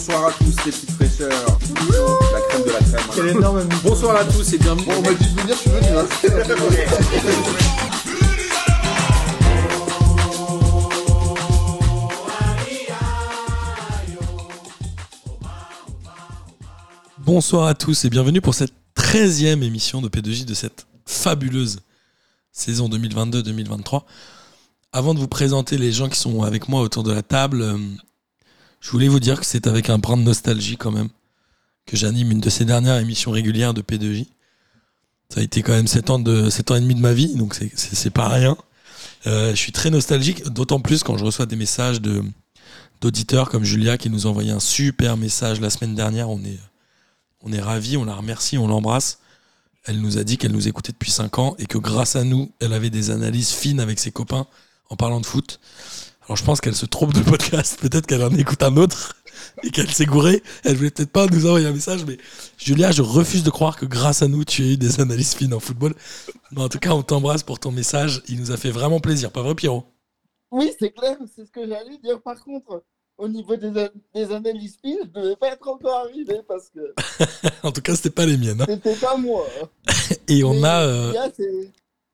Bonsoir à tous les petites fraîcheurs. La crème de la crème. Quel énorme Bonsoir à tous et bienvenue. Bon, on m'a dit de venir, je suis venu. Hein. Bonsoir à tous et bienvenue pour cette 13e émission de P2J de cette fabuleuse saison 2022-2023. Avant de vous présenter les gens qui sont avec moi autour de la table, euh, je voulais vous dire que c'est avec un brin de nostalgie quand même que j'anime une de ces dernières émissions régulières de P2J. Ça a été quand même 7 ans, de, 7 ans et demi de ma vie, donc c'est- pas rien. Euh, je suis très nostalgique, d'autant plus quand je reçois des messages de d'auditeurs comme Julia qui nous a envoyé un super message la semaine dernière. On est, on est ravis, on la remercie, on l'embrasse. Elle nous a dit qu'elle nous écoutait depuis 5 ans et que grâce à nous, elle avait des analyses fines avec ses copains en parlant de foot. Alors je pense qu'elle se trompe de podcast, peut-être qu'elle en écoute un autre et qu'elle s'est gourée. Elle voulait peut-être pas nous envoyer un message, mais Julia, je refuse de croire que grâce à nous, tu as eu des analyses fines en football. Mais en tout cas, on t'embrasse pour ton message. Il nous a fait vraiment plaisir, pas vrai Pierrot? Oui, c'est clair, c'est ce que j'allais dire. Par contre, au niveau des, analyses fines, je devais pas être encore arrivé parce que En tout cas, c'était pas les miennes. hein. c'était pas moi. Et on a... euh, Julia,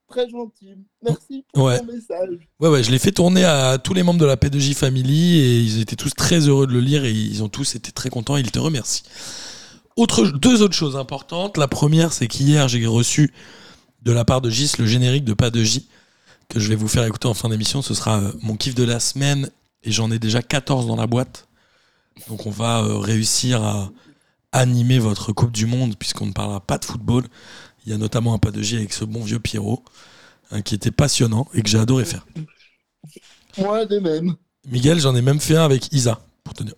très gentil. Merci pour Ouais. ton message. Ouais, ouais, je l'ai fait tourner à tous les membres de la P2J Family et ils étaient tous très heureux de le lire et ils ont tous été très contents. Ils te remercient. Autre, deux autres choses importantes. La première, c'est qu'hier, j'ai reçu de la part de Gis le générique de Pas de J que je vais vous faire écouter en fin d'émission. Ce sera euh, mon kiff de la semaine et j'en ai déjà 14 dans la boîte. Donc on va euh, réussir à animer votre Coupe du Monde puisqu'on ne parlera pas de football. Il y a notamment un Pas de J avec ce bon vieux Pierrot hein, qui était passionnant et que j'ai adoré faire. Moi de même. Miguel, j'en ai même fait un avec Isa, pour te dire,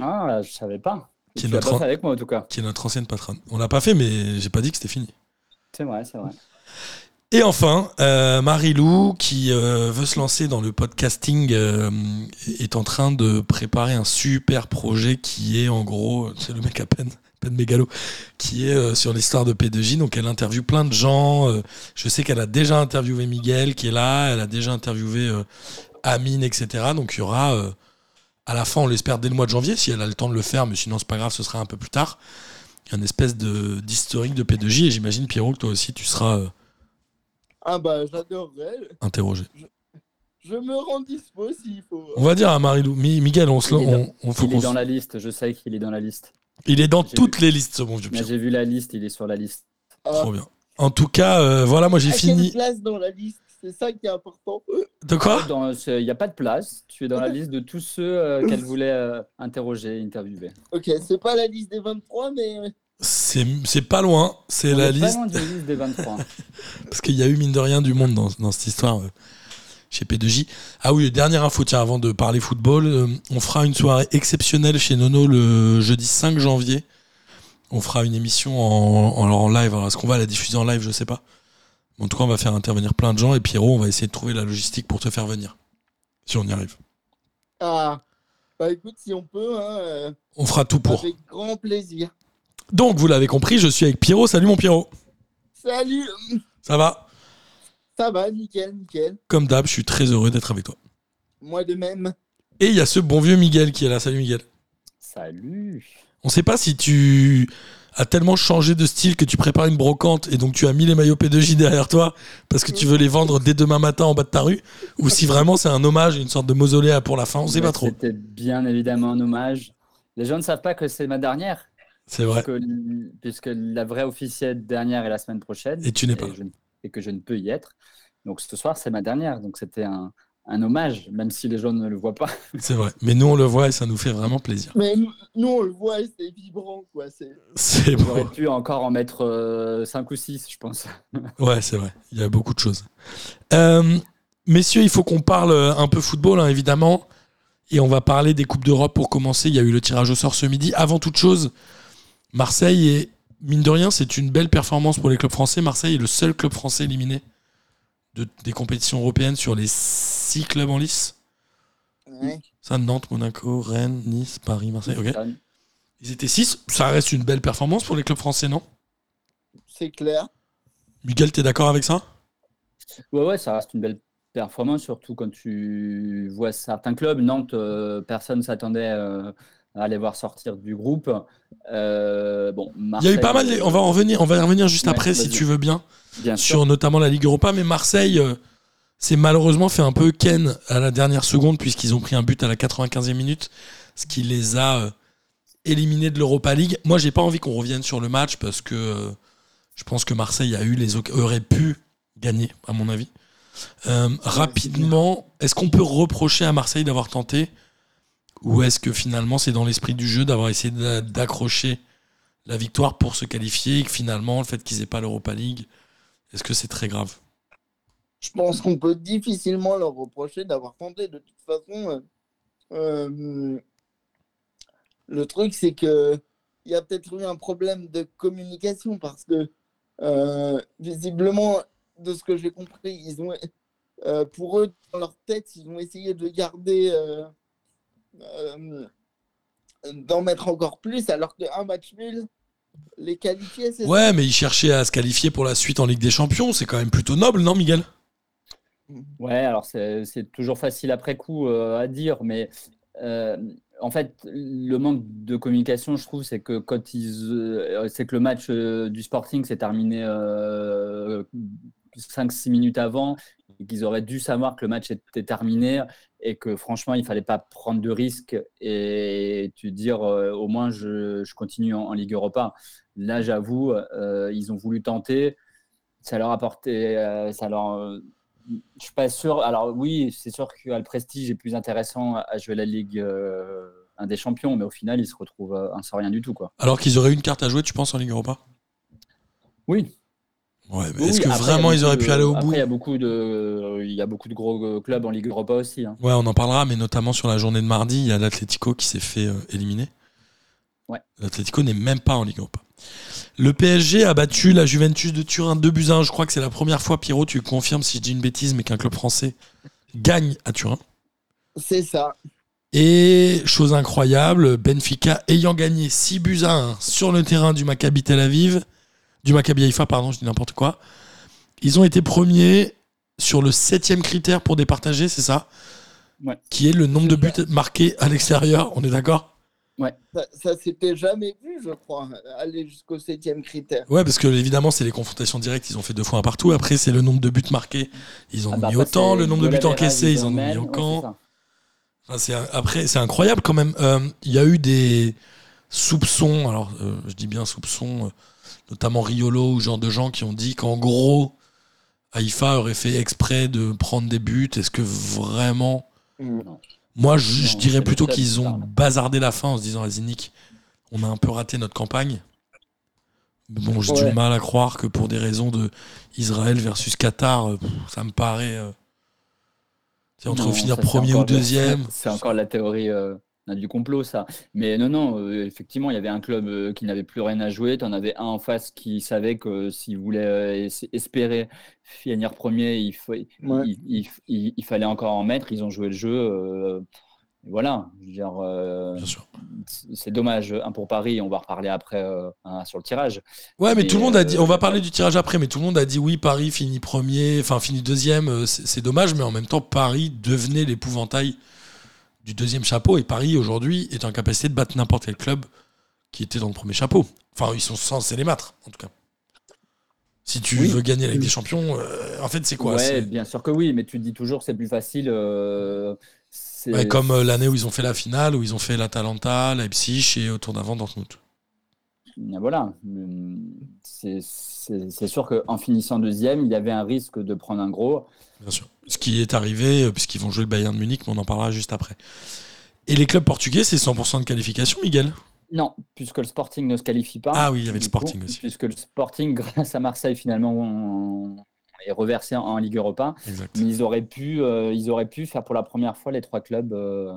Ah, je savais pas. Qui est notre an- avec moi en tout cas. qui est notre ancienne patronne. On l'a pas fait, mais j'ai pas dit que c'était fini. C'est vrai, c'est vrai. Et enfin, euh, Marie-Lou, qui euh, veut se lancer dans le podcasting, euh, est en train de préparer un super projet qui est en gros, c'est le mec à peine, peine mégalo, qui est euh, sur l'histoire de P2J. Donc elle interviewe plein de gens. euh, je sais qu'elle a déjà interviewé Miguel qui est là, elle a déjà interviewé euh, Amine, etc. Donc il y aura, euh, à la fin, on l'espère dès le mois de janvier, si elle a le temps de le faire, mais sinon c'est pas grave, ce sera un peu plus tard. Une espèce de d'historique de P2J et j'imagine Pierrot que toi aussi tu seras euh, Ah bah j'adorerais. interrogé. Je me rends dispo s'il faut. On va dire à Marilou. Mi- Miguel, on se Il est on, dans- on- faut il est dans la liste, je sais qu'il est dans la liste. Il est dans toutes vu. les listes, ce bon vieux Pierre. j'ai vu la liste, il est sur la liste. Ah, Trop bien. En tout cas, euh, voilà, moi j'ai à quelle fini. place dans la liste? C'est ça qui est important. De quoi? Il n'y a pas de place. Tu es dans la liste de tous ceux euh, qu'elle voulait euh, interroger, interviewer. Ok, c'est pas la liste des 23, mais euh, C'est pas loin. C'est la liste. vraiment d'une liste des 23. Parce qu'il y a eu, mine de rien, du monde dans, dans cette histoire euh, chez P2J. Ah oui, dernière info, tiens, avant de parler football, euh, on fera une soirée exceptionnelle chez Nono le jeudi 5 janvier. On fera une émission en, en, en live. Alors, est-ce qu'on va la diffuser en live? Je sais pas. En tout cas, on va faire intervenir plein de gens. Et Pierrot, on va essayer de trouver la logistique pour te faire venir. Si on y arrive. ah. Bah écoute, si on peut, hein, euh, On fera tout pour. avec grand plaisir. Donc, vous l'avez compris, je suis avec Pierrot. Salut mon Pierrot. Salut Ça va? Ça va, nickel, nickel. Comme d'hab, je suis très heureux d'être avec toi. Moi de même. Et il y a ce bon vieux Miguel qui est là. Salut Miguel. Salut. On sait pas si tu as tellement changé de style que tu prépares une brocante et donc tu as mis les maillots P2J derrière toi parce que tu veux les vendre dès demain matin en bas de ta rue ou si vraiment c'est un hommage, une sorte de mausolée pour la fin, on sait Mais pas trop. C'était bien évidemment un hommage. Les gens ne savent pas que c'est ma dernière, C'est vrai. puisque, puisque la vraie officielle dernière est la semaine prochaine. Et tu n'es pas là. je ne- et que je ne peux y être. Donc ce soir, c'est ma dernière. Donc c'était un, un hommage, même si les gens ne le voient pas. C'est vrai. Mais nous on le voit et ça nous fait vraiment plaisir. Mais nous, on le voit et c'est vibrant, quoi. C'est... C'est beau. J'aurais pu encore en mettre 5 ou 6, je pense. Ouais, c'est vrai. Il y a beaucoup de choses. Euh, messieurs, il faut qu'on parle un peu football, hein, évidemment. Et on va parler des Coupes d'Europe pour commencer. Il y a eu le tirage au sort ce midi. Avant toute chose, Marseille est, mine de rien, c'est une belle performance pour les clubs français. Marseille est le seul club français éliminé de, des compétitions européennes sur les six clubs en lice. Ouais. Ça, Nantes, Monaco, Rennes, Nice, Paris, Marseille. Ils étaient six. Ça reste une belle performance pour les clubs français, non? C'est clair. Miguel, t'es d'accord avec ça? Ouais, ouais, ça reste une belle performance, surtout quand tu vois certains clubs. Nantes, euh, personne ne s'attendait euh, à les voir sortir du groupe. Euh, bon, Il y a eu pas mal. On va en revenir. On va y revenir juste Ouais, après si tu veux bien bien sûr. sur notamment la Ligue Europa. Mais Marseille euh, s'est malheureusement fait un peu ken à la dernière seconde puisqu'ils ont pris un but à la 95e minute, ce qui les a euh, éliminés de l'Europa League. Moi, j'ai pas envie qu'on revienne sur le match parce que euh, je pense que Marseille a eu les aurait pu gagner à mon avis. Euh, rapidement, est-ce qu'on peut reprocher à Marseille d'avoir tenté ou est-ce que finalement c'est dans l'esprit du jeu d'avoir essayé d'a- d'accrocher la victoire pour se qualifier et que finalement le fait qu'ils aient pas l'Europa League, est-ce que c'est très grave? Je pense qu'on peut difficilement leur reprocher d'avoir tenté. De toute façon, euh, euh, le truc, c'est que il y a peut-être eu un problème de communication parce que euh, visiblement, de ce que j'ai compris, ils ont, pour eux, dans leur tête, ils ont essayé de garder, euh, euh, d'en mettre encore plus, alors qu'un match nul les qualifier, c'est Ouais, mais ils cherchaient à se qualifier pour la suite en Ligue des Champions, c'est quand même plutôt noble, non Miguel? Ouais, alors c'est c'est toujours facile après coup euh, à dire, mais euh, en fait, le manque de communication, je trouve, c'est que quand ils, euh, c'est que le match euh, du Sporting s'est terminé euh, 5-6 minutes avant, et qu'ils auraient dû savoir que le match était terminé et que franchement, il fallait pas prendre de risques et te dire euh, au moins je, je continue en, en Ligue Europa. Là, j'avoue, euh, ils ont voulu tenter, ça leur a porté, euh, ça leur euh, je suis pas sûr. Alors oui, c'est sûr que le prestige est plus intéressant à jouer la Ligue un des champions, mais au final, ils se retrouvent un sans rien du tout, quoi. Alors qu'ils auraient une carte à jouer, tu penses, en Ligue Europa? Oui. Ouais, mais Oui, est-ce que après, vraiment ils auraient pu de- aller au après, bout il y a beaucoup de, il y a beaucoup de gros euh, clubs en Ligue Europa aussi. hein. Ouais, on en parlera, mais notamment sur la journée de mardi, il y a l'Atlético qui s'est fait euh, éliminer. Ouais. L'Atlético n'est même pas en Ligue Europa. Le PSG a battu la Juventus de Turin 2 buts à 1. Je crois que c'est la première fois, Pierrot, tu confirmes si je dis une bêtise, mais qu'un club français gagne à Turin. c'est ça. Et chose incroyable, Benfica ayant gagné 6 buts à 1 sur le terrain du Maccabi Tel Aviv, du Maccabi Haïfa, pardon, je dis n'importe quoi. Ils ont été premiers sur le septième critère pour départager, c'est ça Ouais. Qui est le nombre de buts marqués à l'extérieur, on est d'accord Ça, ça s'était jamais vu, je crois, aller jusqu'au septième critère. Ouais, parce que évidemment, c'est les confrontations directes, ils ont fait deux fois un partout. Après, c'est le nombre de buts marqués, ils en Ah ont bah, mis autant. Le nombre de buts encaissés, ils en ont mis Ouais, autant. Enfin, un- après, c'est incroyable quand même. Euh, Il y a eu des soupçons, alors euh, je dis bien soupçons, euh, notamment Riolo ou genre de gens qui ont dit qu'en gros, Haïfa aurait fait exprès de prendre des buts. Est-ce que vraiment. Moi, je, dirais c'est plutôt qu'ils qui ont bazardé la fin en se disant, vas-y, Nick, on a un peu raté notre campagne. Mais Bon, j'ai Ouais. du mal à croire que pour des raisons de Israël versus Qatar, euh, ça me paraît. euh, sais, entre Non, finir ça, c'est premier ou deuxième. C'est encore la théorie euh, du complot, ça. Mais non, non, euh, effectivement, il y avait un club euh, qui n'avait plus rien à jouer. Tu en avais un en face qui savait que s'il voulait euh, es- espérer finir premier, il, faut- il, Ouais. il- il- il fallait encore en mettre. Ils ont joué le jeu. voilà. Je veux dire, Bien sûr. c'est dommage. Un pour Paris, on va reparler après hein, sur le tirage. Ouais, mais Mais, tout le monde a dit. On va parler du tirage après, mais tout le monde a dit oui, Paris finit premier, enfin finit deuxième. c'est dommage, mais en même temps, Paris devenait l'épouvantail du deuxième chapeau et Paris aujourd'hui est en capacité de battre n'importe quel club qui était dans le premier chapeau. Enfin, ils sont censés les battre, en tout cas. Si tu Oui. veux gagner avec des champions, euh, en fait, c'est quoi? C'est- bien sûr que oui, mais tu te dis toujours c'est plus facile. euh, ouais, Comme euh, l'année où ils ont fait la finale, où ils ont fait l'Atalanta, Leipzig et au tour d'avant Dortmund. Voilà, c'est sûr qu'en finissant deuxième, il y avait un risque de prendre un gros. Bien sûr. Ce qui est arrivé, euh, puisqu'ils vont jouer le Bayern de Munich, mais on en parlera juste après. Et les clubs portugais, c'est 100% de qualification, Miguel? Non, puisque le Sporting ne se qualifie pas. Ah oui, il y avait le Sporting coup, aussi. Puisque le Sporting, grâce à Marseille, finalement, on- est reversé en, en Ligue Europa. Exact. Mais ils auraient pu, euh, ils auraient pu faire pour la première fois les trois clubs euh,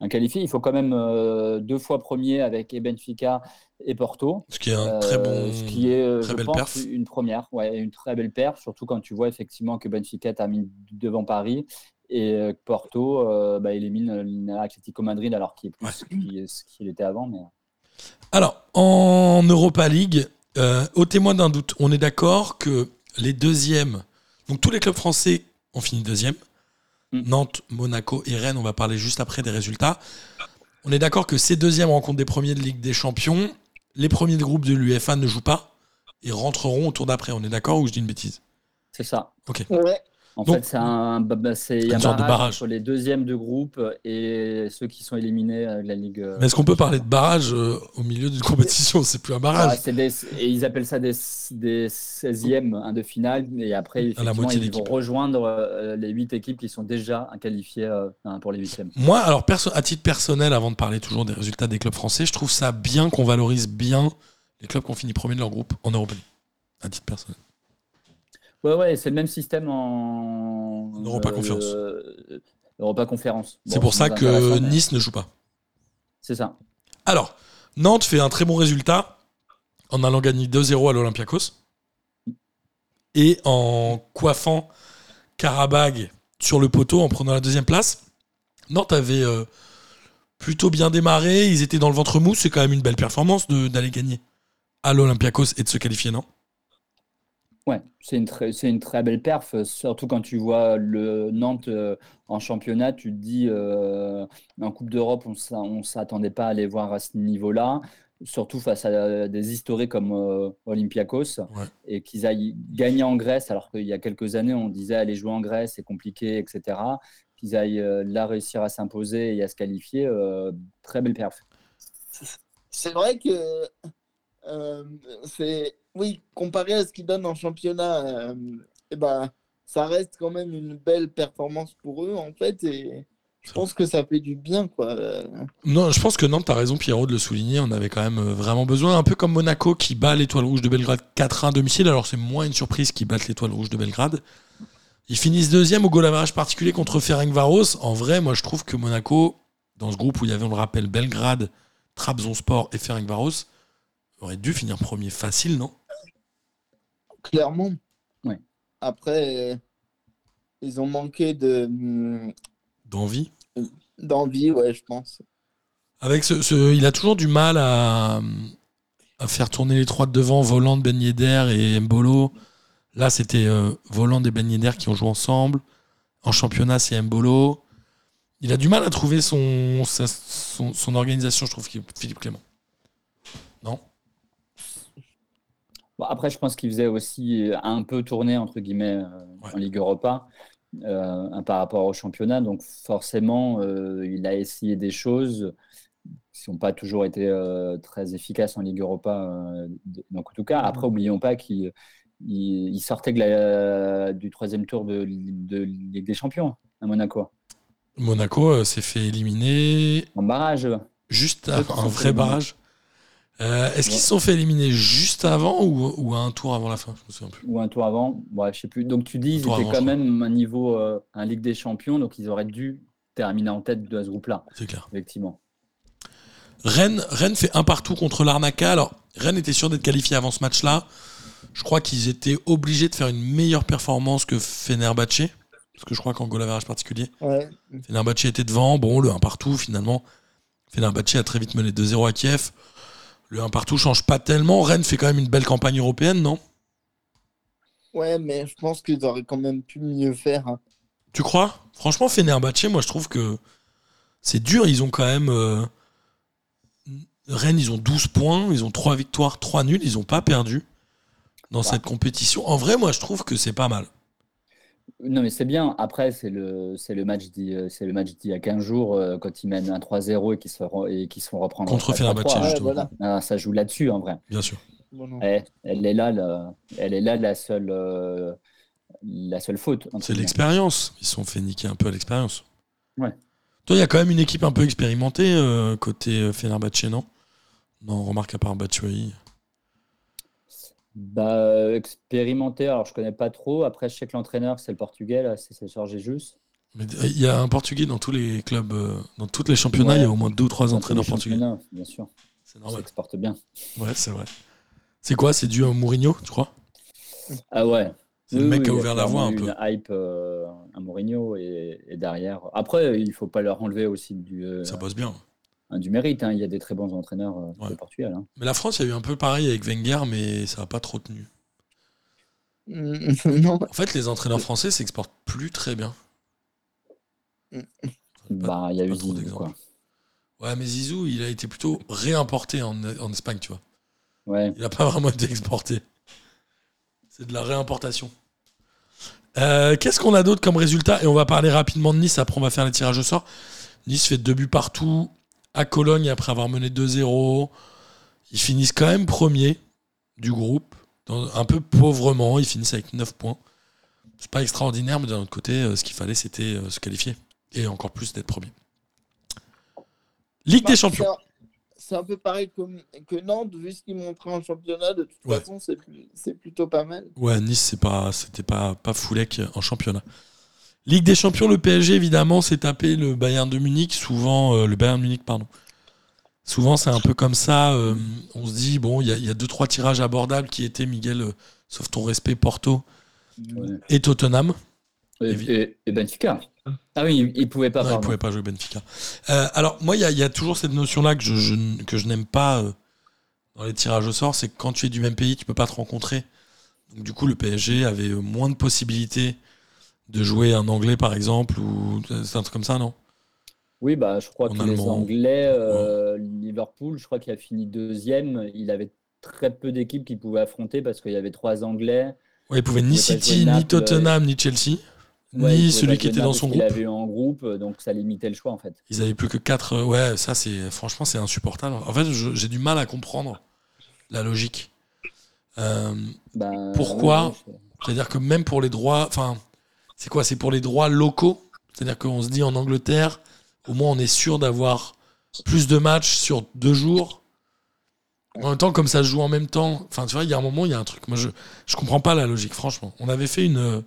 un qualifié. Il faut quand même euh, deux fois premier avec Benfica et Porto. Ce qui est un Euh, très bon. ce qui est, euh, très je belle pense, perf. une première, ouais, une très belle perf, surtout quand tu vois effectivement que Benfica termine devant Paris et euh, que Porto euh, bah, élimine l'Atlético Madrid alors qu'il est plus Ouais. ce qu'il- était avant. Mais... Alors, en Europa League, euh, au témoin d'un doute, on est d'accord que les deuxièmes, donc tous les clubs français ont fini deuxième. Mm. Nantes, Monaco et Rennes, on va parler juste après des résultats. On est d'accord que ces deuxièmes rencontres des premiers de Ligue des Champions, les premiers de groupe de l'UEFA ne jouent pas et rentreront au tour d'après. On est d'accord ou je dis une bêtise? C'est ça. Ok. Ouais. En Donc- fait, c'est un, bah, c'est il y a Une un sorte de barrage entre les deuxièmes de groupe et ceux qui sont éliminés euh, de la Ligue. euh, Mais est-ce qu'on peut parler de barrage euh, au milieu d'une compétition? C'est plus un Ah, barrage. c'est des- et ils appellent ça des, des 16e hein, de finale. Et après, effectivement, ils vont rejoindre euh, les 8 équipes qui sont déjà qualifiées euh, pour les 8e. Moi, alors perso- à titre personnel, avant de parler toujours des résultats des clubs français, je trouve ça bien qu'on valorise bien les clubs qui ont fini premier de leur groupe en Europe League. À titre personnel. Ouais, ouais, c'est le même système en. Europa Conference. euh, Europa Conférence. C'est pour ça que Nice ne joue pas. C'est ça. Alors, Nantes fait un très bon résultat en allant gagner 2-0 à l'Olympiakos et en coiffant Karabag sur le poteau en prenant la deuxième place. Nantes avait euh, plutôt bien démarré, ils étaient dans le ventre mou, c'est quand même une belle performance d'aller gagner à l'Olympiakos et de se qualifier, non? Ouais, c'est une, très, c'est une très belle perf, euh, surtout quand tu vois le Nantes euh, en championnat, tu te dis euh, en Coupe d'Europe, on ne s'attendait pas à les voir à ce niveau-là, surtout face à des historiques comme euh, Olympiakos, Ouais. et qu'ils aillent gagner en Grèce, alors qu'il y a quelques années, on disait aller jouer en Grèce, c'est compliqué, etc. Qu'ils aillent euh, là réussir à s'imposer et à se qualifier, euh, très belle perf. C'est vrai que euh, c'est oui comparé à ce qu'ils donnent en championnat, euh, eh ben ça reste quand même une belle performance pour eux en fait et je pense que ça fait du bien quoi. Non, je pense que Nantes, t'as raison, Pierrot, de le souligner. On avait quand même euh, vraiment besoin. Un peu comme Monaco qui bat l'Étoile Rouge de Belgrade 4-1 à domicile. Alors, c'est moins une surprise qu'ils battent l'Étoile Rouge de Belgrade. Ils finissent deuxième au goal particulier contre Ferencvaros. En vrai, moi, je trouve que Monaco, dans ce groupe où il y avait, on le rappelle, Belgrade, Trabzonspor et Ferencvaros, aurait dû finir premier facile, non? Clairement. Ouais. Après euh, ils ont manqué de hum, D'envie. d'envie ouais je pense. Avec ce, ce- il a toujours du mal à, à faire tourner les trois de devant, Voland, Ben Yedder et Mbolo. Là, c'était euh, Voland et Ben Yedder qui ont joué ensemble. En championnat, c'est Mbolo. Il a du mal à trouver son, sa- son, son organisation, je trouve, Philippe Clément. Non Bon, après, je pense qu'il faisait aussi un peu tourner, entre guillemets, euh, Ouais. en Ligue Europa euh, par rapport au championnat. Donc, forcément, euh, il a essayé des choses qui n'ont pas toujours été euh, très efficaces en Ligue Europa. euh, donc, en tout cas, après, oublions pas qu'il il, il sortait de la- du troisième tour de, de Ligue des Champions à Monaco. Monaco euh, s'est fait éliminer En barrage. juste un vrai barrage. Euh, Est-ce qu'ils se sont fait éliminer juste avant ou, un tour avant la fin? Je me souviens plus. Ou un tour avant, ouais, je sais plus. Donc tu dis, ils étaient avant, quand même un niveau, euh, un Ligue des Champions, donc ils auraient dû terminer en tête de ce groupe-là, C'est clair. effectivement. Rennes, Rennes fait un partout contre l'Arnaca. Alors, Rennes était sûr d'être qualifié avant ce match-là. Je crois qu'ils étaient obligés de faire une meilleure performance que Fenerbahçe. Parce que je crois qu'en goal average particulier, Ouais. Fenerbahçe était devant. Bon, le 1 partout, finalement. Fenerbahçe a très vite mené 2-0 à Kiev. Le 1 partout change pas tellement. Rennes fait quand même une belle campagne européenne, non? Ouais, mais je pense qu'ils auraient quand même pu mieux faire. hein. Tu crois? Franchement, Fenerbahçe, moi, je trouve que c'est dur. Ils ont quand même. euh, Rennes, ils ont 12 points. Ils ont 3 victoires, 3 nuls. Ils ont pas perdu dans cette compétition. En vrai, moi, je trouve que c'est pas mal. Non, mais c'est bien. Après, c'est le, c'est le match d'il c'est le match d'il y a 15 jours, euh, quand ils mènent un 3-0 et qu'ils se, re- et qu'ils se font reprendre Contre à 3-3. Fenerbahçe, Ouais, justement. voilà. Ah, ça joue là-dessus, en vrai. Bien sûr. Bon. Eh, elle est là, la, elle est là la seule, euh, la seule faute. C'est l'expérience. Ils se sont fait niquer un peu à l'expérience. Ouais. Toi, il y a quand même une équipe un peu expérimentée euh, côté Fenerbahçe, non? Non, remarque à part Batshuayi. Bah, expérimenté, alors je connais pas trop. Après, je sais que l'entraîneur, c'est le portugais, là, c'est Jorge Jesus. Mais il y a un Portugais dans tous les clubs, euh, dans tous les championnats, Ouais. il y a au moins deux ou trois entraîneurs portugais. Bien sûr, C'est ça normal. s'exporte bien. Ouais, c'est vrai. C'est quoi? C'est dû à Mourinho, tu crois? Ah ouais. C'est le Oui, mec oui, qui a ouvert la voie un peu. eu Une hype euh, à Mourinho et, et derrière. Après, il faut pas leur enlever aussi du, euh, Ça bosse bien. Hein, du mérite. hein. Il y a des très bons entraîneurs euh, Ouais. au Portugal. hein. Mais la France, il y a eu un peu pareil avec Wenger, mais ça n'a pas trop tenu. non, En fait, les entraîneurs français s'exportent plus très bien. Pas- Bah, il y a eu d'exemples. quoi. Ouais, mais Zizou, il a été plutôt réimporté en, en Espagne, tu vois. Ouais. Il n'a pas vraiment été exporté. C'est de la réimportation. Euh, Qu'est-ce qu'on a d'autre comme résultat? Et on va parler rapidement de Nice, après on va faire les tirages au sort. Nice fait deux buts partout à Cologne après avoir mené 2-0. Ils finissent quand même premier du groupe, dans- un peu pauvrement. Ils finissent avec 9 points. C'est pas extraordinaire, mais d'un autre côté, euh, ce qu'il fallait, c'était euh, se qualifier. Et encore plus d'être premier. Ligue Bah, des champions. c'est un- peu pareil que Nantes, vu ce qu'ils montraient en championnat, de toute Ouais. façon, c'est plutôt pas mal. Ouais, Nice, c'était pas, pas foulec en championnat. Ligue des champions, le PSG, évidemment, s'est tapé le Bayern de Munich. Souvent, euh, le Bayern de Munich, pardon. Souvent, c'est un peu comme ça. euh, on se dit, bon, il y, a- il y a deux, trois tirages abordables qui étaient, Miguel, euh, sauf ton respect, Porto Ouais. et Tottenham. Et, Évi- et- et Benfica. Ah oui, il, il pouvait pas. Non, ne pardon. pouvaient pas jouer Benfica. Alors, moi, il y a, il y a toujours cette notion-là que je, que je n'aime pas dans les tirages au sort, c'est que quand tu es du même pays, tu peux pas te rencontrer. Donc, du coup, le PSG avait moins de possibilités de jouer un anglais, par exemple, ou c'est un truc comme ça, non? Oui, bah, je crois En que les allemand. Anglais, euh, Liverpool, je crois qu'il a fini deuxième. Il avait très peu d'équipes qu'il pouvait affronter parce qu'il y avait trois Anglais. Ouais, il pouvait ni City, ni Naples, Tottenham, ni Chelsea, Ouais, il ni celui qui était dans son groupe. avait eu en groupe, donc ça limitait le choix en fait. Ils avaient plus que 4. Ouais, ça, c'est franchement, c'est insupportable. En fait, j'ai du mal à comprendre la logique. Euh, Ben, Pourquoi? oui, C'est-à-dire que même pour les droits, enfin, c'est quoi C'est pour les droits locaux? C'est-à-dire qu'on se dit en Angleterre, au moins on est sûr d'avoir plus de matchs sur deux jours. En même temps, comme ça se joue en même temps, enfin, tu vois, il y a un moment, il y a un truc. Moi, je je comprends pas la logique, franchement. On avait fait une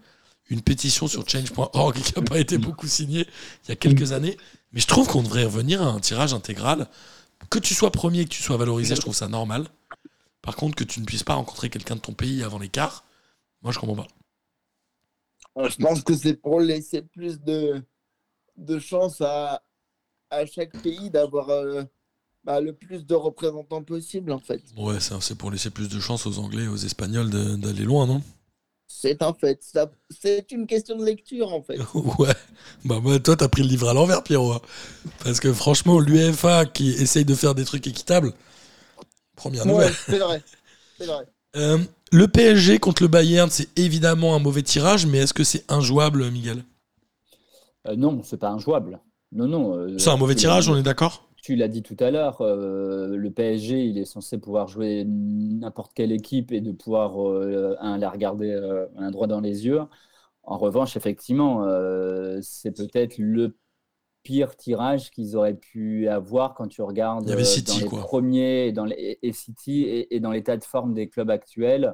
une pétition sur change.org qui n'a pas été beaucoup signée il y a quelques années, mais je trouve qu'on devrait revenir à un tirage intégral. Que tu sois premier, que tu sois valorisé, je trouve ça normal. Par contre, que tu ne puisses pas rencontrer quelqu'un de ton pays avant l'écart, moi, je comprends pas. Euh, Je pense que c'est pour laisser plus de, de chance à, à chaque pays d'avoir euh, bah, le plus de représentants possible, en fait. Ouais, c'est pour laisser plus de chance aux Anglais et aux Espagnols d'aller loin, non? C'est un fait. C'est une question de lecture, en fait. Ouais. Bah, moi, toi, t'as pris le livre à l'envers, Pierrot. hein. Parce que franchement, l'UEFA qui essaye de faire des trucs équitables, première Ouais, nouvelle. c'est vrai. C'est vrai. Euh, le PSG contre le Bayern, c'est évidemment un mauvais tirage, mais est-ce que c'est injouable, Miguel? Euh, non, c'est pas injouable. Non, non. euh, C'est un mauvais tirage, on est d'accord? Tu l'as dit tout à l'heure, euh, le PSG, il est censé pouvoir jouer n'importe quelle équipe et de pouvoir un, la regarder un droit dans les yeux. En revanche, effectivement, c'est peut-être le pire tirage qu'ils auraient pu avoir quand tu regardes Il y avait euh, City, dans les quoi. premiers et, dans les, et City et, et dans l'état de forme des clubs actuels.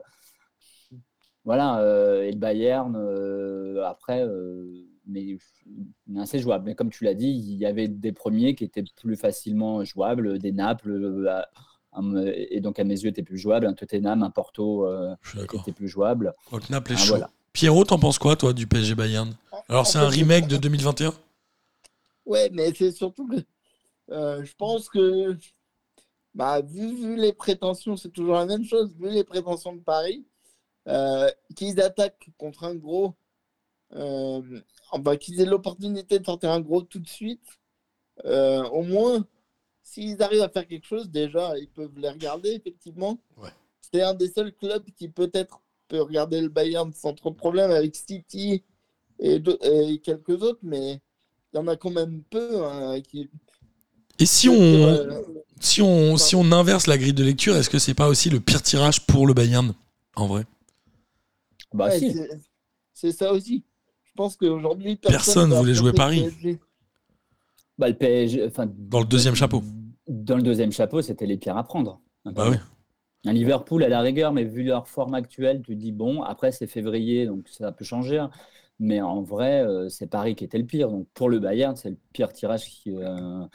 Voilà, euh, et le Bayern, euh, après, euh, mais assez jouable. Mais comme tu l'as dit, il y avait des premiers qui étaient plus facilement jouables, des Naples, euh, à- et donc à mes yeux, étaient plus jouables. Un Tottenham, un Porto euh, était plus jouable. Quoique Naples est Ah, chaud. voilà. Pierrot, t'en penses quoi, toi, du PSG Bayern? Alors, c'est un remake de 2021 Ouais, mais c'est surtout que euh, je pense que, bah, vu, vu les prétentions, c'est toujours la même chose, vu les prétentions de Paris, euh, qu'ils attaquent contre un gros, euh, enfin, qu'ils aient l'opportunité de sortir un gros tout de suite, euh, au moins, s'ils arrivent à faire quelque chose, déjà, ils peuvent les regarder, effectivement. Ouais. C'est un des seuls clubs qui peut-être peut regarder le Bayern sans trop de problème avec City et, et quelques autres, mais y en a quand même peu hein, qui. Et si on, Euh, si, on, si on inverse la grille de lecture, est-ce que c'est pas aussi le pire tirage pour le Bayern, en vrai? Bah ouais, si. c'est- ça aussi. Je pense qu'aujourd'hui, Personne va voulait jouer Paris. PSG. Bah, le PSG, enfin, Dans le deuxième chapeau. Dans le deuxième chapeau, c'était les pires à prendre. Bah oui. Un Liverpool à la rigueur, mais vu leur forme actuelle, tu te dis bon, après c'est février, donc ça peut changer. Mais en vrai, euh, c'est Paris qui était le pire. Donc pour le Bayern, c'est le pire tirage qui, euh,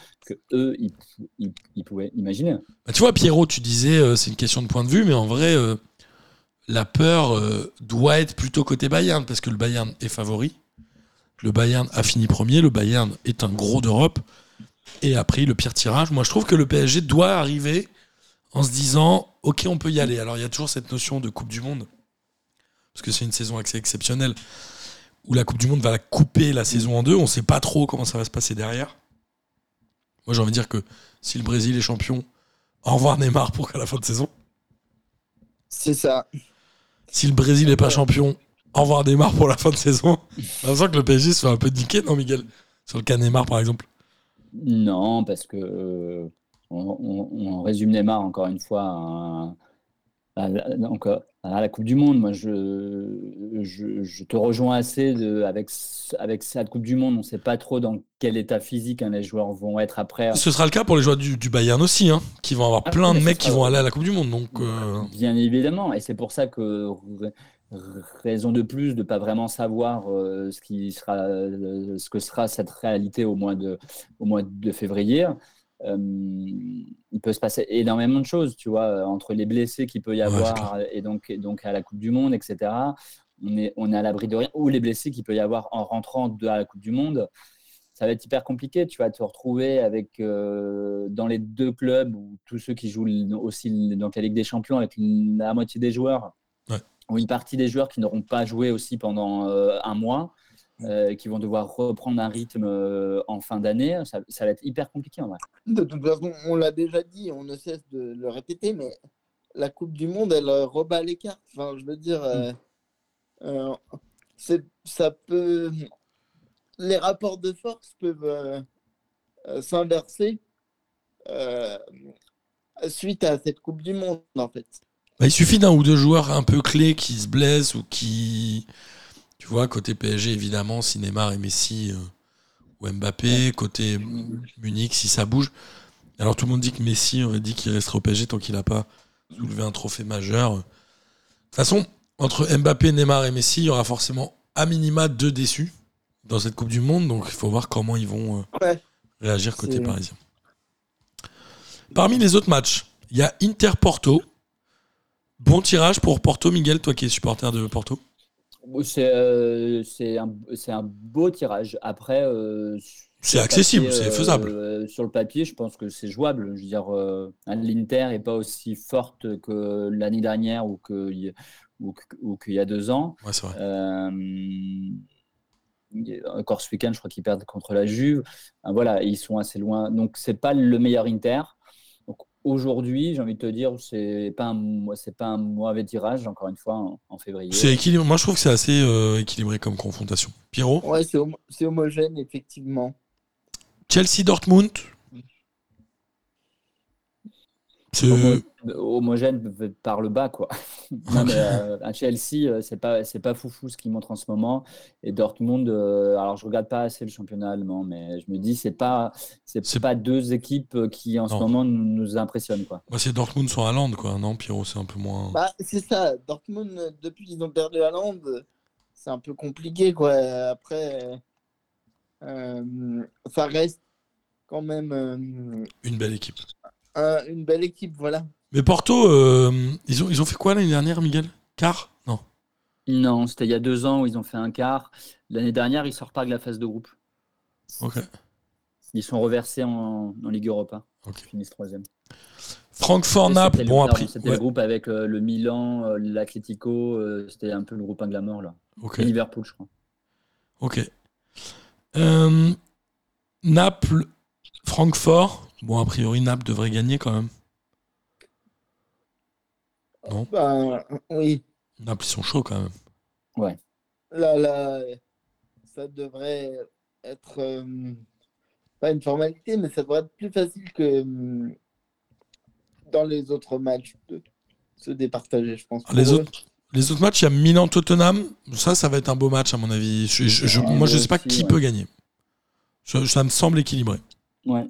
ils, pou- ils- ils pouvaient imaginer. Bah, tu vois, Pierrot, tu disais euh, c'est une question de point de vue, mais en vrai, la peur doit être plutôt côté Bayern, parce que le Bayern est favori. Le Bayern a fini premier, le Bayern est un gros d'Europe et a pris le pire tirage. Moi, je trouve que le PSG doit arriver en se disant ok, on peut y aller. Alors, il y a toujours cette notion de Coupe du Monde, parce que c'est une saison assez exceptionnelle, où la Coupe du Monde va la couper la saison en deux. On ne sait pas trop comment ça va se passer derrière. Moi, j'ai envie de dire que si le Brésil est champion, au revoir Neymar pour qu'à la fin de saison. C'est ça. Si le Brésil n'est pas champion, au revoir Neymar pour la fin de saison. J'ai l'impression que le PSG se fait un peu niquer, non, Miguel? Sur le cas Neymar, par exemple. Non, parce que euh, on, on- on résume Neymar encore une fois à, à la- donc, à la Coupe du Monde. Moi, je, je, je te rejoins assez de, avec, avec cette Coupe du Monde. On ne sait pas trop dans quel état physique hein, les joueurs vont être après. Ce sera le cas pour les joueurs du, du Bayern aussi, hein, qui vont avoir Ah, plein de mecs qui vont aller à la Coupe du Monde. Donc, euh, Bien évidemment, et c'est pour ça que raison de plus de pas vraiment savoir euh, ce qui sera, euh, ce que sera cette réalité au mois de, au mois de février. Euh, il peut se passer énormément de choses, tu vois, entre les blessés qu'il peut y Ouais, avoir et donc, et donc à la Coupe du Monde, etc. On est, on est à l'abri de rien, ou les blessés qu'il peut y avoir en rentrant de à la Coupe du Monde. Ça va être hyper compliqué, tu vas te retrouver avec euh, dans les deux clubs ou tous ceux qui jouent aussi dans la Ligue des Champions avec la moitié des joueurs Ouais. ou une partie des joueurs qui n'auront pas joué aussi pendant euh, un mois, euh, qui vont devoir reprendre un rythme euh, en fin d'année. Ça, ça va être hyper compliqué en vrai. De toute façon, on l'a déjà dit, on ne cesse de le répéter, mais la Coupe du Monde, elle euh, rebat les cartes. Enfin, je veux dire, euh, euh, c'est- ça peut. Les rapports de force peuvent s'inverser euh, suite à cette Coupe du Monde, en fait. bah, il suffit d'un ou deux joueurs un peu clés qui se blessent ou qui. Tu vois, côté PSG, évidemment, si Neymar et Messi euh, ou Mbappé. Côté Munich, si ça bouge. Alors, tout le monde dit que Messi aurait dit qu'il resterait au PSG tant qu'il n'a pas soulevé un trophée majeur. De toute façon, entre Mbappé, Neymar et Messi, il y aura forcément à minima deux déçus dans cette Coupe du Monde. Donc, il faut voir comment ils vont. euh, Ouais. réagir côté parisien. Parmi les autres matchs, il y a Inter-Porto. Bon tirage pour Porto, Miguel, toi qui es supporter de Porto. C'est euh, c'est un, un beau tirage. Après, euh, C'est accessible, papier, c'est faisable. euh, sur le papier, je pense que c'est jouable. Je veux dire, euh, l'Inter n'est pas aussi forte que l'année dernière ou que- ou qu'il y a deux ans. Ouais, vrai. Euh, encore ce week-end, je crois qu'ils perdent contre la Juve. Euh, Voilà, ils sont assez loin. Donc, c'est pas le meilleur Inter. Aujourd'hui, j'ai envie de te dire, c'est pas un, c'est pas un mauvais tirage, encore une fois, en, en février. C'est équilibré. Moi, je trouve que c'est assez euh, équilibré comme confrontation. Pierrot, Ouais, c'est homo- c'est homogène, effectivement. Chelsea-Dortmund? Homo- homogène par le bas, quoi. non, mais euh, à Chelsea, euh, c'est pas, c'est pas foufou ce qu'ils montrent en ce moment. Et Dortmund, euh, alors je regarde pas assez le championnat allemand, mais je me dis, c'est pas, c'est C'est- pas deux équipes qui en ce moment nous, nous impressionnent, quoi. Moi, c'est Dortmund sur Haaland, quoi. Non, Pierrot, c'est un peu moins. Bah, c'est ça. Dortmund, depuis qu'ils ont perdu à Lande, c'est un peu compliqué, quoi. Après, euh, ça reste quand même euh, Une belle équipe. Un- une belle équipe, voilà. Mais Porto, euh, ils, ont, ils ont fait quoi l'année dernière, Miguel? Quart? Non. Non, c'était il y a deux ans où ils ont fait un quart. L'année dernière, ils sortent pas de la phase de groupe. Ok. Ils sont reversés en, en Ligue Europa. Ok. Ils finissent troisième. Francfort-Naples, C'était le- bon, après. C'était ouais, le groupe avec euh, le Milan, euh, l'Atlético. euh, c'était un peu le groupe Inglamor, là. ok. Et Liverpool, je crois. Ok. Euh, Naples, Francfort. Bon, a priori, Naples devrait gagner quand même. Non. Ben, oui, Naples, ils sont chauds quand même. là, là, ça devrait être euh, pas une formalité, mais ça devrait être plus facile que euh, dans les autres matchs de se départager, je pense. Les eux. autres Les autres matchs, il y a Milan-Tottenham. Ça, ça va être un beau match, à mon avis. Je- je- je- Ouais, moi, je moi sais pas aussi, qui ouais. peut gagner. Ça, ça me semble équilibré. Ouais.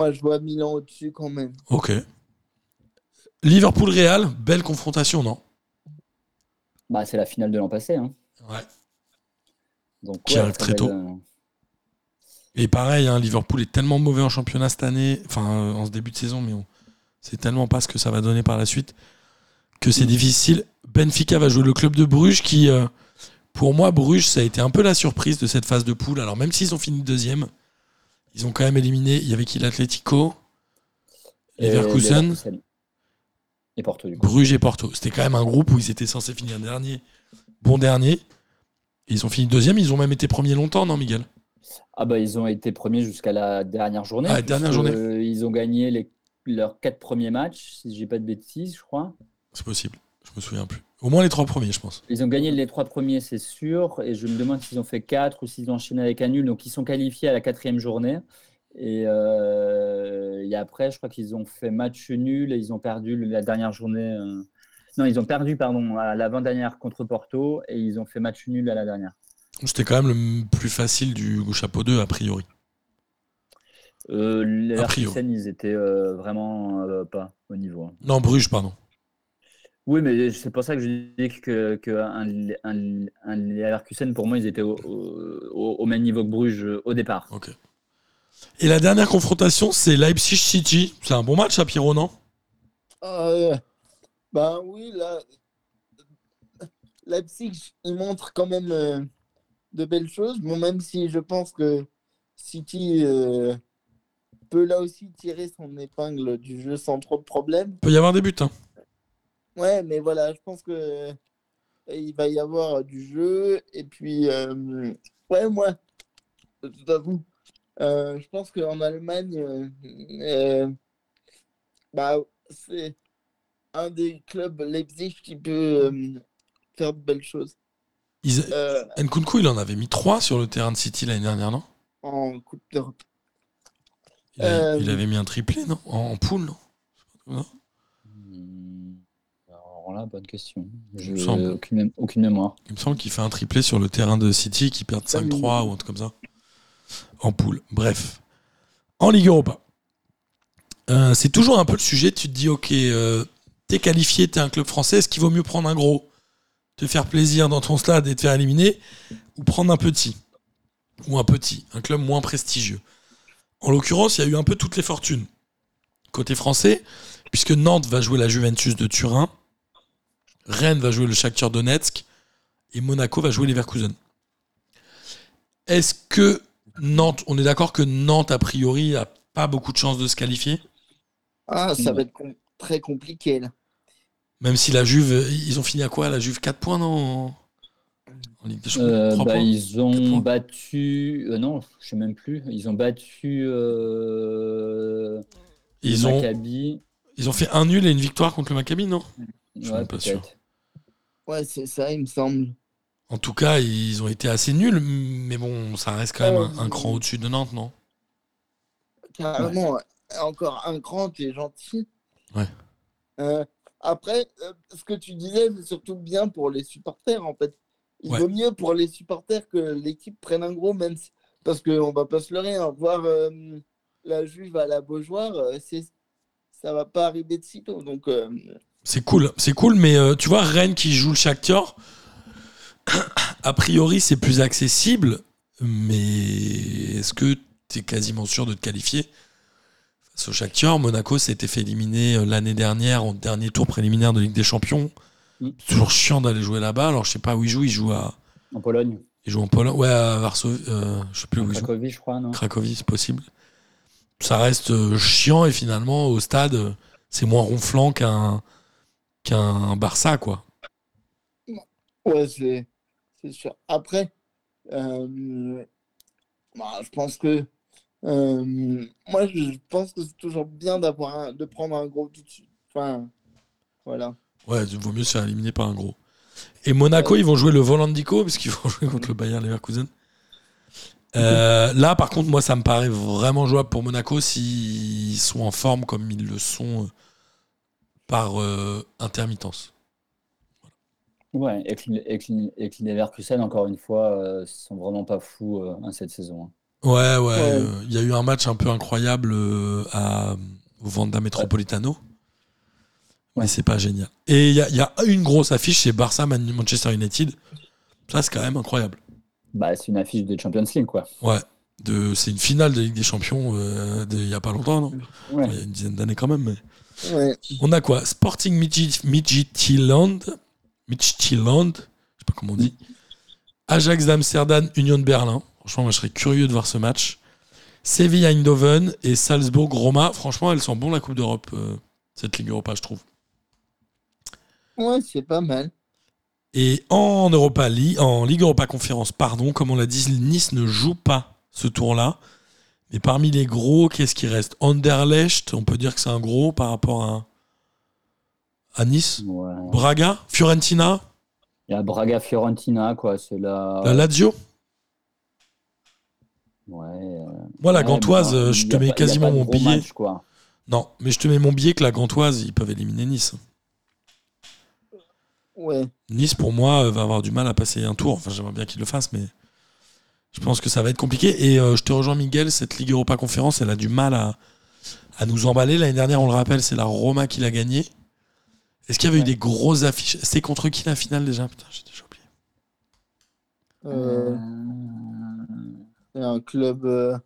Moi, je vois Milan au-dessus quand même. Ok. Liverpool-Real, belle confrontation, non? Bah, c'est la finale de l'an passé. Hein. Ouais. Donc, Qui ouais, arrive très tôt. euh, Et pareil, hein, Liverpool est tellement mauvais en championnat cette année, enfin euh, en ce début de saison, mais on sait tellement pas ce que ça va donner par la suite que c'est difficile. Benfica va jouer le club de Bruges qui, euh, pour moi, Bruges, ça a été un peu la surprise de cette phase de poule. Alors même s'ils ont fini deuxième, ils ont quand même éliminé. Il y avait qui l'Atlético, et Leverkusen. Et Porto, du coup. Bruges et Porto. C'était quand même un groupe où ils étaient censés finir dernier, bon dernier. Et ils ont fini deuxième. Ils ont même été premiers longtemps, non, Miguel? Ah bah ils ont été premiers jusqu'à la dernière journée. Ah, dernière journée. Euh, ils ont gagné les, leurs quatre premiers matchs, si j'ai pas de bêtises, je crois. C'est possible. Je me souviens plus. Au moins les trois premiers, je pense. Ils ont gagné les trois premiers, c'est sûr. Et je me demande s'ils ont fait quatre ou s'ils ont enchaîné avec un nul. Donc ils sont qualifiés à la quatrième journée. Et, euh, et après, je crois qu'ils ont fait match nul et ils ont perdu la dernière journée. euh, Non, ils ont perdu, pardon, à l'avant-dernière contre Porto et ils ont fait match nul à la dernière. C'était quand même le plus facile du chapeau 2, a priori. Euh, les A priori. Leverkusen, ils étaient euh, vraiment euh, pas au niveau. hein. Non, Bruges, pardon. Oui, mais c'est pour ça que je dis que, que un, un, un Leverkusen, pour moi, ils étaient au, au- au même niveau que Bruges euh, au départ. Ok. Et la dernière confrontation, c'est Leipzig City. C'est un bon match à Pierrot, non? Euh, ben oui, là, Leipzig, il montre quand même euh, de belles choses. Bon, même si je pense que City euh, peut là aussi tirer son épingle du jeu sans trop de problèmes. Peut y avoir des buts. Hein. Ouais, mais voilà, je pense que euh, il va y avoir du jeu. Et puis, euh, ouais, moi, de toute façon, euh, je pense qu'en Allemagne, euh, bah, c'est un des clubs Leipzig qui peut faire de belles choses. Ils... Nkunku, il en avait mis 3 sur le terrain de City l'année dernière, non? En Coupe d'Europe. il, avait, il avait mis un triplé, non? En, en poule, non? Non? Alors là, bonne question. Je aucune, mé- aucune mémoire. Il me semble qu'il fait un triplé sur le terrain de City, qui perd 5-3 ou un truc comme ça. En poule. Bref. En Ligue Europa. Euh, c'est toujours un peu le sujet. Tu te dis, ok, euh, t'es qualifié, t'es un club français. Est-ce qu'il vaut mieux prendre un gros, te faire plaisir dans ton stade et te faire éliminer, ou prendre un petit? Ou un petit, un club moins prestigieux. En l'occurrence, il y a eu un peu toutes les fortunes. Côté français, puisque Nantes va jouer la Juventus de Turin, Rennes va jouer le Shakhtar Donetsk, et Monaco va jouer Leverkusen. Est-ce que Nantes, on est d'accord que Nantes, a priori, a pas beaucoup de chances de se qualifier? Ah, ça va être com- très compliqué là. Même si la Juve, ils ont fini à quoi La Juve 4 points, non? En en Ligue des Champions Euh, bah, ils ont battu. euh, non, je sais même plus. Ils ont battu. euh, ils, le ont, Maccabi. ils ont fait un nul et une victoire contre le Maccabi, non? Je suis Ouais, pas sûr. Ouais, c'est ça, il me semble. En tout cas, ils ont été assez nuls, mais bon, ça reste quand même un, un cran au-dessus de Nantes, non? Carrément, encore un grand, t'es gentil. Ouais. Euh, après, euh, ce que tu disais, c'est surtout bien pour les supporters, en fait. Il Ouais. vaut mieux pour les supporters que l'équipe prenne un gros, même si- parce qu'on va pas se leurrer, hein, voir euh, la Juve à la Beaujoire, c'est ça va pas arriver de sitôt. Donc, C'est cool, c'est cool, mais euh, tu vois, Rennes qui joue le Shakhtar, a priori c'est plus accessible, mais est-ce que tu es quasiment sûr de te qualifier face au Shakhtar? Monaco s'était fait éliminer euh, l'année dernière au dernier tour préliminaire de Ligue des Champions. Mm. C'est toujours chiant d'aller jouer là-bas, alors je sais pas où il joue, il joue, à, En Pologne. il joue en Pologne, ouais à Varsovie, euh, je sais plus où il joue. Cracovie, je crois, non? Cracovie, c'est possible. Ça reste euh, chiant et finalement au stade, c'est moins ronflant qu'un qu'un Barça quoi. ouais, c'est c'est sûr. Après, euh, bah, je pense que euh, moi, je pense que c'est toujours bien d'avoir un- de prendre un gros tout de suite. Enfin, voilà. Ouais, il vaut mieux se faire éliminer par un gros. Et Monaco, ils vont jouer le Volandico parce qu'ils vont jouer contre le Bayern Leverkusen. Euh, là, par contre, moi, ça me paraît vraiment jouable pour Monaco s'ils sont en forme comme ils le sont par euh, intermittence. Ouais, et que, et que- et que les Leverkusen, encore une fois, euh, sont vraiment pas fous euh, hein, cette saison. hein. Ouais, ouais. Ouais. euh, Il y a eu un match un peu incroyable euh, à, au Vanda Metropolitano. Mais Ouais. c'est pas génial. Et il y a, il y a une grosse affiche, c'est Barça Man- Manchester United. Ça, c'est quand même incroyable. Bah, c'est une affiche de Champions League, quoi. Ouais. De, c'est une finale de Ligue des Champions euh, de- il y a pas longtemps, non? Ouais. Il y a une dizaine d'années quand même. Mais... Ouais. On a quoi? Sporting Midget- Midtjylland. Midtjylland. Je sais pas comment on dit. Ajax d'Amsterdam, Union de Berlin. Franchement, moi, je serais curieux de voir ce match. Séville Eindhoven et Salzbourg Roma. Franchement, elles sont bon la Coupe d'Europe, euh, cette Ligue Europa, je trouve. Ouais, c'est pas mal. Et en Europa League, en Ligue Europa Conférence, pardon, comme on l'a dit, Nice ne joue pas ce tour-là. Mais parmi les gros, qu'est-ce qui reste? Anderlecht, on peut dire que c'est un gros par rapport à, à Nice? Ouais. Braga, Fiorentina, Il y a Braga Fiorentina, quoi. C'est la. la Lazio? Ouais. euh, Moi, la ouais, Gantoise, euh, je te mets pas- quasiment mon billet. match, quoi. Non, mais je te mets mon billet que la Gantoise, ils peuvent éliminer Nice. Ouais. Nice, pour moi, euh, va avoir du mal à passer un tour. Enfin, j'aimerais bien qu'ils le fassent, mais je pense que ça va être compliqué. Et euh, je te rejoins, Miguel, cette Ligue Europa Conférence, elle a du mal à, à nous emballer. L'année dernière, on le rappelle, c'est la Roma qui l'a gagné. Est-ce qu'il y avait eu des grosses affiches? C'était contre qui la finale déjà? Putain, j'ai déjà oublié. Euh, c'est un club. euh,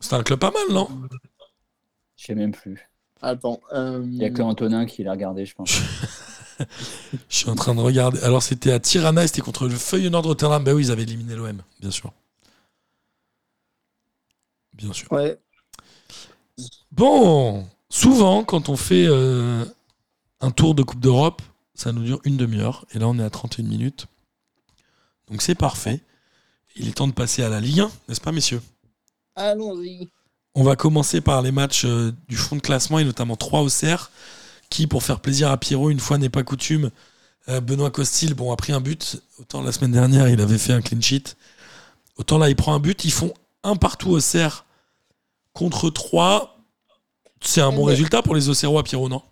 C'était un club pas mal, non? Je sais même plus. Attends. euh, Il n'y a que Antonin qui l'a regardé, je pense. Je suis en train de regarder. Alors, c'était à Tirana c'était contre le Feyenoord Rotterdam. Ben oui, ils avaient éliminé l'OM, bien sûr. Bien sûr. Ouais. Bon, souvent, quand on fait euh, un tour de Coupe d'Europe, ça nous dure une demi-heure. Et là, on est à 31 minutes. Donc, c'est parfait. Il est temps de passer à la Ligue 1, n'est-ce pas, messieurs? Allons-y. On va commencer par les matchs euh, du fond de classement et notamment 3 au CR, qui, pour faire plaisir à Pierrot, une fois n'est pas coutume, euh, Benoît Costil bon, a pris un but. Autant la semaine dernière, il avait fait un clean sheet. Autant là, il prend un but. Ils font un partout au CR contre 3. C'est un bon Mais- résultat pour les Auxerrois, Pierrot, non?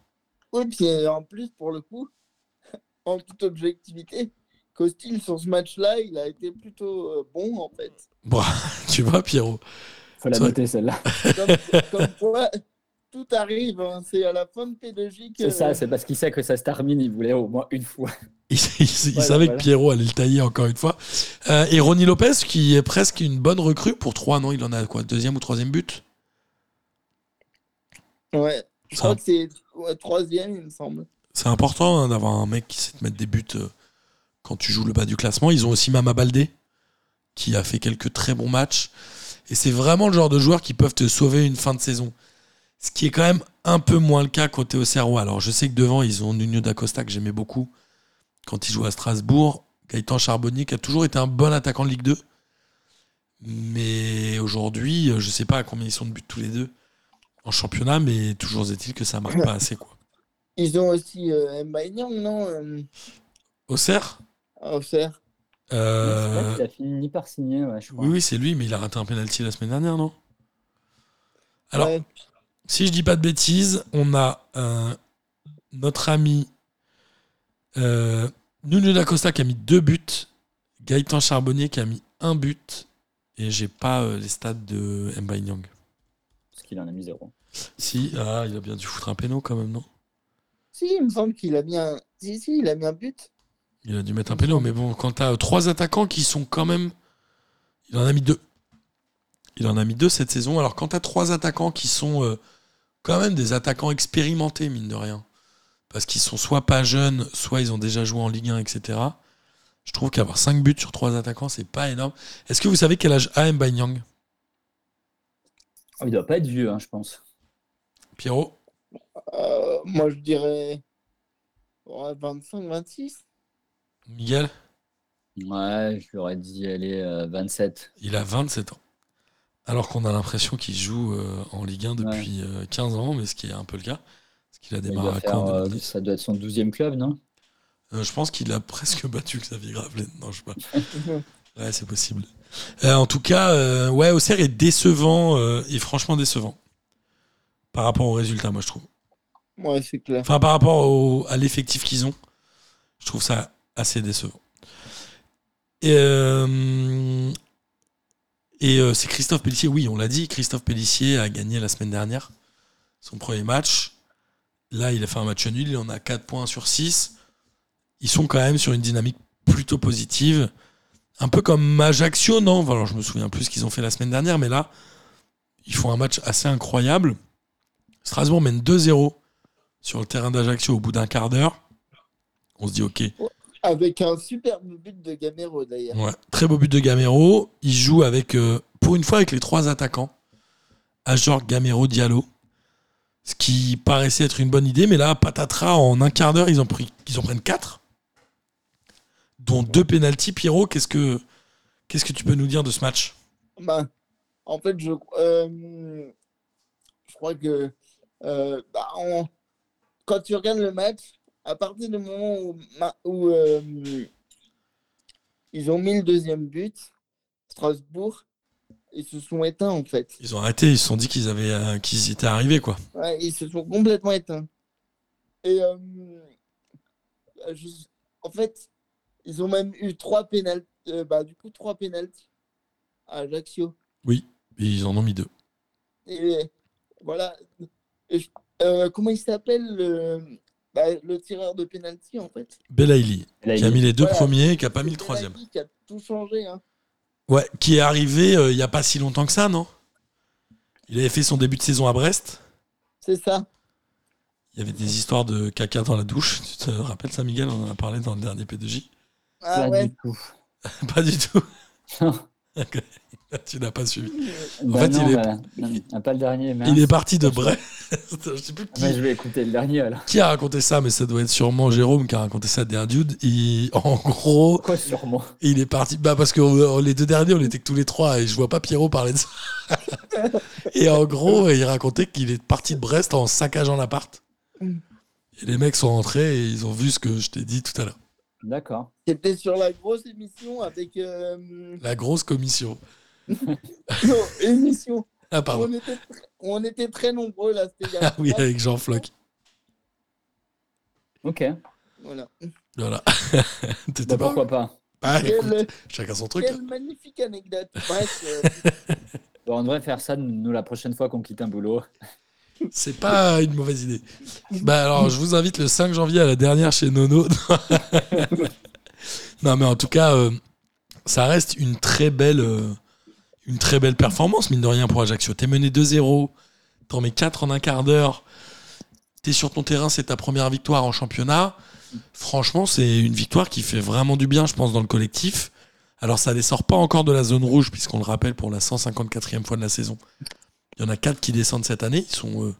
Oui, puis euh, en plus, pour le coup, en toute objectivité, Costil, sur ce match-là, il a été plutôt euh, bon, en fait. Bon, tu vois, Pierrot. Faut la noter, celle-là. Comme, comme quoi, tout arrive. hein. C'est à la fin de P2J que. C'est ça, c'est parce qu'il sait que ça se termine, il voulait au moins une fois. Il, il- il Voilà, savait voilà. que Pierrot allait le tailler encore une fois. Euh, et Ronny Lopez, qui est presque une bonne recrue pour 3, non Il en a quoi Deuxième ou troisième but? Ouais. Je Ça- crois que c'est ouais, troisième, il me semble. C'est important hein, d'avoir un mec qui sait te mettre des buts euh, quand tu joues le bas du classement. Ils ont aussi Mama Baldé, qui a fait quelques très bons matchs. Et c'est vraiment le genre de joueurs qui peuvent te sauver une fin de saison. Ce qui est quand même un peu moins le cas côté Auxerrois. Alors je sais que devant, ils ont Nuno d'Acosta, que j'aimais beaucoup quand il jouait à Strasbourg. Gaëtan Charbonnier, qui a toujours été un bon attaquant de Ligue 2. Mais aujourd'hui, euh, je sais pas à combien ils sont de buts tous les deux en championnat, mais toujours est-il que ça marque pas assez. quoi. Ils ont aussi euh, Mbaignan, non euh, Auxerre à Auxerre. euh, Il a fini par signer, ouais, je crois. Oui, oui, c'est lui, mais il a raté un penalty la semaine dernière, non? Alors, Ouais. Si je dis pas de bêtises, on a euh, notre ami euh, Nuno D'Acosta qui a mis deux buts, Gaëtan Charbonnier qui a mis un but, et j'ai pas euh, les stats de Mbaye Nyang. Parce qu'il en a mis zéro. Si, ah, il a bien dû foutre un péno quand même, non? Si, il me semble qu'il a mis un. Si, si, il a mis un but. Il a dû mettre un péno, mais bon, quand t'as euh, trois attaquants qui sont quand même. Il en a mis deux. Il en a mis deux cette saison. Alors, quand t'as trois attaquants qui sont euh, quand même des attaquants expérimentés, mine de rien, parce qu'ils sont soit pas jeunes, soit ils ont déjà joué en Ligue 1, etc., je trouve qu'avoir cinq buts sur trois attaquants, c'est pas énorme. Est-ce que vous savez quel âge a Mbanyang? Oh, il doit pas être vieux, hein, je pense. Pierrot? Euh, moi, je dirais. ouais, 25, 26. Miguel? Ouais, je lui aurais dit, allez, euh, 27. Il a 27 ans. Alors qu'on a l'impression qu'il joue euh, en Ligue 1 depuis euh, 15 ans, mais ce qui est un peu le cas. Parce qu'il a démarré à faire, euh, 2010. ça doit être son 12e club, non? Euh, je pense qu'il a presque battu Xavier Gravelaine. Non, je sais pas. Ouais, c'est possible. Euh, en tout cas, euh, ouais, Auxerre est décevant euh, et franchement décevant par rapport aux résultats, moi je trouve. Ouais, c'est clair. Enfin, par rapport au- à l'effectif qu'ils ont, je trouve ça assez décevant. Et, euh, et euh, c'est Christophe Pellissier, oui, on l'a dit, Christophe Pellissier a gagné la semaine dernière son premier match. Là, il a fait un match nul, il en a 4 points sur 6. Ils sont quand même sur une dynamique plutôt positive. Un peu comme Ajaccio, non? Enfin, Alors, je me souviens plus ce qu'ils ont fait la semaine dernière, mais là, ils font un match assez incroyable. Strasbourg mène 2-0 sur le terrain d'Ajaccio au bout d'un quart d'heure. On se dit, ok, Avec un superbe but de Gamero, d'ailleurs. Ouais, très beau but de Gamero. Il joue avec, euh, pour une fois, avec les trois attaquants. Ajor, Gamero, Diallo. Ce qui paraissait être une bonne idée, mais là, patatras, en un quart d'heure, ils, ont pris, ils en prennent quatre. Dont deux pénalties. Pierrot, qu'est-ce que, qu'est-ce que tu peux nous dire de ce match? Bah, en fait, je, euh, je crois que euh, bah, on- quand tu regardes le match, à partir du moment où, euh, ils ont mis le deuxième but, Strasbourg, ils se sont éteints en fait. Ils ont arrêté, ils se sont dit qu'ils avaient, euh, qu'ils étaient arrivés, quoi. Ouais, ils se sont complètement éteints. Et euh, je- en fait, ils ont même eu trois pénalties, bah, du coup trois pénalties à Ajaccio. Oui, et ils en ont mis deux. Et voilà. Et euh, comment il s'appelle le, bah, le tireur de penalty en fait Belaïli, qui a mis les deux Voilà. premiers et qui a pas mis le troisième. Belaïli Qui a tout changé. Hein. Ouais, qui est arrivé euh, il y a pas si longtemps que ça, non? Il avait fait son début de saison à Brest. C'est ça. Il y avait des histoires de caca dans la douche. Tu te rappelles ça, Miguel? On en a parlé dans le dernier P2J. Ah Pas ouais. du tout. pas du tout. Tu n'as pas suivi. Bah fait, non, il est- bah, non, pas le dernier. Il est parti de Brest. Je sais plus qui, Ouais, je vais écouter le dernier alors. qui a raconté ça, mais ça doit être sûrement Jérôme qui a raconté ça d'un dude. Il- en gros, Quoi sûrement? il est parti. Bah parce que euh, les deux derniers, on était que tous les trois et je vois pas Pierrot parler de ça. et en gros, il racontait qu'il est parti de Brest en saccageant l'appart. Et les mecs sont rentrés et ils ont vu ce que je t'ai dit tout à l'heure. D'accord. C'était sur la grosse émission avec. euh, La grosse commission. Non, émission. Ah pardon. On était, on était très nombreux là. Ah oui, avec Jean Floch. Ok. Voilà. Voilà. T'étais Bah, pas. pourquoi pas Ah, Quelle, écoute, chacun son truc. quelle magnifique anecdote. Bref, euh, Bon, On devrait faire ça nous la prochaine fois qu'on quitte un boulot. C'est pas une mauvaise idée. Bah je vous invite le 5 janvier à la dernière chez Nono. non, mais en tout cas, euh, ça reste une très belle, euh, une très belle performance, mine de rien, pour Ajaccio. T'es mené 2-0, t'en mets 4 en un quart d'heure, t'es sur ton terrain, c'est ta première victoire en championnat. Franchement, c'est une victoire qui fait vraiment du bien, je pense, dans le collectif. Alors, ça les sort pas encore de la zone rouge, puisqu'on le rappelle pour la 154e fois de la saison. Il y en a 4 qui descendent cette année. Ils sont euh,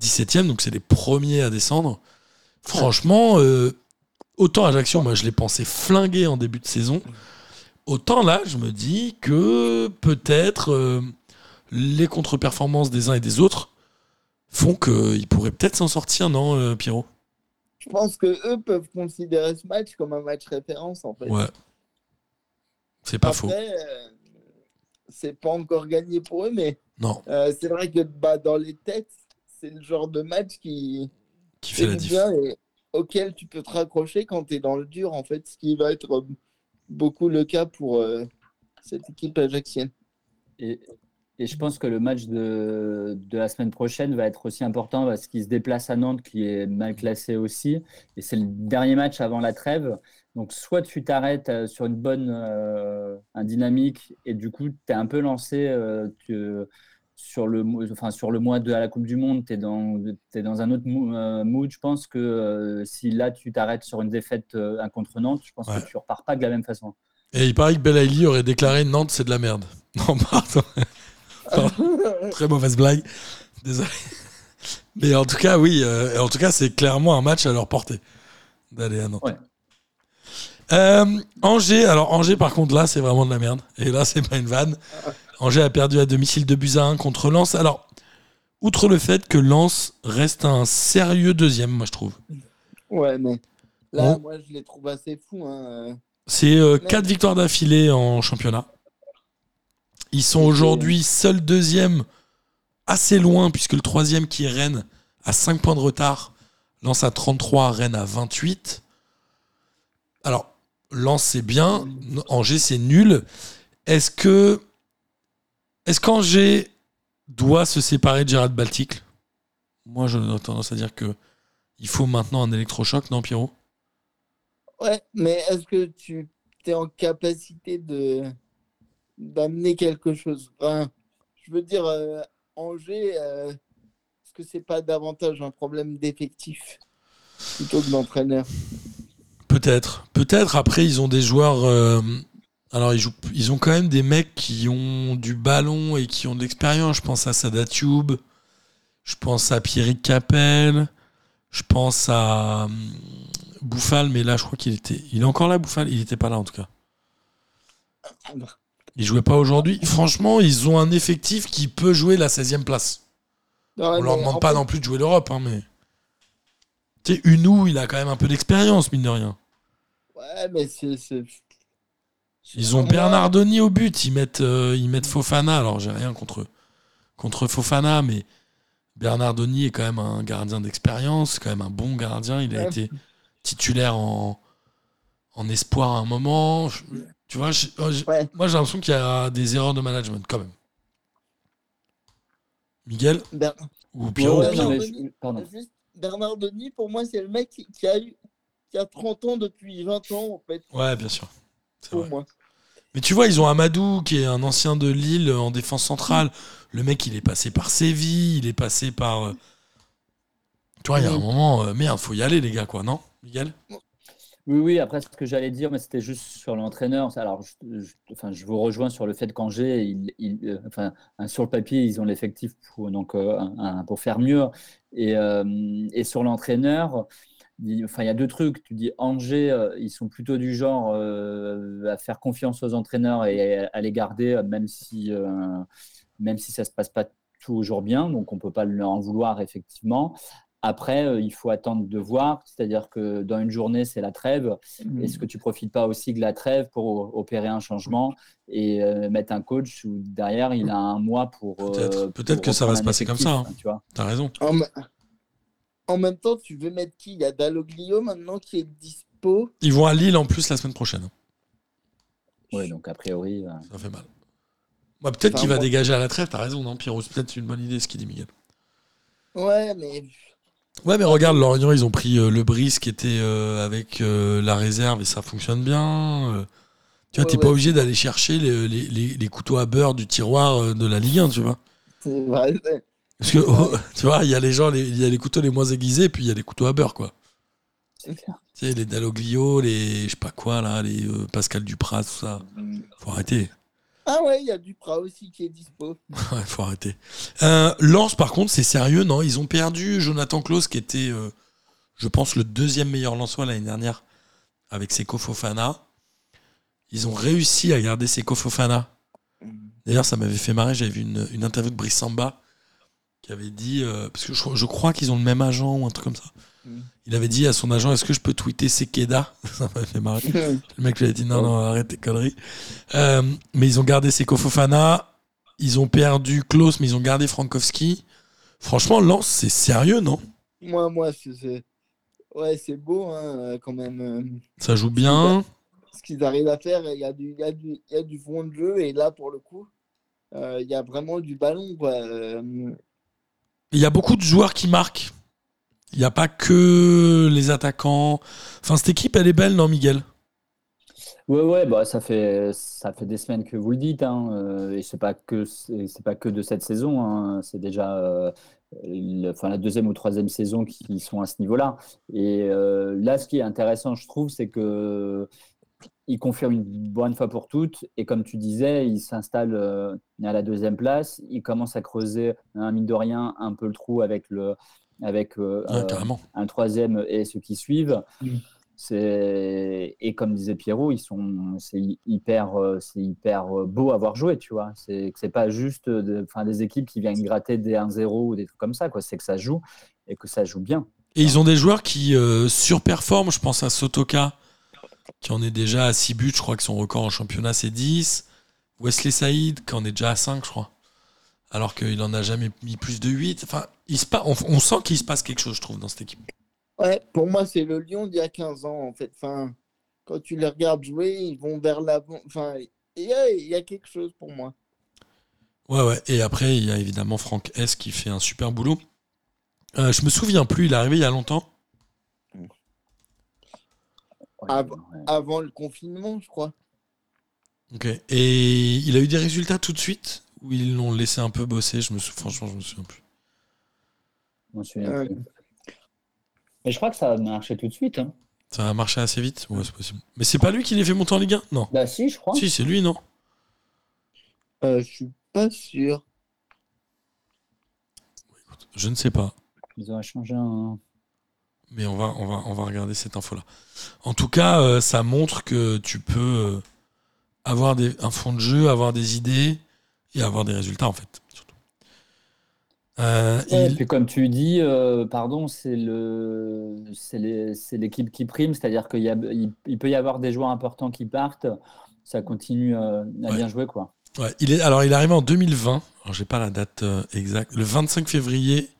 17e, donc c'est les premiers à descendre. Franchement, euh, autant Ajaccio, moi je l'ai pensé flingué en début de saison. Autant là, je me dis que peut-être euh, les contre-performances des uns et des autres font qu'ils pourraient peut-être s'en sortir, non, euh, Pierrot? Je pense que eux peuvent considérer ce match comme un match référence en fait. Ouais. C'est pas Après, faux. euh, c'est pas encore gagné pour eux, mais Non, euh, c'est vrai que bah, dans les têtes, c'est le genre de match qui qui fait la et auquel tu peux te raccrocher quand tu es dans le dur, en fait, ce qui va être euh, beaucoup le cas pour euh, cette équipe ajaxienne. Et, et je pense que le match de, de la semaine prochaine va être aussi important parce qu'il se déplace à Nantes, qui est mal classé aussi. Et c'est le dernier match avant la trêve. Donc, soit tu t'arrêtes euh, sur une bonne euh, un dynamique et du coup, tu es un peu lancé euh, tu- sur, le, enfin, sur le mois de la Coupe du Monde. Tu es, dans t'es dans un autre mo- mood. Je pense que euh, si là, tu t'arrêtes sur une défaite euh, un contre Nantes, je pense Ouais. que tu repars pas de la même façon. Et il paraît que Belaïli aurait déclaré Nantes, c'est de la merde. Non, pardon. Très mauvaise blague. Désolé. Mais en tout cas, oui. euh, en tout cas, c'est clairement un match à leur portée d'aller à Nantes. Ouais. Euh, Angers, alors Angers, par contre, là, c'est vraiment de la merde. Et là, c'est pas une vanne. Angers a perdu à domicile 2 buts à 1 contre Lens. Alors, outre le fait que Lens reste un sérieux deuxième, moi, je trouve. ouais, mais là, Bon. moi, je les trouve assez fous. Hein. C'est 4 victoires d'affilée en championnat. Ils sont aujourd'hui seuls deuxième, assez loin, puisque le troisième qui est Rennes a 5 points de retard. Lens à 33, Rennes à 28. Alors, Lens c'est bien, Angers c'est nul. Est-ce que. Est-ce qu'Angers doit se séparer de Gérard Baltic? Moi, j'ai tendance à dire que il faut maintenant un électrochoc, non, Pierrot? Ouais, mais est-ce que tu es en capacité de d'amener quelque chose? Je veux dire, euh, Angers, euh, est-ce que c'est pas davantage un problème d'effectif plutôt que d'entraîneur? Peut-être. Peut-être. Après, ils ont des joueurs. euh, alors, ils, jouent, ils ont quand même des mecs qui ont du ballon et qui ont de l'expérience. Je pense à Sada Tube. Je pense à Pierrick Capel. Je pense à hum, Bouffal, mais là, je crois qu'il était. Il est encore là, Bouffal Il n'était pas là, en tout cas. Ils jouaient pas aujourd'hui. Franchement, ils ont un effectif qui peut jouer la 16e place. Non, On leur demande pas fait, non plus de jouer l'Europe, hein, mais. Tu sais, Unou, il a quand même un peu d'expérience, mine de rien. Ouais, mais c'est. Ils ont Bernardoni au but, ils mettent, euh, ils mettent Fofana. Alors, j'ai rien contre, contre Fofana, mais Bernardoni est quand même un gardien d'expérience, quand même un bon gardien. Il a Ouais. été titulaire en, en espoir à un moment. Je- tu vois, je- oh, je- Ouais. moi, j'ai l'impression qu'il y a des erreurs de management, quand même. Miguel Ber- ou Pierrot Ouais, Bernardoni. pour moi, c'est le mec qui, qui a eu qui a 30 ans depuis 20 ans, en fait, Ouais, bien sûr. C'est pour vrai. moi. Mais tu vois, ils ont Amadou, qui est un ancien de Lille en défense centrale. Le mec, il est passé par Séville, il est passé par. euh, Tu vois, il y a un moment, euh, merde, faut y aller, les gars, quoi, non, Miguel? Oui, oui, après, ce que j'allais dire, mais c'était juste sur l'entraîneur. Alors, je, je- enfin, je vous rejoins sur le fait qu'Angers, il, il- euh, enfin, hein, sur le papier, ils ont l'effectif pour, donc, euh, un- un- pour faire mieux. Et, euh, et sur l'entraîneur, enfin, il y a deux trucs. Tu dis Angers, euh, ils sont plutôt du genre euh, à faire confiance aux entraîneurs et à, à les garder, euh, même si, euh, même si ça ne se passe pas toujours bien. Donc, on ne peut pas leur en vouloir, effectivement. Après, euh, il faut attendre de voir, c'est-à-dire que dans une journée, c'est la trêve. Est-ce que tu profites pas aussi de la trêve pour opérer un changement et euh, mettre un coach où derrière il a un mois pour. euh, Peut-être. Que ça va se passer comme ça, hein. hein, tu vois. T'as raison. Me- en même temps, tu veux mettre qui? Il y a Dalloglio maintenant qui est dispo. Ils vont à Lille en plus la semaine prochaine. Ouais, donc a priori. euh, Ça fait mal. Bah, peut-être Enfin, qu'il va moi- dégager à la trêve, t'as raison, non, Pierrot C'est peut-être une bonne idée ce qu'il dit, Miguel. Ouais, mais Ouais, mais regarde, Lorient, ils ont pris euh, le Brice qui était euh, avec euh, la réserve et ça fonctionne bien. euh. tu vois, Ouais, t'es pas obligé d'aller chercher les, les- les- les couteaux à beurre du tiroir euh, de la Ligue 1, tu vois. c'est vrai. Parce que, oh, tu vois, il y a les gens, il y a les couteaux les moins aiguisés, puis il y a les couteaux à beurre, quoi. c'est clair. Tu sais, les Dalloglio, les je sais pas quoi, là, les euh, Pascal Duprat, tout ça. Faut arrêter. Ah ouais, il y a Duprat aussi qui est dispo. Ouais, faut arrêter. Euh, Lens, par contre, c'est sérieux, non? Ils ont perdu Jonathan Klaus, qui était, euh, je pense, le deuxième meilleur Lensois l'année dernière, avec Seko Fofana. Ils ont réussi à garder Seko Fofana. D'ailleurs, ça m'avait fait marrer. J'avais vu une, une interview de Brice Samba qui avait dit, euh, parce que je, je crois qu'ils ont le même agent ou un truc comme ça. Mm. Il avait dit à son agent Est-ce que je peux tweeter Sekeda? Ça m'avait fait marrer. Le mec lui a dit non, non, arrête tes conneries. Euh, mais ils ont gardé Seko Fofana. Ils ont perdu Klaus, mais ils ont gardé Frankowski. Franchement, Lens, c'est sérieux, non? Moi, moi, c'est-. Ouais, c'est beau, hein, quand même. euh, Ça joue bien. ce qu'ils arrivent à faire. Il y, a du, il, y a du, il y a du fond de jeu, et là, pour le coup, euh, il y a vraiment du ballon, quoi. Il y a beaucoup de joueurs qui marquent. Il n'y a pas que les attaquants. Enfin, cette équipe, elle est belle, non, Miguel? Ouais, ouais, bah ça fait ça fait des semaines que vous le dites, hein, euh, et c'est pas que pas que de cette saison, hein, c'est déjà euh, enfin la deuxième ou troisième saison qui sont à ce niveau-là. Et euh, là, ce qui est intéressant, je trouve, c'est que il confirme une bonne fois pour toutes, et comme tu disais, il s'installe euh, à la deuxième place, il commence à creuser un mine de rien un peu le trou avec le avec euh, Ouais, euh, un troisième et ceux qui suivent. Mm. C'est et comme disait Pierrot, ils sont c'est hyper euh, c'est hyper beau à voir jouer, tu vois. C'est que c'est pas juste de, enfin des équipes qui viennent gratter des 1-0 ou des trucs comme ça quoi, c'est que ça joue et que ça joue bien. Et ils ont des joueurs qui euh, surperforment. Je pense à Sotoka, qui en est déjà à 6 buts. Je crois que son record en championnat, c'est 10. Wesley Saïd, qui en est déjà à 5, je crois. Alors qu'il en a jamais mis plus de 8. Enfin, il se pa- on, on sent qu'il se passe quelque chose, je trouve, dans cette équipe. Ouais, pour moi, c'est le Lyon d'il y a 15 ans, en fait. Enfin, quand tu les regardes jouer, ils vont vers l'avant. Enfin, il y a, il y a quelque chose pour moi. Ouais, ouais. Et après, il y a évidemment Franck S qui fait un super boulot. Euh, je me souviens plus, il est arrivé il y a longtemps. Ouais. Avant le confinement, je crois. Ok. Et il a eu des résultats tout de suite ou ils l'ont laissé un peu bosser? Je me sou- Franchement, je me souviens plus. Je m'en souviens Euh, plus. Mais je crois que ça a marché tout de suite. Hein. Ça a marché assez vite? Ouais, c'est possible. Mais c'est pas lui qui les fait monter en Ligue 1 Non. Bah si, je crois. Si, c'est lui, non? Euh, je suis pas sûr. Je ne sais pas. Ils ont échangé un. Mais on va, on va, on va regarder cette info-là. En tout cas, euh, ça montre que tu peux euh, avoir des, un fond de jeu, avoir des idées et avoir des résultats en fait. Surtout. Euh, Et il- puis comme tu dis, euh, pardon, c'est le, c'est les- c'est l'équipe qui prime, c'est-à-dire qu'il y a, il, il peut y avoir des joueurs importants qui partent, ça continue à Ouais. bien jouer quoi. Ouais, il est, alors, il est arrivé en 2020. Alors, j'ai pas la date exacte. Le 25 février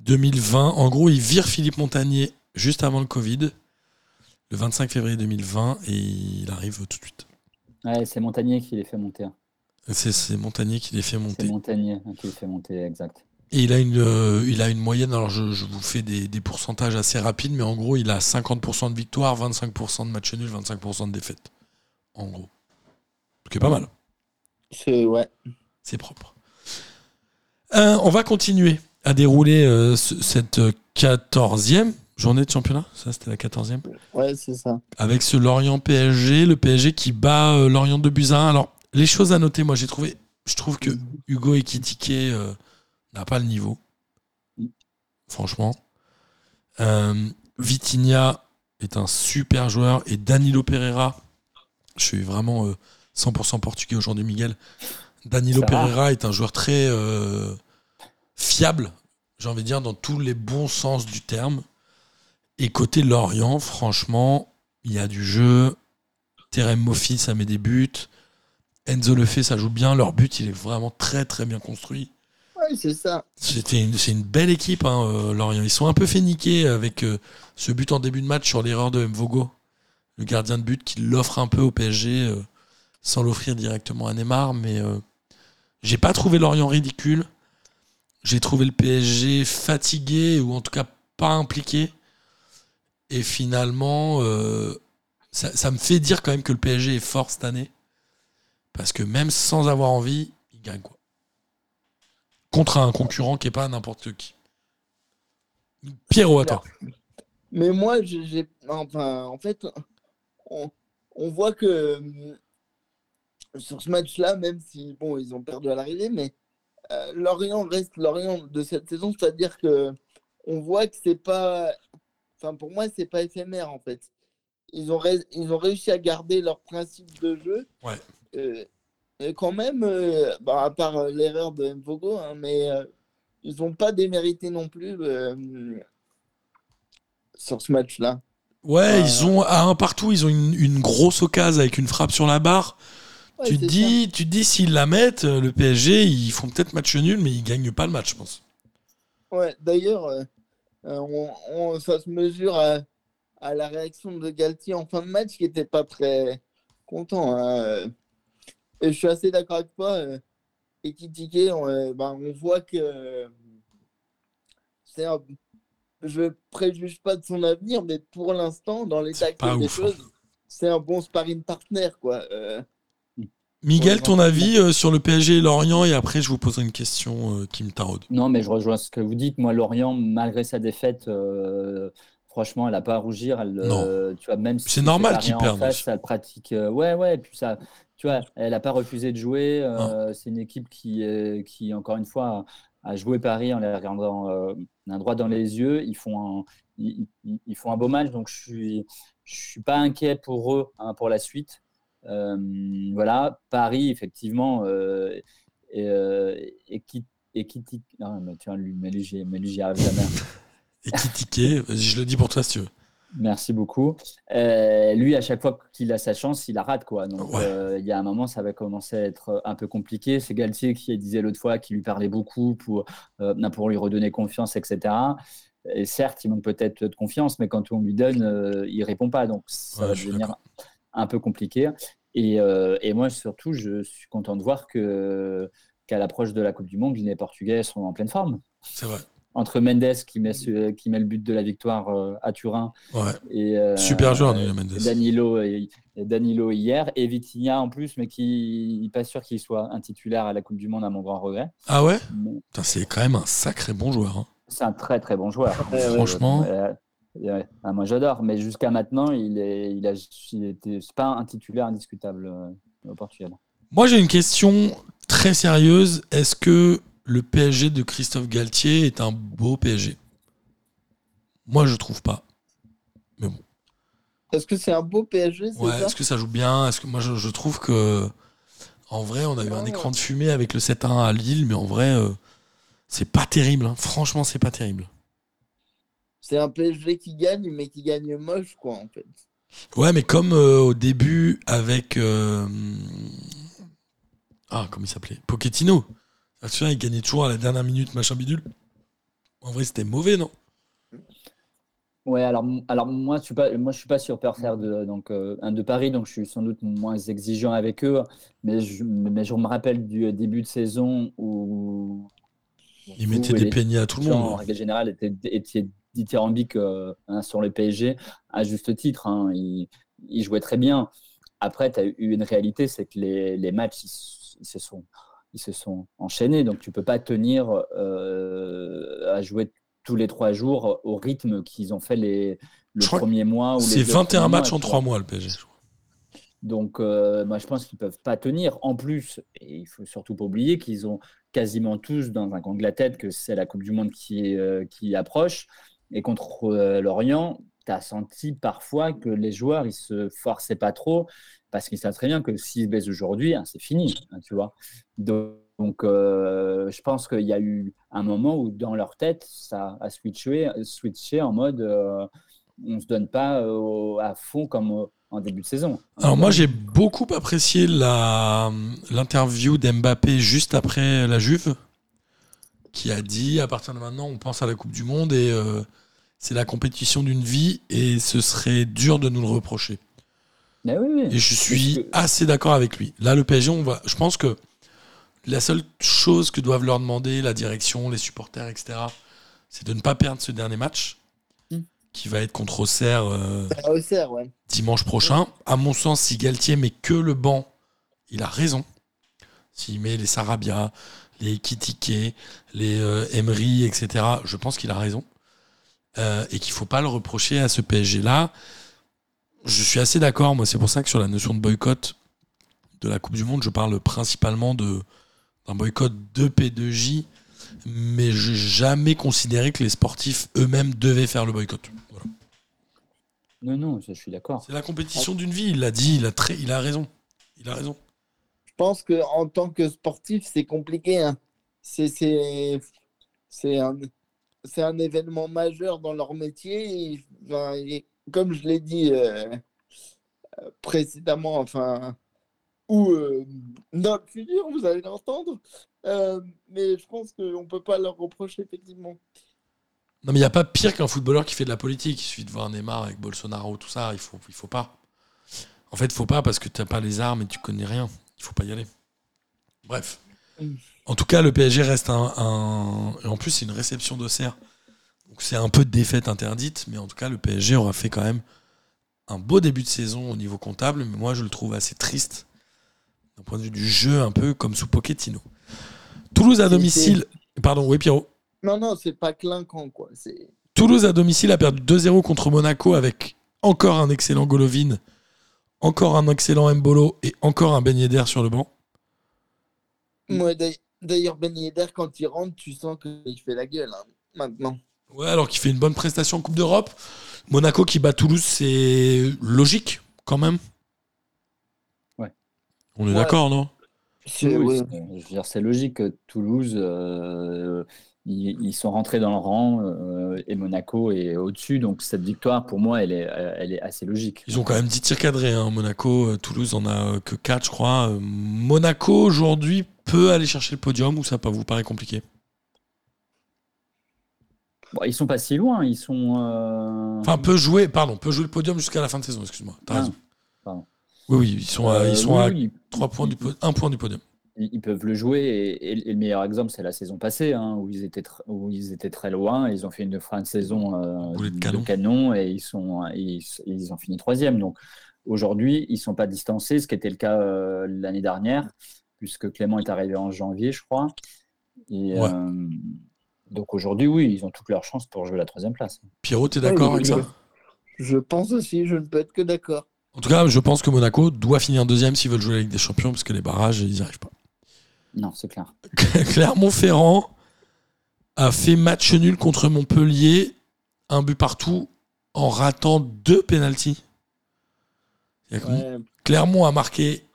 2020. En gros, il vire Philippe Montagnier juste avant le Covid. Le 25 février 2020. Et il arrive tout de suite. Ouais, c'est Montagnier qui les fait monter. hein. C'est, c'est Montagnier qui les fait C'est monter. Montagnier hein, qui les fait monter, exact. Et il a une, euh, il a une moyenne. Alors, je, je vous fais des, des pourcentages assez rapides. Mais en gros, il a 50% de victoires, 25% de matchs nuls, 25% de défaites. En gros. Ce qui est pas mal. C'est ouais. C'est propre. Euh, on va continuer à dérouler euh, ce- cette quatorzième journée de championnat. Ça, c'était la quatorzième. Ouais, c'est ça. Avec ce Lorient PSG, le PSG qui bat euh, Lorient de Buzyn. Alors, les choses à noter, moi, j'ai trouvé, je trouve que Hugo Ekitike euh, n'a pas le niveau. Franchement. Vitinha est un super joueur et Danilo Pereira, je suis vraiment euh, 100% portugais aujourd'hui, Miguel. Danilo. Pereira est un joueur très fiable, j'ai envie de dire, dans tous les bons sens du terme. Et côté Lorient, franchement, il y a du jeu. Terem Moffi, ça met des buts. Enzo le fait, ça joue bien. Leur but, il est vraiment très très bien construit. Ouais, c'est ça. C'était une, c'est une belle équipe, hein, euh, Lorient. Ils sont un peu fait niquer avec euh, ce but en début de match sur l'erreur de Mvogo, le gardien de but, qui l'offre un peu au PSG euh, sans l'offrir directement à Neymar. Mais j'ai pas trouvé Lorient ridicule. J'ai trouvé le PSG fatigué ou en tout cas pas impliqué. Et finalement, euh, ça, me fait dire quand même que le PSG est fort cette année. Parce que même sans avoir envie, il gagne quoi contre un concurrent qui est pas n'importe qui. Pierrot, à toi. Mais moi, j'ai. Enfin, en fait, on, on voit que euh, sur ce match-là, même si, bon, ils ont perdu à l'arrivée, mais euh, Lorient reste Lorient de cette saison, c'est-à-dire que on voit que c'est pas. Enfin, pour moi, c'est pas éphémère, en fait. Ils ont, ré- ils ont réussi à garder leur principe de jeu. Ouais. Euh, et quand même, euh, bah, à part l'erreur de Mvogo, hein, mais ils n'ont pas démérité non plus sur ce match-là. Ouais, ils ont à un partout, ils ont une, une grosse occasion avec une frappe sur la barre. Tu te dis, tu te dis s'ils la mettent, euh, le PSG, ils font peut-être match nul, mais ils gagnent pas le match, je pense. Ouais, d'ailleurs, euh, euh, on, on- ça se mesure à, à la réaction de Galtier en fin de match qui n'était pas très content. hein. Et je suis assez d'accord avec toi. Euh, Ekitike, on, euh, ben, on voit que c'est un- je préjuge pas de son avenir, mais pour l'instant, dans l'état actuel des ouf, hein. choses, c'est un bon sparring partner. Quoi. Euh, Miguel, ton avis euh, sur le PSG et Lorient, et après je vous poserai une question euh, qui me taraude. Non, mais je rejoins ce que vous dites. Moi, Lorient, malgré sa défaite, euh, franchement, elle n'a pas à rougir. Elle, tu vois, même si C'est normal qu'ils en perdent elle pratique. ouais, ouais. Et puis ça, tu vois, elle n'a pas refusé de jouer. C'est une équipe qui, qui, encore une fois, a joué Paris en les regardant euh, d'un droit dans les yeux. Ils font un, ils, ils- ils font un beau match, donc je suis, je suis pas inquiet pour eux hein, pour la suite. Euh, voilà, Paris, effectivement, euh, et, euh, et qui et qui non, mais tu vois, lui, mais lui, j'y arrive jamais. Et qui tiquait, vas-y, je le dis pour toi si tu veux. Merci beaucoup. Euh, lui, à chaque fois qu'il a sa chance, il la rate. Quoi. Donc, Ouais. euh, il y a un moment, ça va commencer à être un peu compliqué. C'est Galtier qui disait l'autre fois qu'il lui parlait beaucoup pour, euh, pour lui redonner confiance, etc. Et certes, il manque peut-être de confiance, mais quand on lui donne, il répond pas. Donc, ça Ouais, va devenir un peu compliqué. Et, euh, et moi, surtout, je suis content de voir que qu'à l'approche de la Coupe du Monde, les Portugais sont en pleine forme. C'est vrai. Entre Mendes qui met, ce- qui met le but de la victoire euh, à Turin Ouais. et euh, Super joueur, euh, Mendes. Danilo, et- et Danilo hier et Vitinha en plus, mais qui pas sûr qu'il soit un titulaire à la Coupe du Monde à mon grand regret. Ah ouais? C'est quand même un sacré bon joueur. hein. C'est un très très bon joueur. Franchement. Ouais. Ah, moi j'adore, mais jusqu'à maintenant, il est, il a, il était, c'est pas un titulaire indiscutable euh, au Portugal. Moi, j'ai une question très sérieuse. Est-ce que le PSG de Christophe Galtier est un beau PSG Moi, je trouve pas. Mais bon. Est-ce que c'est un beau PSG c'est Ouais, ça? est-ce que ça joue bien? Est-ce que moi je, je trouve que en vrai, on a eu un écran de fumée avec le 7-1 à Lille, mais en vrai, euh, c'est pas terrible. hein. Franchement, c'est pas terrible. C'est un PSG qui gagne, mais qui gagne moche, quoi, en fait. Ouais, mais comme euh, au début avec euh, ah comment il s'appelait? Pochettino. Ah, Tu vois, il gagnait toujours à la dernière minute, machin bidule. En vrai, c'était mauvais, non? Ouais, alors, alors moi, je suis pas, moi, je suis pas supporter de, donc, euh, un de Paris, donc je suis sans doute moins exigeant avec eux. Mais je, mais je me rappelle du début de saison où Il vous mettait et des peignets à tout le gens, en monde. règle générale, étaient, étaient dithyrambiques euh, hein, sur le PSG, à juste titre. Hein, ils, ils jouaient très bien. Après, tu as eu une réalité, c'est que les, les matchs, ils, se sont, ils se sont enchaînés. Donc, tu peux pas tenir euh, à jouer tous les trois jours au rythme qu'ils ont fait les, le Je premier mois. C'est deux 21 premiers matchs mois, en tu 3 vois. mois, le PSG. Donc, euh, moi, je pense qu'ils peuvent pas tenir. En plus, et il faut surtout pas oublier qu'ils ont quasiment tous dans un coin de la tête que c'est la Coupe du Monde qui, euh, qui approche. Et contre euh, l'Orient, tu as senti parfois que les joueurs, ils se forçaient pas trop parce qu'ils savent très bien que s'ils baissent aujourd'hui, hein, c'est fini, hein, tu vois. Donc, euh, je pense qu'il y a eu un moment où dans leur tête, ça a switché, switché en mode euh, on se donne pas euh, à fond comme en début de saison. Alors moi j'ai beaucoup apprécié l'interview d'Mbappé juste après la Juve qui a dit à partir de maintenant on pense à la Coupe du Monde et euh, c'est la compétition d'une vie et ce serait dur de nous le reprocher. Mais oui, oui. Et je suis que- assez d'accord avec lui. Là le PSG on va je pense que la seule chose que doivent leur demander la direction, les supporters etc. c'est de ne pas perdre ce dernier match Mm. qui va être contre Auxerre euh, À Auxerre, ouais. dimanche prochain. À mon sens, si Galtier met que le banc, il a raison. S'il met les Sarabia, les Kitike, les euh, Emery, etc., je pense qu'il a raison. Euh, et qu'il faut pas le reprocher à ce PSG-là. Je suis assez d'accord, moi, c'est pour ça que sur la notion de boycott de la Coupe du Monde, je parle principalement d'un boycott de P2J, mais j'ai jamais considéré que les sportifs eux-mêmes devaient faire le boycott. Voilà. Non, non, je suis d'accord. C'est la compétition d'une vie, il l'a dit, il a, très, il a raison. Il a raison. Pense que en tant que sportif, c'est compliqué. hein. C'est un un événement majeur dans leur métier. et, comme je l'ai dit euh, euh, précédemment, enfin ou euh, dans futur, vous allez l'entendre. Euh, mais je pense qu'on peut pas leur reprocher effectivement. Non, mais il n'y a pas pire qu'un footballeur qui fait de la politique. Il suffit de voir Neymar avec Bolsonaro, tout ça. Il faut, il faut pas. En fait, il faut pas parce que tu n'as pas les armes et tu connais rien. Il faut pas y aller. Bref. En tout cas, le PSG reste un. un- Et en plus, c'est une réception d'Auxerre. Donc, c'est un peu de défaite interdite. Mais en tout cas, le PSG aura fait quand même un beau début de saison au niveau comptable. Mais moi, je le trouve assez triste. D'un point de vue du jeu, un peu comme sous Pochettino. Toulouse à domicile. Pardon, oui, Pierrot. Non, non, c'est pas clinquant, quoi. Toulouse à domicile a perdu 2-0 contre Monaco avec encore un excellent Golovin, encore un excellent Mbolo et encore un Ben Yedder sur le banc. Moi, d'ailleurs- Ben Yedder, quand il rentre, tu sens qu'il fait la gueule hein, maintenant. Ouais, alors qu'il fait une bonne prestation en Coupe d'Europe. Monaco qui bat Toulouse, c'est logique quand même. Ouais. On est Ouais. d'accord, non? C'est- Oui, ouais. c'est- je veux dire, c'est logique que Toulouse, euh, ils, ils sont rentrés dans le rang euh, et Monaco est au-dessus. Donc cette victoire, pour moi, elle est, elle est assez logique. Ils ont quand même 10 tirs cadrés, hein, Monaco. Euh, Toulouse en a euh, que 4, je crois. Euh, Monaco, aujourd'hui, peut aller chercher le podium ou ça vous paraît compliqué? Bon, ils sont pas si loin. Ils sont. euh, Enfin, peut jouer, pardon, peut jouer le podium jusqu'à la fin de saison, excuse-moi. T'as Ah, raison. pardon. Oui, oui, ils sont à, euh, ils sont oui, à oui, 3 points du po- 1 point du podium. Ils, peuvent le jouer. Et, et- et le meilleur exemple, c'est la saison passée, hein, où, ils étaient où ils étaient très loin. Ils ont fait une fin de saison euh, de canon. et ils, sont, ils, ils ont fini troisième. Donc aujourd'hui, ils sont pas distancés, ce qui était le cas euh, l'année dernière, puisque Clément est arrivé en janvier, je crois. Et, Ouais. euh, donc aujourd'hui, oui, ils ont toutes leurs chances pour jouer la troisième place. Pierrot, t'es d'accord Ouais, avec oui, ça. Je pense aussi, je ne peux être que d'accord. En tout cas, je pense que Monaco doit finir deuxième s'ils veulent jouer la Ligue des Champions, parce que les barrages, ils n'y arrivent pas. Non, c'est clair. Clermont-Ferrand a fait match nul contre Montpellier, un but partout, en ratant deux pénalties. Clermont a marqué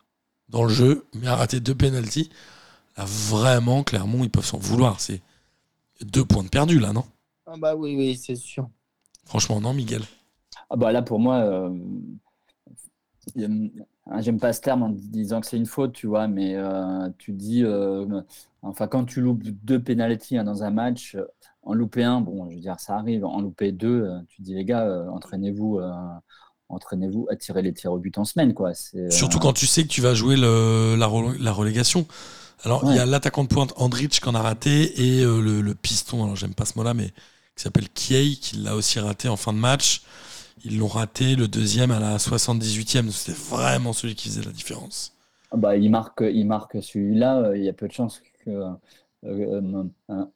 dans le jeu, mais a raté deux pénalties. Là, vraiment, Clermont, ils peuvent s'en vouloir. C'est deux points de perdu, là, non? Ah bah oui, oui, c'est sûr. Franchement, non, Miguel? Ah bah là, pour moi, euh, j'aime pas ce terme en disant que c'est une faute, tu vois, mais euh, tu dis, euh, enfin, quand tu loupes deux pénalties hein, dans un match, en louper un, bon, je veux dire, ça arrive, en louper deux, tu dis, les gars, entraînez-vous entraînez-vous à tirer les tirs au but en semaine. Quoi. Surtout quand tu sais que tu vas jouer le, la, la, relégation. Alors, il y a l'attaquant de pointe Andrich qui en a raté et le, le, piston, alors j'aime pas ce mot-là, mais qui s'appelle Kiei, qui l'a aussi raté en fin de match. Ils l'ont raté le deuxième à la 78e. C'était vraiment celui qui faisait la différence. Ah bah, il marque, il marque celui-là. Euh, il y a peu de chances que euh, euh,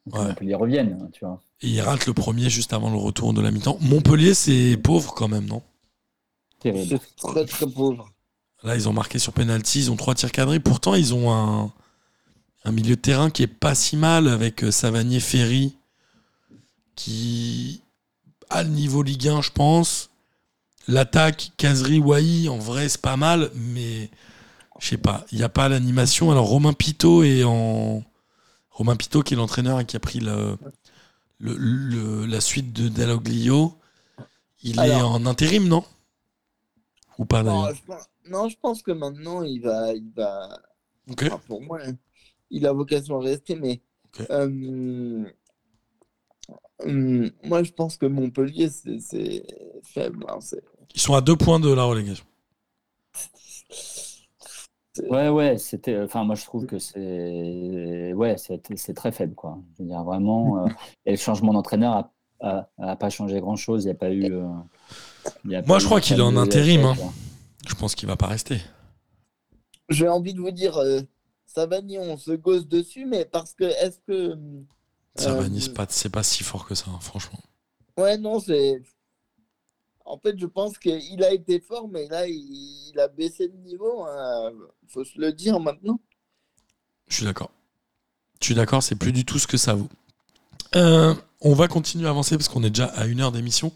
Montpellier revienne. Tu vois. Et il rate le premier juste avant le retour de la mi-temps. Montpellier, c'est pauvre quand même, non? C'est très très pauvre. Là, ils ont marqué sur penalty. Ils ont trois tirs cadrés. Pourtant, ils ont un, un milieu de terrain qui est pas si mal avec Savanier, Ferry qui a le niveau Ligue 1, je pense. L'attaque, Kazri, Wai, en vrai, c'est pas mal, mais je sais pas, il n'y a pas l'animation. Alors, Romain Pitot est en. Romain Pitot, qui est l'entraîneur et qui a pris le, la suite de Daloglio, il est en intérim, non? Ou pas non je, pense, non, je pense que maintenant, il va. Il va... pour moi, hein, il a vocation à rester, mais. Euh, Hum, moi, je pense que Montpellier, c'est faible. Hein, Ils sont à deux points de la relégation. Ouais, ouais, c'était. Enfin, moi, je trouve que c'est. Ouais, c'est très faible, quoi. Je veux dire, vraiment. Euh, et le changement d'entraîneur n'a pas changé grand-chose. Il n'y a pas eu. Euh, moi, je crois qu'il est en intérim. Hein. Je pense qu'il va pas rester. J'ai envie de vous dire, euh, Savani, on se gosse dessus, mais parce que est-ce que euh, c'est pas si fort que ça, hein, franchement. Ouais, non, c'est. En fait, je pense qu'il a été fort, mais là, il, a baissé de niveau. Il hein. faut se le dire maintenant. Je suis d'accord. Je suis d'accord, c'est plus du tout ce que ça vaut. Euh, on va continuer à avancer parce qu'on est déjà à une heure d'émission.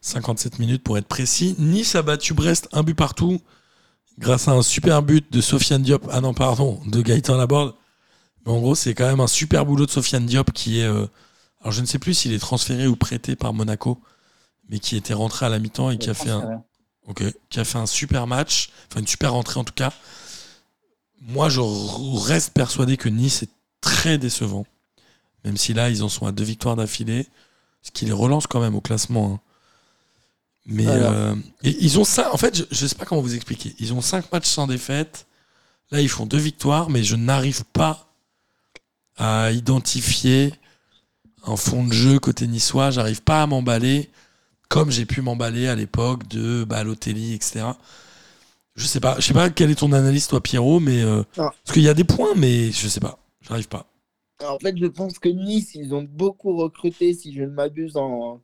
57 minutes pour être précis. Nice a battu Brest un but partout grâce à un super but de Sofiane Diop. Ah non, pardon, de Gaëtan Laborde en gros, c'est quand même un super boulot de Sofiane Diop qui est. Euh, alors, je ne sais plus s'il est transféré ou prêté par Monaco, mais qui était rentré à la mi-temps et qui a, fait un, qui a fait un super match, enfin une super rentrée en tout cas. Moi, je reste persuadé que Nice est très décevant, même si là, ils en sont à deux victoires d'affilée, ce qui les relance quand même au classement. Hein. Mais euh, ils ont ça. En fait, je ne sais pas comment vous expliquer. Ils ont cinq matchs sans défaite. Là, ils font deux victoires, mais je n'arrive pas à identifier un fond de jeu côté niçois. J'arrive pas à m'emballer comme j'ai pu m'emballer à l'époque de Balotelli, etc. Je sais pas, je sais pas quel est ton analyse toi Pierrot, mais euh, parce qu'il y a des points, mais je sais pas, j'arrive pas. En fait, je pense que Nice, ils ont beaucoup recruté, si je ne m'abuse, en,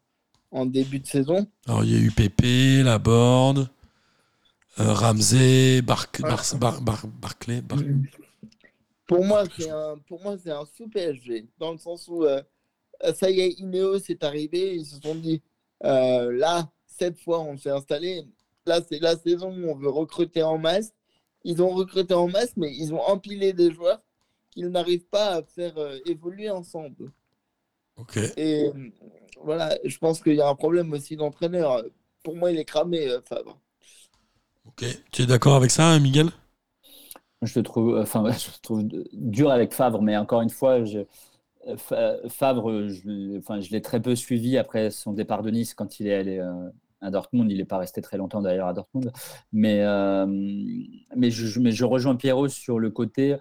en, début de saison. Alors il y a eu Pépé, Laborde, euh, Ramsey, Barclay, Barclay. Pour moi, c'est un, pour moi, c'est un sous PSG, dans le sens où euh, ça y est, Ineos est arrivé, ils se sont dit, euh, là, cette fois, on s'est installé, là, c'est la saison où on veut recruter en masse. Ils ont recruté en masse, mais ils ont empilé des joueurs qu'ils n'arrivent pas à faire euh, évoluer ensemble. Ok. Et voilà, je pense qu'il y a un problème aussi d'entraîneur. Pour moi, il est cramé, Fabre. Ok. Tu es d'accord avec ça, Miguel? Je trouve, enfin, je trouve dur avec Favre, mais encore une fois, je, Favre, je, enfin, je l'ai très peu suivi après son départ de Nice quand il est allé euh, à Dortmund. Il n'est pas resté très longtemps d'ailleurs à Dortmund. Mais, euh, mais, je, mais je rejoins Pierrot sur le côté.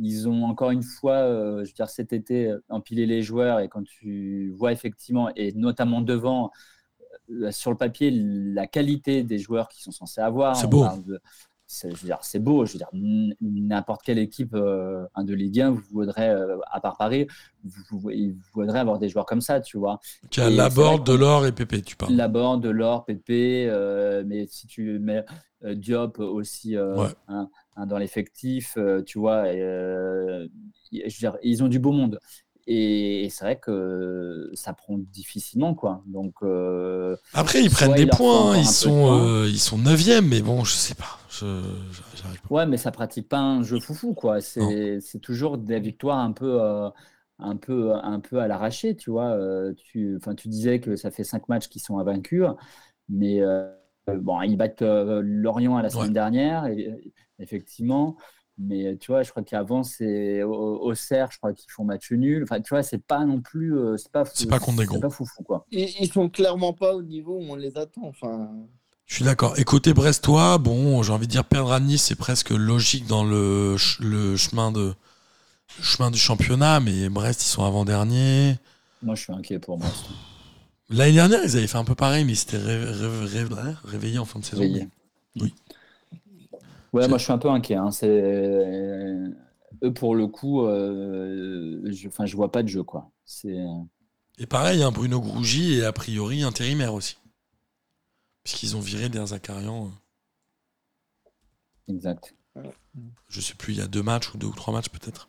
Ils ont encore une fois, euh, je veux dire, cet été, empilé les joueurs. Et quand tu vois effectivement, et notamment devant, sur le papier, la qualité des joueurs qui sont censés avoir. C'est beau c'est beau. Je veux dire, n'importe quelle équipe euh, de Ligue 1 vous voudrait, euh, à part Paris, vous, voudrait avoir des joueurs comme ça, tu vois. Tu as Laborde, Delors et Pépé, tu parles. Laborde, Delors, Pépé, euh, mais si tu mets Diop aussi dans l'effectif, tu vois, je veux dire, ils ont du beau monde. Et, c'est vrai que ça prend difficilement, quoi. Donc, euh, Après, ils prennent des points, ils sont, euh, ils sont 9 mais bon, je sais pas. Ouais, mais ça pratique pas un jeu foufou, quoi. C'est toujours des victoires un peu, euh, un peu, un peu à l'arraché, tu vois. tu, tu disais que ça fait 5 matchs qui sont invaincus, mais bon, ils battent Lorient à la semaine dernière, et, effectivement. Mais tu vois, je crois qu'avant, c'est au, au je crois qu'ils font match nul. Enfin, tu vois, c'est pas non plus. Euh, c'est pas, c'est pas contre des gros. pas foufou, quoi. Ils, ils, sont clairement pas au niveau où on les attend. Enfin. Je suis d'accord. Et côté Brestois, bon, j'ai envie de dire perdre à Nice, c'est presque logique dans le, le chemin, de, chemin du championnat, mais Brest, ils sont avant-derniers. Moi, je suis inquiet pour Brest. L'année dernière, ils avaient fait un peu pareil, mais ils s'étaient réveillés en fin de saison. Oui. Ouais, moi je suis un peu inquiet. Hein. C'est eux pour le coup, euh, je, enfin, je vois pas de jeu quoi. C'est. Et pareil, un hein, Bruno Grougy est a priori intérimaire aussi, puisqu'ils ont viré Der Zakarian. Euh. Exact. Je sais plus, il y a deux matchs ou deux ou trois matchs peut-être.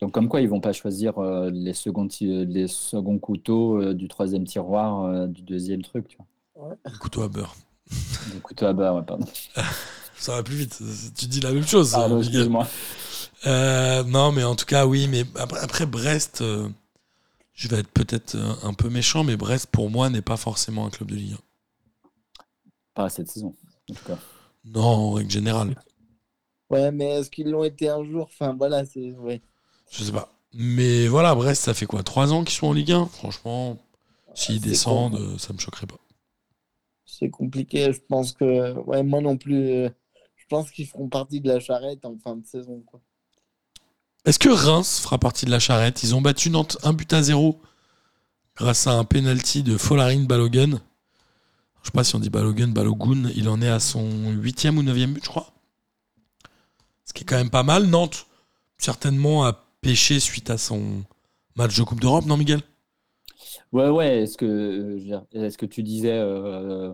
Donc comme quoi ils vont pas choisir euh, les seconds les seconds couteaux du troisième tiroir du deuxième truc, tu vois. Le couteau à beurre. Le couteau à beurre, ouais, pardon. Ça va plus vite. Tu dis la même chose. Ah, excuse-moi. Euh, non, mais en tout cas, oui. Mais après, Brest, euh, je vais être peut-être euh, un peu méchant, mais Brest, pour moi, n'est pas forcément un club de Ligue 1. Pas cette saison, en tout cas. Non, en règle générale. Ouais, mais est-ce qu'ils l'ont été un jour? Enfin, voilà, c'est. Ouais. Je sais pas. Mais voilà, Brest, ça fait quoi? Trois ans qu'ils sont en Ligue 1 Franchement, s'ils descendent, ça me choquerait pas. C'est compliqué. Je pense que. Ouais, moi non plus pense qu'ils feront partie de la charrette en fin de saison. Est-ce que Reims fera partie de la charrette? Ils ont battu Nantes un but à zéro grâce à un penalty de Folarin Balogun. Je ne sais pas si on dit Balogun, Balogun. Il en est à son huitième ou neuvième but, je crois. Ce qui est quand même pas mal. Nantes, certainement, a pêché suite à son match de Coupe d'Europe, non, Miguel? Ouais, ouais. Est-ce que, est-ce que tu disais. Euh,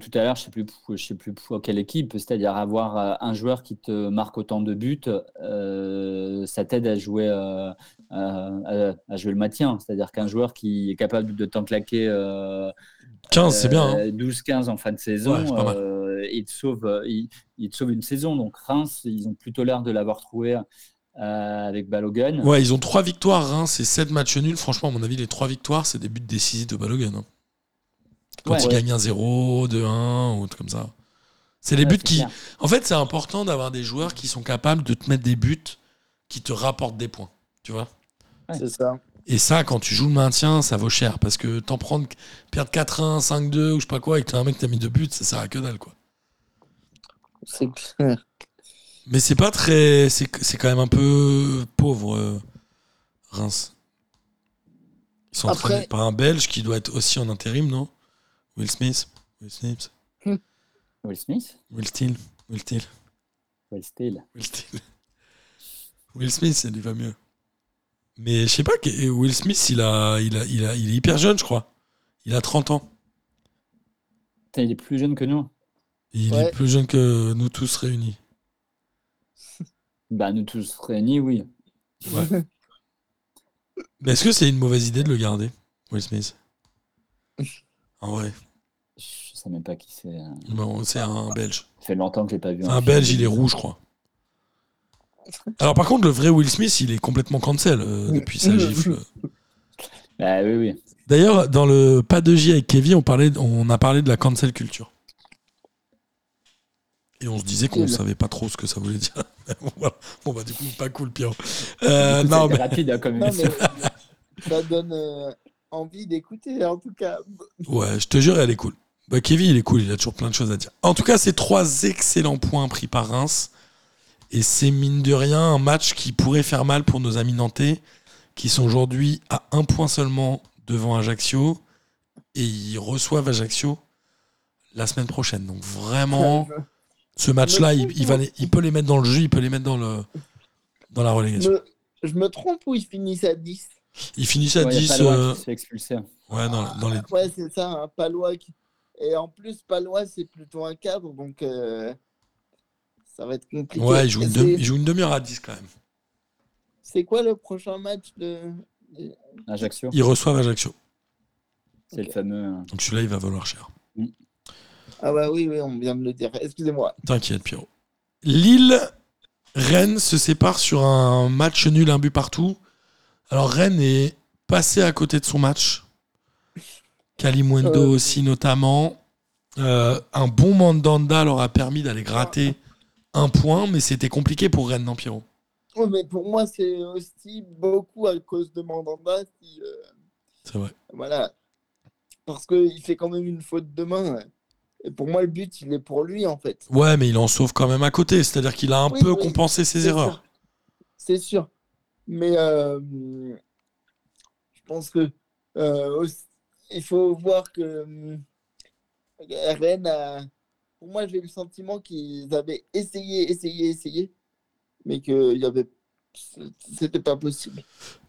tout à l'heure, je ne sais, plus, sais plus pour quelle équipe, c'est-à-dire avoir euh, un joueur qui te marque autant de buts, euh, ça t'aide à jouer, euh, à, jouer le maintien. C'est-à-dire qu'un joueur qui est capable de t'en claquer 15, c'est bien. 12-15 hein. en fin de saison, il, te sauve, il, te sauve une saison. Donc Reims, ils ont plutôt l'air de l'avoir trouvé. avec Balogun. Ouais, ils ont trois victoires, Reims et 7 matchs nuls. Franchement, à mon avis, les trois victoires, c'est des buts décisifs de Balogun. Hein. Quand il gagne un 0, 2-1, ou comme ça. C'est les buts qui. En fait, c'est important d'avoir des joueurs qui sont capables de te mettre des buts qui te rapportent des points. Tu vois C'est ça. Et ça, quand tu joues le maintien, ça vaut cher. Parce que t'en prendre, perdre 4-1, 5-2 ou je sais pas quoi, et que t'as un mec qui t'a mis deux buts, ça sert à que dalle, quoi. C'est clair. Mais c'est pas très. C'est quand même un peu pauvre, euh, Reims. Ils sont Après... entraînés par un Belge qui doit être aussi en intérim, non? Will Smith. Will Smith. Will Smith Will Steele. Will Steele. Will Steele. Will Steele. Will Smith, il va mieux. Mais je sais pas, Will Smith, il, a, il, a, il, a, il est hyper jeune, je crois. Il a 30 ans. il est plus jeune que nous. Il est plus jeune que nous tous réunis. Bah, nous tous réunis, oui. Ouais. Mais est-ce que c'est une mauvaise idée de le garder, Will Smith? En vrai. Je sais même pas qui c'est. Bon, c'est un Belge. Ça fait longtemps que j'ai pas vu. Un, un Belge, il est rouge, je crois. Alors par contre, le vrai Will Smith, il est complètement cancel euh, depuis sa gifle. Ah, oui, oui. D'ailleurs, dans le pas de J avec Kevin, on, parlait, on a parlé de la cancel culture. Et on se disait qu'on ne savait pas trop ce que ça voulait dire. bon, bah du coup, pas cool, Pierre. Euh, non, mais... rapide hein, comme ça donne, euh, envie d'écouter, en tout cas. Ouais, je te jure, elle est cool. Bah, Kevin, il est cool, il a toujours plein de choses à dire. En tout cas, c'est trois excellents points pris par Reims. Et c'est mine de rien un match qui pourrait faire mal pour nos amis nantais, qui sont aujourd'hui à un point seulement devant Ajaccio. Et ils reçoivent Ajaccio la semaine prochaine. Donc vraiment, ce match-là, il, va il peut les mettre dans le jeu, il peut les mettre dans, le, dans la relégation. je me trompe ou ils finissent à 10 ils finissent à 10. Euh... expulsé. Ouais, dans, les... ouais c'est ça, un Palois. Et en plus, Palois, c'est plutôt un cadre, donc euh, ça va être compliqué. Ouais, il joue, une, demi- heure à 10 quand même. c'est quoi le prochain match de. Ajaccio. Ils reçoivent Ajaccio. C'est le fameux. euh, Donc celui-là, il va valoir cher. Ah bah oui, oui, on vient de le dire. Excusez-moi. T'inquiète, Pierrot. Lille, Rennes se séparent sur un match nul, un but partout. Alors Rennes est passé à côté de son match. Kalimundo Euh. aussi notamment. Euh, un bon Mandanda leur a permis d'aller gratter un point, mais c'était compliqué pour Rennes, non Pierrot? Ouais, mais pour moi, c'est aussi beaucoup à cause de Mandanda. Si, euh, C'est vrai. voilà. Parce qu'il fait quand même une faute de main. Et pour moi, le but, il est pour lui, en fait. Ouais, mais il en sauve quand même à côté. C'est-à-dire qu'il a un Oui, peu oui, compensé ses erreurs. sûr. C'est sûr. Mais euh, je pense que euh, aussi- il faut voir que euh, Rennes a. Pour moi, j'ai eu le sentiment qu'ils avaient essayé, essayé, essayé, mais qu'il y avait. C'était pas possible.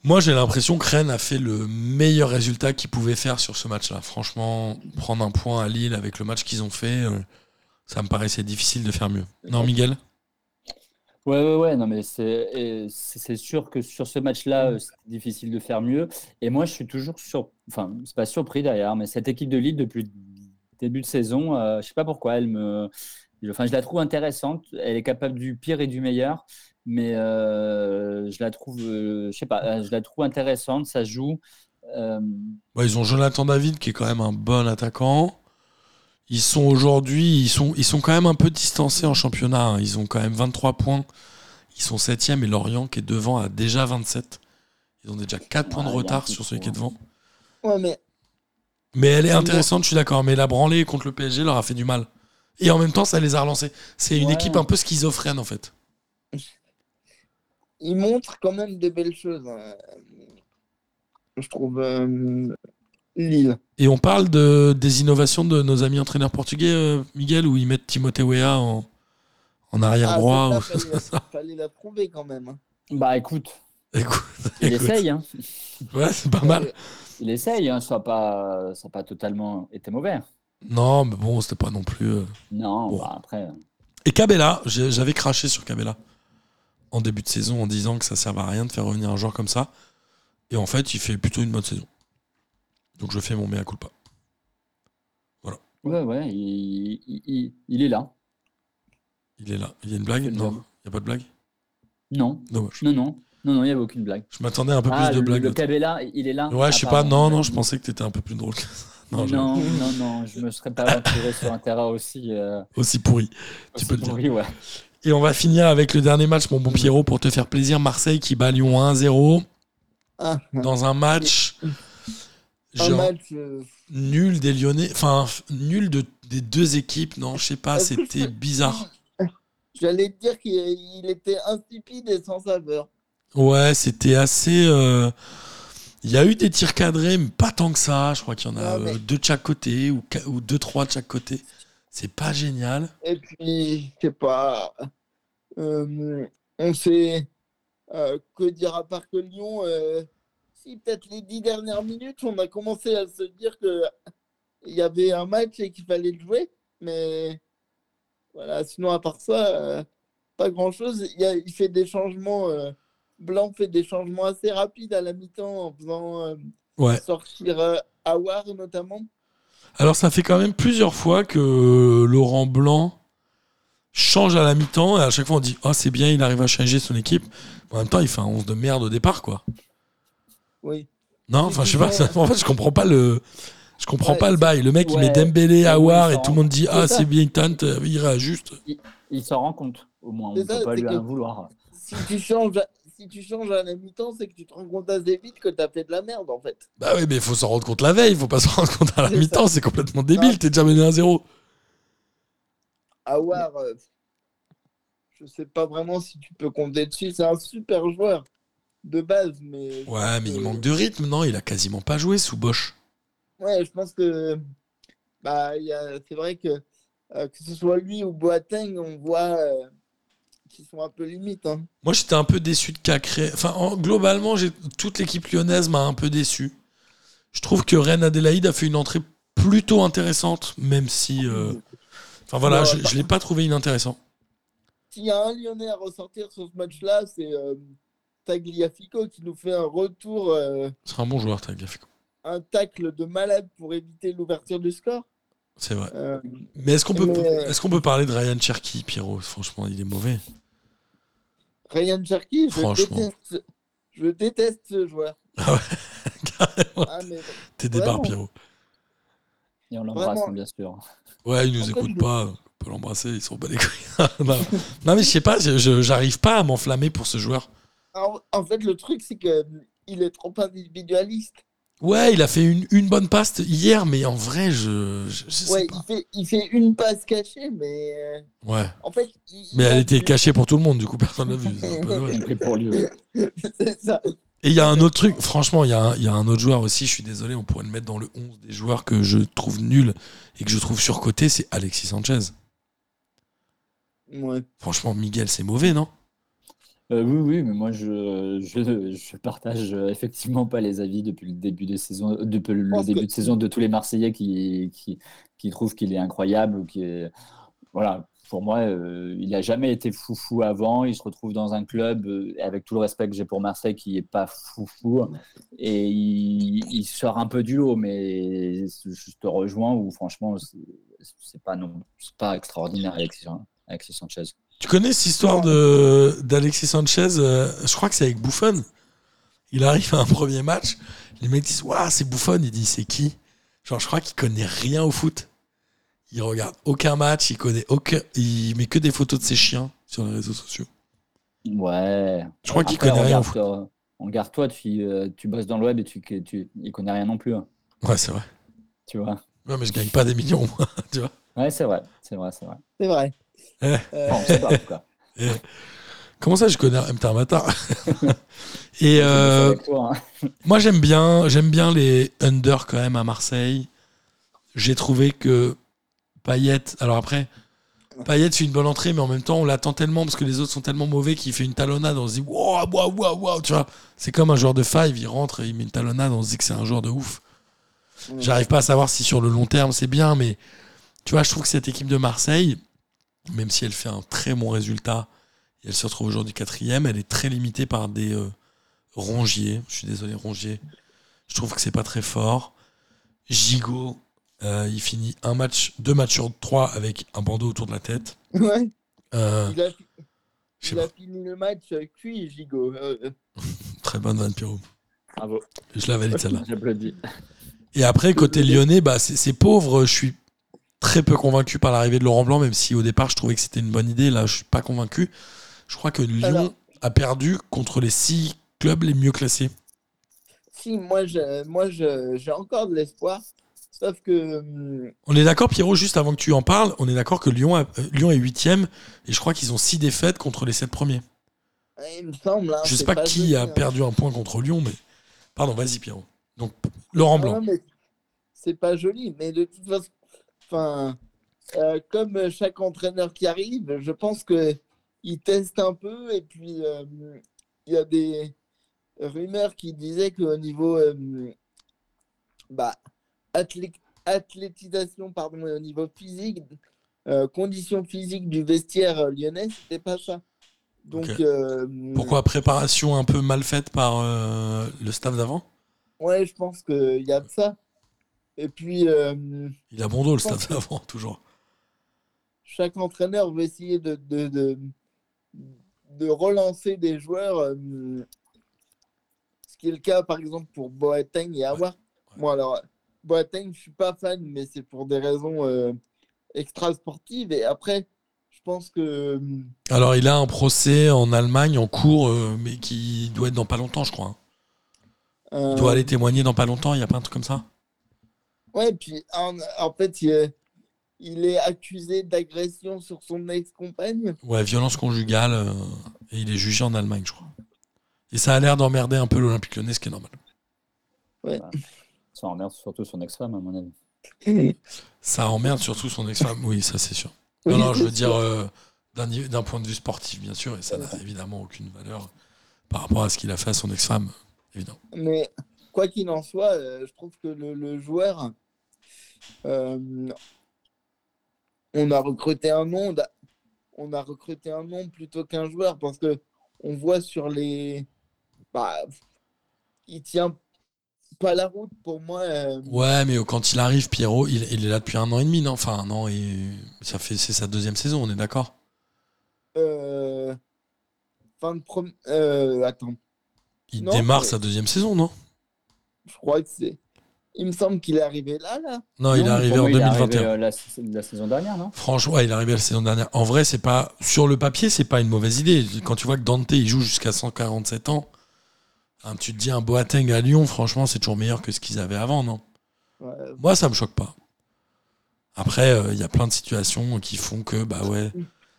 Moi, j'ai l'impression que Rennes a fait le meilleur résultat qu'ils pouvaient faire sur ce match-là. Franchement, prendre un point à Lille avec le match qu'ils ont fait, ça me paraissait difficile de faire mieux. Non, Miguel? Ouais, ouais, ouais, non, mais c'est c'est sûr que sur ce match-là, euh, c'est difficile de faire mieux. Et moi, je suis toujours sur, enfin, c'est pas surpris d'ailleurs, mais cette équipe de Lille depuis le début de saison, euh, je sais pas pourquoi, elle me, enfin, je la trouve intéressante. Elle est capable du pire et du meilleur, mais euh, je la trouve, euh, je sais pas, je la trouve intéressante. Ça joue. Ouais, Ils ont Jonathan David, qui est quand même un bon attaquant. Ils sont aujourd'hui, ils sont, ils sont quand même un peu distancés en championnat. hein. Ils ont quand même 23 points. Ils sont 7e et Lorient, qui est devant, a déjà 27. Ils ont déjà 4 points de retard sur celui qui est devant. Ouais, mais Mais elle est intéressante, je suis d'accord. Mais la branlée contre le PSG leur a fait du mal. Et en même temps, ça les a relancés. C'est une Ouais. équipe un peu schizophrène, en fait. il montre quand même de belles choses. hein. Je trouve euh, Lille. Et on parle de, des innovations de nos amis entraîneurs portugais, euh, Miguel, où ils mettent Timothée Weah en, en arrière Ah, droit. celle-là, fallait, la, fallait la trouver quand même. hein. bah, écoute, Écoute, il écoute. essaye, hein. Ouais, c'est pas mal. Il essaye, hein. Ça n'a pas, ça pas totalement été mauvais. Non, mais bon, c'était pas non plus. euh. Non, Bon. bah, après. Et Cabella, j'avais craché sur Cabella en début de saison en disant que ça servait à rien de faire revenir un joueur comme ça. Et en fait, il fait plutôt une bonne saison. Donc je fais mon mea culpa. Ouais, ouais, il, il- il- il est là. Il est là. Il y a une blague? Non, il n'y a pas de blague? Non, Dommage. non, non, non, non, il n'y avait aucune blague. Je m'attendais à un peu ah, plus de le, blagues. le Cabella, il est là. Ouais, Ah, je sais pas. Non, non, je pensais que t'étais un peu plus drôle que ça. Non, Non, je- non, non, je me serais pas aventuré sur un terrain aussi. euh, aussi pourri. Tu peux le dire. pourri, ouais. Et on va finir avec le dernier match, mon bon Pierrot, pour te faire plaisir. Marseille qui bat Lyon 1-0 Ah, dans un match. Un genre, match. euh, nul des Lyonnais, enfin nul de, des deux équipes, non, je sais pas, c'était bizarre. J'allais te dire qu'il il était insipide et sans saveur. Ouais, c'était assez. euh, Il y a eu des tirs cadrés, mais pas tant que ça. Je crois qu'il y en a Ah, mais- euh, deux de chaque côté ou, deux, trois de chaque côté. C'est pas génial. Et puis, je sais pas. euh, on sait. euh, que dire à part que Lyon. Si, peut-être les dix dernières minutes, on a commencé à se dire que il y avait un match et qu'il fallait le jouer. Mais voilà, sinon, à part ça, euh, pas grand-chose. Il, fait des changements. euh, Blanc fait des changements assez rapides à la mi-temps en faisant euh, Ouais. sortir Awar notamment. Alors ça fait quand même plusieurs fois que Laurent Blanc change à la mi-temps et à chaque fois on dit oh c'est bien il arrive à changer son équipe. En même temps il fait un 11 de merde au départ quoi. Oui. Non enfin je sais pas ça- en fait je comprends pas le je comprends Ouais, pas le bail. Le mec il met. Dembélé, Awar ouais, et tout le monde dit ah c'est bien Tante il réajuste. Il s'en rend compte, au moins. On ne peut pas lui en vouloir. si tu changes à, si tu changes à la mi-temps, c'est que tu te rends compte assez vite que t'as fait de la merde en fait. Bah oui mais il faut s'en rendre compte la veille, il faut pas se rendre compte à la mi-temps, c'est complètement débile, t'es déjà mené à 0. Awar, euh, je sais pas vraiment si tu peux compter dessus. C'est un super joueur de base, mais Ouais mais il manque de rythme, non? Il a quasiment pas joué sous Bosch. ouais, je pense que bah il y a- c'est vrai que euh, que ce soit lui ou Boateng, on voit euh, qu'ils sont un peu limites. Hein. Moi, j'étais un peu déçu de Cacré. Enfin, en- globalement, toute l'équipe lyonnaise m'a un peu déçu. Je trouve que Rennes Adélaïde a fait une entrée plutôt intéressante, même si. euh, Enfin voilà, Ouais, je, bah- je l'ai pas trouvé inintéressant. S'il y a un Lyonnais à ressortir sur ce match-là, c'est euh, Tagliafico qui nous fait un retour, euh, C'est un bon joueur, Tagliafico. un tacle de malade pour éviter l'ouverture du score. C'est vrai. Euh, Mais est-ce qu'on peut, Mais- qu'on peut parler de Ryan Cherky, Pierrot? Franchement, il est mauvais. Ryan Cherky, je Franchement. déteste, je déteste ce joueur. Ah ouais, carrément. Ah, mais T'es des barres, Vraiment. Pierrot. Et on l'embrasse, bien sûr. Ouais, il nous En fait, écoute je- pas. On peut l'embrasser, ils sont pas les couilles. non. Non, mais je sais pas, j'arrive pas à m'enflammer pour ce joueur. En, en fait, le truc, c'est que il est trop individualiste. Ouais, il a fait une, une bonne passe hier, mais en vrai, je, je, je sais Ouais, pas. il fait, il fait une passe cachée, mais euh, Ouais. en fait. il- Mais il elle a était cachée pour tout le monde, du coup, personne l'a vu. C'est un peu dommage. Compris pour lui. ouais. c'est ça. Et il y a un autre truc, franchement, il y, a un- il y a un autre joueur aussi, je suis désolé, on pourrait le mettre dans le 11 des joueurs que je trouve nuls et que je trouve surcoté, c'est Alexis Sanchez. Ouais. Franchement, Miguel, c'est mauvais, non? Euh, oui, oui, mais moi je, je, je partage euh, effectivement pas les avis depuis le début des saisons, depuis le pense début que- de saison de tous les Marseillais qui, qui, qui trouvent qu'il est incroyable ou qui est, voilà. Pour moi, euh, il n'a jamais été foufou avant. Il se retrouve dans un club, euh, avec tout le respect que j'ai pour Marseille, qui n'est pas foufou. Et il, il sort un peu du lot, mais je te rejoins où franchement, c'est c'est pas, non, c'est pas extraordinaire, Alexis, Alexis Sanchez. Tu connais cette histoire de d'Alexis Sanchez euh, Je crois que c'est avec Buffon. Il arrive à un premier match, les mecs disent Waouh, c'est Buffon. Il dit C'est qui? Genre, je crois qu'il connaît rien au foot. Il regarde aucun match, il connaît aucun. Il met que des photos de ses chiens sur les réseaux sociaux. Ouais. Je crois qu'il connaît rien au regarde, foot. toi- Regarde toi, tu, euh, tu bosses dans le web et tu, tu, il connaît rien non plus, hein, Ouais, c'est vrai. tu vois. Ouais, mais je gagne pas des millions, moi. tu vois Ouais, c'est vrai, c'est vrai, c'est vrai. C'est vrai. Eh. Euh, Enfin, on sait pas, en tout cas. Comment ça, je connais un un matin Et euh, toi, hein. moi, j'aime bien, j'aime bien les under quand même à Marseille. J'ai trouvé que Payet. Alors après, Payet fait une bonne entrée, mais en même temps, on l'attend tellement parce que les autres sont tellement mauvais qu'il fait une talonnade. On se dit waouh, waouh, waouh, waouh. Tu vois, c'est comme un joueur de five. Il rentre et il met une talonnade. On se dit que c'est un joueur de ouf. J'arrive pas à savoir si sur le long terme c'est bien, mais tu vois, je trouve que cette équipe de Marseille, même si elle fait un très bon résultat, et elle se retrouve aujourd'hui quatrième, elle est très limitée par des euh, rongiers. Je suis désolé, rongier. Je trouve que c'est pas très fort. Gigot, euh, il finit un match, deux matchs sur trois avec un bandeau autour de la tête. ouais, Euh, il a, il fini le match avec lui, Gigot. Très bonne vanne, Pierrot. Bravo, Je la valide celle-là. j'applaudis. Et après, côté lyonnais, bah, c'est c'est pauvre. Je suis très peu convaincu par l'arrivée de Laurent Blanc, même si au départ, je trouvais que c'était une bonne idée. Là, je suis pas convaincu. Je crois que Lyon Alors- a perdu contre les six clubs les mieux classés. si, moi, je- moi je- j'ai encore de l'espoir. Sauf que. hum, On est d'accord, Pierrot, juste avant que tu en parles, on est d'accord que Lyon, a- euh, Lyon est huitième et je crois qu'ils ont six défaites contre les sept premiers. il me semble. hein, je sais pas, qui a hein. perdu un point contre Lyon, mais. Pardon, vas-y, Pierrot. Donc, Laurent Blanc. non, c'est pas joli, mais de toute façon, enfin, euh, comme chaque entraîneur qui arrive, je pense que il teste un peu et puis euh, il y a des rumeurs qui disaient qu'au niveau euh, bah, athlé- athlétisation, pardon, et au niveau physique, conditions physiques du vestiaire lyonnais, c'était pas ça. Donc, euh, Pourquoi préparation un peu mal faite par le staff d'avant? Ouais, je pense qu'il y a de ça. Et puis, euh, Il a bon dos, le que- d'avant, toujours. chaque entraîneur veut essayer de, de, de, de relancer des joueurs. euh, ce qui est le cas, par exemple, pour Boateng et Awar. Bon, alors, Boateng, je suis pas fan, mais c'est pour des raisons euh, extra-sportives. Et après, je pense que. Alors, il a un procès en Allemagne en cours, euh, mais qui doit être dans pas longtemps, je crois. hein. Il doit aller témoigner dans pas longtemps, il n'y a pas un truc comme ça? Ouais, puis en, en fait, il est, il est accusé d'agression sur son ex-compagne. Ouais, violence conjugale, euh, et il est jugé en Allemagne, je crois. Et ça a l'air d'emmerder un peu l'Olympique lyonnais, ce qui est normal. Ça emmerde surtout son ex-femme, à mon avis. Ça emmerde surtout son ex-femme, oui, ça c'est sûr. Non, non, je veux dire euh, d'un point de vue sportif, bien sûr, et ça n'a évidemment aucune valeur par rapport à ce qu'il a fait à son ex-femme, évidemment. Mais quoi qu'il en soit, euh, je trouve que le, le joueur, euh, on a recruté un nom, on a recruté un nom plutôt qu'un joueur parce que on voit sur les bah, il tient pas la route pour moi. euh, Ouais, mais quand il arrive, Pierrot, il, il est là depuis un an et demi, non? Enfin, un an et. Ça fait, c'est sa deuxième saison, on est d'accord? Euh, fin de prom... euh, attends, Il Non, démarre sa deuxième saison, non? Je crois que c'est. Il me semble qu'il est arrivé là, là. Non, il est arrivé en moi, il est arrivé, 2021. euh, la, la saison dernière, non? Franchement, ouais, il est arrivé la saison dernière. En vrai, c'est pas sur le papier, c'est pas une mauvaise idée. Quand tu vois que Dante il joue jusqu'à 147 ans, hein, tu te dis un Boateng à Lyon, franchement, c'est toujours meilleur que ce qu'ils avaient avant, non? Ouais, Moi, ça me choque pas. Après, euh, il y a plein de situations qui font que, bah ouais,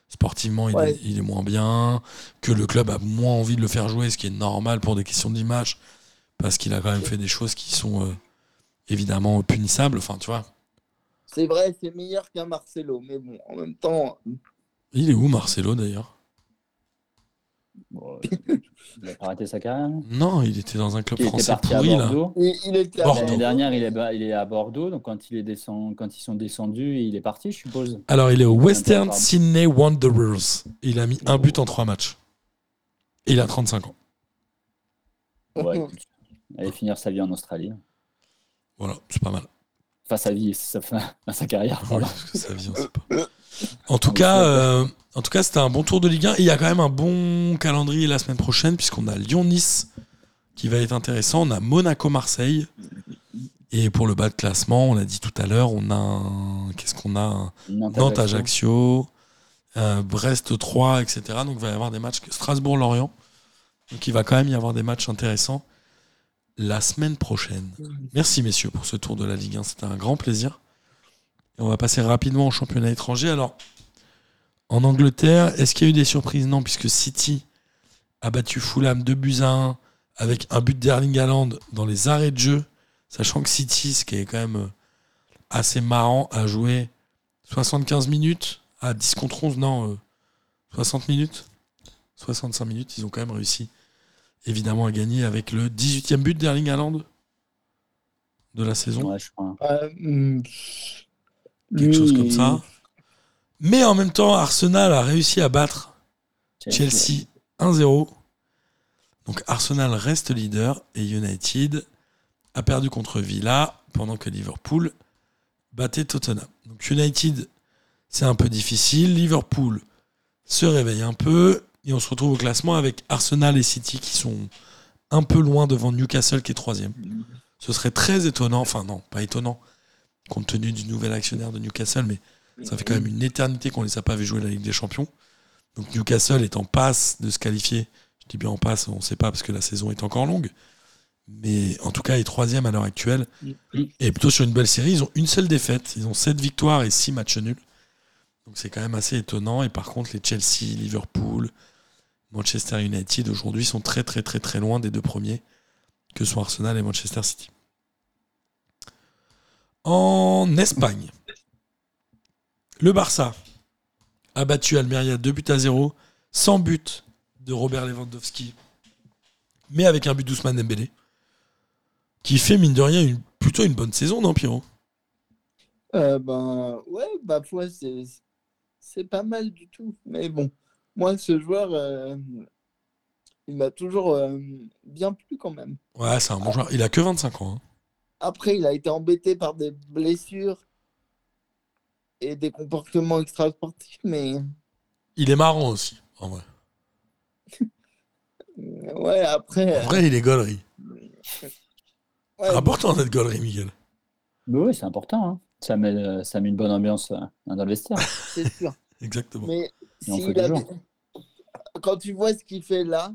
sportivement, il, Ouais. est, il est moins bien, que le club a moins envie de le faire jouer, ce qui est normal pour des questions d'image, parce qu'il a quand même fait des choses qui sont euh, évidemment punissables. Enfin, tu vois, C'est vrai, c'est meilleur qu'un Marcelo, mais bon, en même temps, il est où Marcelo d'ailleurs? Bon, euh, Il a pas arrêté sa carrière. non? Il était dans un club Il était français parti à pourri. Bordeaux. il, il était à Bordeaux. L'année dernière, il est, il est à Bordeaux. Donc, quand, il est descend, quand ils sont descendus, il est parti, je suppose. Alors, il est au Western. Sydney Wanderers. Il a mis un but en trois matchs. Et il a 35 ans. Ouais, écoute, Allez finir sa vie en Australie. Voilà, c'est pas mal. Enfin, sa vie, sa, fin, sa carrière. Oui, parce que c'est pas. En tout cas, euh, en tout cas, c'était un bon tour de Ligue 1. Et il y a quand même un bon calendrier la semaine prochaine, puisqu'on a Lyon-Nice qui va être intéressant. On a Monaco-Marseille. Et pour le bas de classement, on l'a dit tout à l'heure, on a un- qu'est-ce qu'on a? Nantes-Ajaccio, euh, Brest 3, etc. Donc il va y avoir des matchs. Strasbourg-Lorient. Donc il va quand même y avoir des matchs intéressants la semaine prochaine. Merci messieurs pour ce tour de la Ligue 1. C'était un grand plaisir. On va passer rapidement au championnat étranger. Alors, en Angleterre, est-ce qu'il y a eu des surprises? Non, puisque City a battu Fulham 2 buts à 1 avec un but d'Erling Haaland dans les arrêts de jeu. Sachant que City, ce qui est quand même euh, assez marrant, a joué 75 minutes à 10 contre 11, non, euh, 60 minutes 65 minutes, ils ont quand même réussi évidemment à gagner avec le 18e but d'Erling Haaland de la saison. Ouais, je crois. Euh, hmm, quelque lui, chose comme ça. Mais en même temps, Arsenal a réussi à battre Chelsea 1-0. Donc Arsenal reste leader et United a perdu contre Villa pendant que Liverpool battait Tottenham. Donc United, c'est un peu difficile. Liverpool se réveille un peu et on se retrouve au classement avec Arsenal et City qui sont un peu loin devant Newcastle qui est troisième. Ce serait très étonnant, enfin non, pas étonnant, compte tenu du nouvel actionnaire de Newcastle, mais ça fait quand même une éternité qu'on les a pas vu jouer la Ligue des Champions. Donc Newcastle est en passe de se qualifier. Je dis bien en passe, on ne sait pas parce que la saison est encore longue. Mais en tout cas, est troisième à l'heure actuelle. Et plutôt sur une belle série, ils ont une seule défaite. Ils ont sept victoires et six matchs nuls. Donc c'est quand même assez étonnant. Et par contre, les Chelsea, Liverpool, Manchester United aujourd'hui sont très très très très loin des deux premiers que sont Arsenal et Manchester City. En Espagne, le Barça a battu Almeria 2 buts à 0, sans but de Robert Lewandowski, mais avec un but d'Ousmane Dembélé, qui fait mine de rien une, plutôt une bonne saison, non Pierrot? Euh, ben, ouais, bah, c'est pas mal du tout. Mais bon, moi, ce joueur, euh, il m'a toujours euh, bien plu quand même. Ouais, c'est un bon joueur. Il a que 25 ans. hein. Après, il a été embêté par des blessures et des comportements extrasportifs, mais Il est marrant aussi, en vrai. euh, ouais, après. En vrai, il est gaulerie. ouais, Important d'être gaulerie, Miguel. Mais oui, c'est important. hein. Ça, met, euh, ça met une bonne ambiance euh, dans le vestiaire. c'est sûr. Exactement. Mais on fait avait... quand tu vois ce qu'il fait là,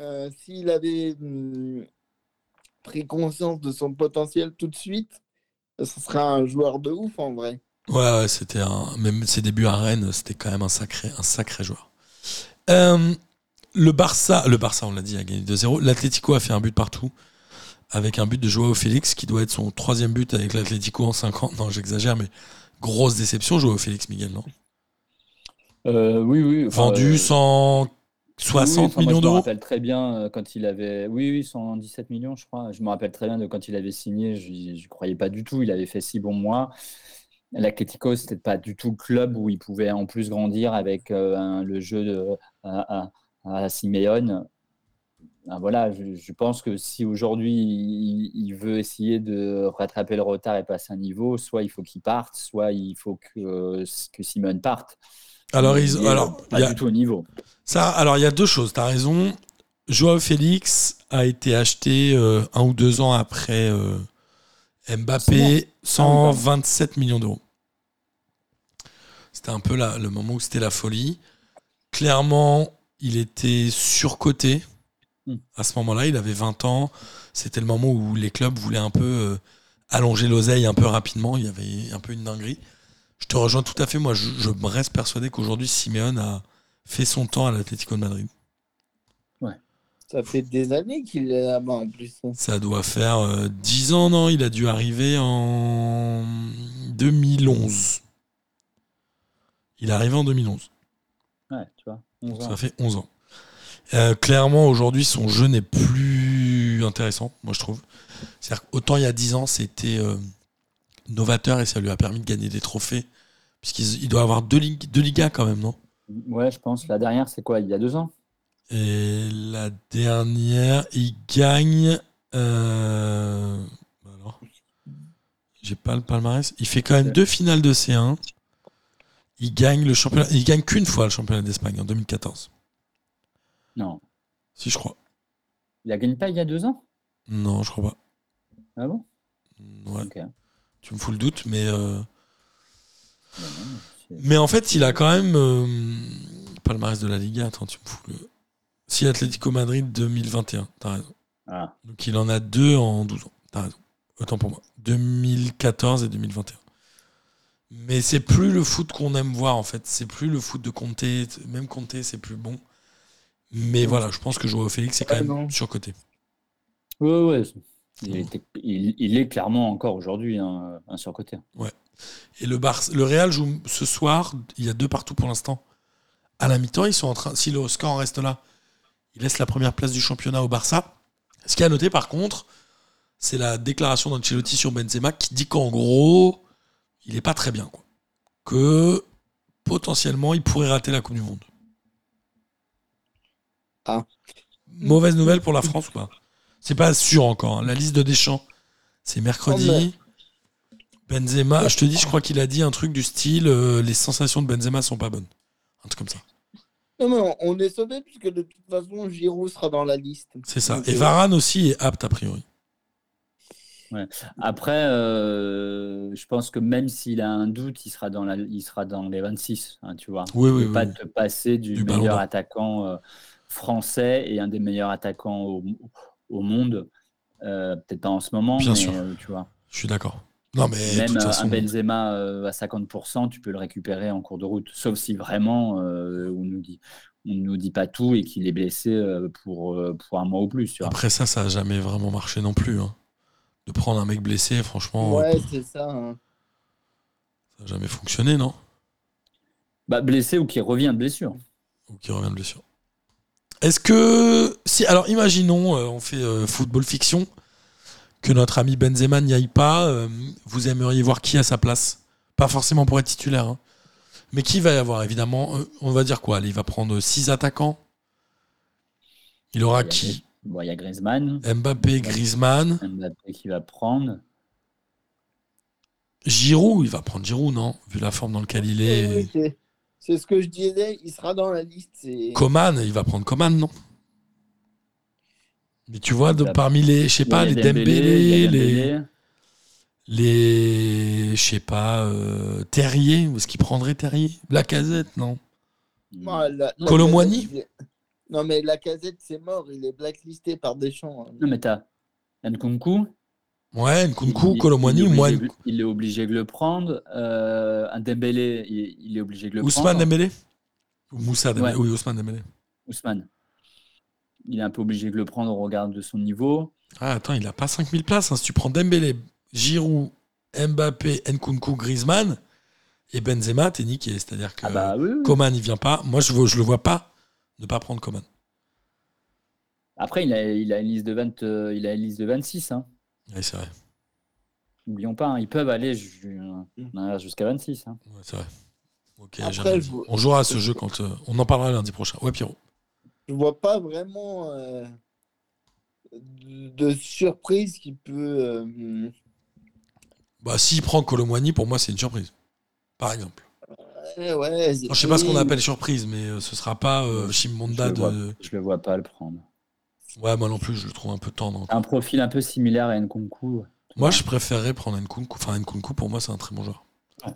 euh, s'il avait hum, pris conscience de son potentiel tout de suite, ce serait un joueur de ouf en vrai. Ouais, ouais, c'était un. Même ses débuts à Rennes, c'était quand même un sacré, un sacré joueur. Euh, le Barça, le Barça, on l'a dit, a gagné 2-0. L'Atlético a fait un but partout, avec un but de Joao Félix, qui doit être son troisième but avec l'Atlético en 5 ans. Non, j'exagère, mais grosse déception, Joao Félix, Miguel, non? Euh, oui, oui. enfin, Vendu euh, 160 oui, enfin, moi, millions Je me d'euros rappelle très bien euh, quand il avait. Oui, oui, 117 millions, je crois. Je me rappelle très bien de quand il avait signé. Je ne croyais pas du tout. Il avait fait six bons mois. L'Atlético, c'était pas du tout le club où il pouvait en plus grandir avec euh, un- le jeu de, à, à, à Simeone. ben voilà, je, je pense que si aujourd'hui il, il veut essayer de rattraper le retard et passer un niveau, soit il faut qu'il parte, soit il faut que, que Simone parte. Alors, Il ils, est alors pas y a- du tout au niveau. ça, alors il y a deux choses. Tu as raison. Joao Félix a été acheté euh, un ou deux ans après euh, Mbappé, 127 millions d'euros. C'était un peu la- le moment où c'était la folie. Clairement, il était surcoté. Hmm. À ce moment-là, il avait 20 ans. C'était le moment où les clubs voulaient un peu euh, allonger l'oseille un peu rapidement. Il y avait un peu une dinguerie. Je te rejoins tout à fait. Moi, je, je reste persuadé qu'aujourd'hui, Simeone a fait son temps à l'Atlético de Madrid. Ça fait des années qu'il est là-bas en plus. hein. Ça doit faire euh, 10 ans, non? Il a dû arriver en 2011. Il est arrivé en 2011. Ouais, tu vois. 11 ans. Ça fait 11 ans. Euh, clairement, aujourd'hui, son jeu n'est plus intéressant, moi je trouve. C'est-à-dire qu'autant il y a 10 ans, c'était euh, novateur et ça lui a permis de gagner des trophées. Puisqu'il il doit avoir deux, lig- deux Ligas quand même, non? Ouais, je pense. La dernière, c'est quoi? Il y a deux ans? Et la dernière, il gagne. euh, bah alors, j'ai pas le palmarès. Il fait quand même deux finales de C1. Il gagne le championnat. Il gagne qu'une fois le championnat d'Espagne en 2014. Non. Si je crois. Il a gagné pas il y a deux ans? Non, je crois pas. Ah bon? Ouais. Tu me fous le doute, mais euh, non, mais en fait, il a quand même euh, palmarès de la Liga. Attends, tu me fous le. Si Atlético Madrid 2021, t'as raison. Ah, Donc il en a deux en 12 ans. T'as raison. Autant pour moi. 2014 et 2021. Mais c'est plus le foot qu'on aime voir en fait. C'est plus le foot de Comté. Même Comté, c'est plus bon. Mais voilà, je pense que Joao Félix c'est quand Ah, même non. surcoté. Ouais, ouais. Il, était- il- il est clairement encore aujourd'hui un, un surcoté. Et le, Bar le Real joue ce soir. Il y a deux partout pour l'instant. À la mi-temps, ils sont en train. Si le score reste là, ils laissent la première place du championnat au Barça. Ce qui est à noter par contre, c'est la déclaration d'Ancelotti sur Benzema qui dit qu'en gros, il est pas très bien. Quoi. Que potentiellement, il pourrait rater la Coupe du Monde. Ah. Mauvaise nouvelle pour la France ou pas? C'est pas sûr encore. hein. La liste de Deschamps, c'est mercredi. Oh, mais- Benzema, je te dis, je crois qu'il a dit un truc du style euh, les sensations de Benzema sont pas bonnes. Un truc comme ça. Non, mais on- est sauvé puisque de toute façon, Giroud sera dans la liste. C'est ça. Donc, Et euh, Varane aussi est apte a priori. Après, euh, je pense que même s'il a un doute, il sera dans, la, il sera dans les 26, hein, tu vois. Oui, oui, peux pas oui. te passer du, meilleur attaquant euh, français et un des meilleurs attaquants au, au monde. Euh, Peut-être pas en ce moment, Bien mais sûr. euh, tu vois. Je suis d'accord. Non, mais de Même toute façon, un Benzema euh, à 50%, tu peux le récupérer en cours de route. Sauf si vraiment euh, on nous dit, on nous dit pas tout et qu'il est blessé euh, pour, euh, pour un mois ou plus. Tu vois. après ça, ça a jamais vraiment marché non plus. hein. De prendre un mec blessé, franchement, Ouais, c'est ça. hein. ça a jamais fonctionné, non? Bah, blessé ou qui revient de blessure. Ou qui revient de blessure. Est-ce que. Si, alors imaginons, euh, on fait euh, football fiction, que notre ami Benzema n'y aille pas, euh, vous aimeriez voir qui à sa place? Pas forcément pour être titulaire, hein. mais qui va y avoir évidemment euh, On va dire quoi? Allez, Il va prendre six attaquants. Il aura Il qui? Bon, il y a Griezmann, Mbappé, Griezmann, Mbappé qui va prendre. Giroud. Il va prendre Giroud, non? Vu la forme dans laquelle il est. oui, c'est- c'est ce que je disais, il sera dans la liste. Coman, il va prendre Coman, non? Mais tu vois, de, parmi les, je sais pas, les Dembélé, les, les, je sais pas, euh, Terrier, où est-ce qu'il prendrait Terrier? Lacazette, non? Non, la- Casette, il est- Non, mais la casette, c'est mort. Il est blacklisté par Deschamps. hein. Non, mais t'as Nkunku. Ouais, Nkunku, est moi, Il est obligé de le prendre. Euh, un Dembélé, il, il est obligé de le Ousmane prendre. Dembélé? Ou Moussa Dembélé Ouais. Oui, Ousmane Dembélé. Ousmane. Il est un peu obligé de le prendre au regard de son niveau. Ah, attends, il a pas 5000 places. hein. Si tu prends Dembélé, Giroud, Mbappé, Nkunku, Griezmann et Benzema, t'es niqué. C'est-à-dire que Ah bah oui. oui. Coman, il vient pas. Moi, je, je le vois pas ne pas prendre Coman. Après, il a, il a une liste de 20, euh, il a une liste de 26. Hein. Ouais, c'est vrai. N'oublions pas, hein, ils peuvent aller euh, jusqu'à 26. hein. Ouais, c'est vrai. Ok, Après, je On jouera à ce jeu quand. euh, on en parlera lundi prochain. Ouais, Pierrot. Je vois pas vraiment euh, de surprise qui peut. euh, Bah, s'il prend Colomwani, pour moi, c'est une surprise. Par exemple. ouais, ouais, Je sais pas ce qu'on oui, appelle surprise, mais euh, ce sera pas euh, Shimonda je, vois, de. je le vois pas le prendre. Ouais, moi non plus, je le trouve un peu tendre. Un profil un peu similaire à Nkunku. Moi, je préférerais prendre Nkunku. Enfin, Nkunku, pour moi, c'est un très bon joueur. Ouais.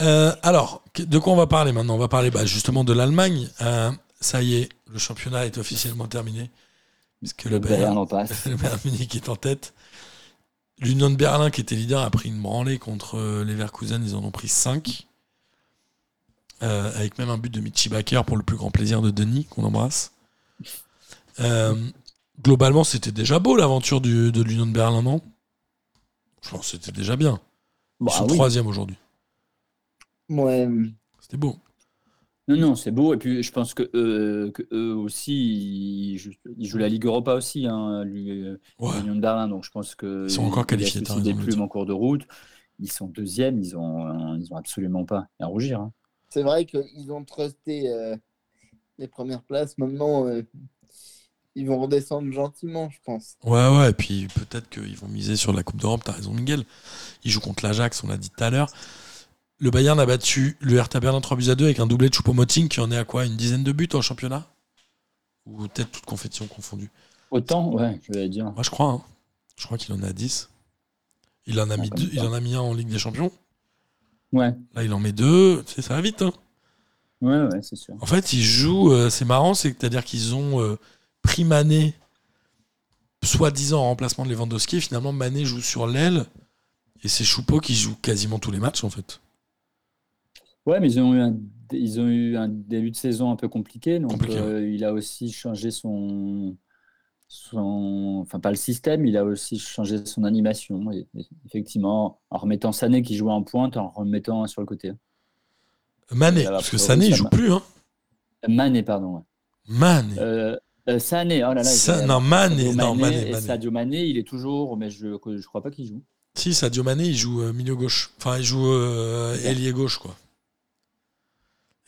Euh, alors, de quoi on va parler maintenant? On va parler bah, justement de l'Allemagne. Euh, ça y est, le championnat est officiellement terminé. Puisque le Le Bayern Bayern, en passe. le Bayern Munich est en tête. L'Union de Berlin, qui était leader, a pris une branlée contre euh, Leverkusen. Ils en ont pris 5. avec même un but de Michi Baker pour le plus grand plaisir de Denis, qu'on embrasse. Euh, globalement, c'était déjà beau l'aventure du- de l'Union de Berlin, non? Je pense que c'était déjà bien. Ils Bah sont oui. troisième aujourd'hui. Ouais. C'était beau. Non, non, c'est beau. Et puis, je pense que, euh, que eux aussi, ils jouent, ils jouent la Ligue Europa aussi, hein, Ouais. l'Union de Berlin. Donc, je pense que Ils sont encore qualifiés, aussi des plumes en cours de route. Ils sont deuxièmes. Ils ont, euh, ils ont absolument pas à rougir. hein. C'est vrai qu'ils ont trusté euh, les premières places. Maintenant, euh, ils vont redescendre gentiment, je pense. Ouais, ouais, et puis peut-être qu'ils vont miser sur la Coupe d'Europe, t'as raison, Miguel. Ils jouent contre l'Ajax, on l'a dit tout à l'heure. Le Bayern a battu le Hertha Berlin 3 buts à 2 avec un doublé de Choupo-Moting qui en est à quoi Une dizaine de buts en championnat? Ou peut-être toute compétition confondue? Autant, ouais, je vais dire. Moi, je crois. hein. Je crois qu'il en est à 10. Il en a, Ah, mis comme deux- il ça. en a mis un en Ligue des Champions. Ouais, Là, il en met deux. Tu sais, ça va vite. hein. ouais, ouais, c'est sûr. En fait, ils jouent. euh, c'est marrant, c'est-à-dire qu'ils ont euh, pris Mané, soi-disant en remplacement de Lewandowski. Finalement, Mané joue sur l'aile. Et c'est Choupo qui joue quasiment tous les matchs, en fait. Ouais, mais ils ont eu un, ils ont eu un début de saison un peu compliqué. Donc, Compliqué, euh, il a aussi changé son, son. Enfin, pas le système, il a aussi changé son animation. Et, et effectivement, en remettant Sané qui jouait en pointe, en remettant un sur le côté. Mané, Ça va, parce que Sané, il joue plus. Hein. Mané, pardon. ouais. Mané. Euh, euh, Sané, oh là là. Sa- non, Mané. Sadio Non, Mané, Mané, et Mané. Sadio Mané, il est toujours, mais je je crois pas qu'il joue. Si, Sadio Mané, il joue euh, milieu gauche. Enfin, il joue euh, Ouais. ailier gauche, quoi.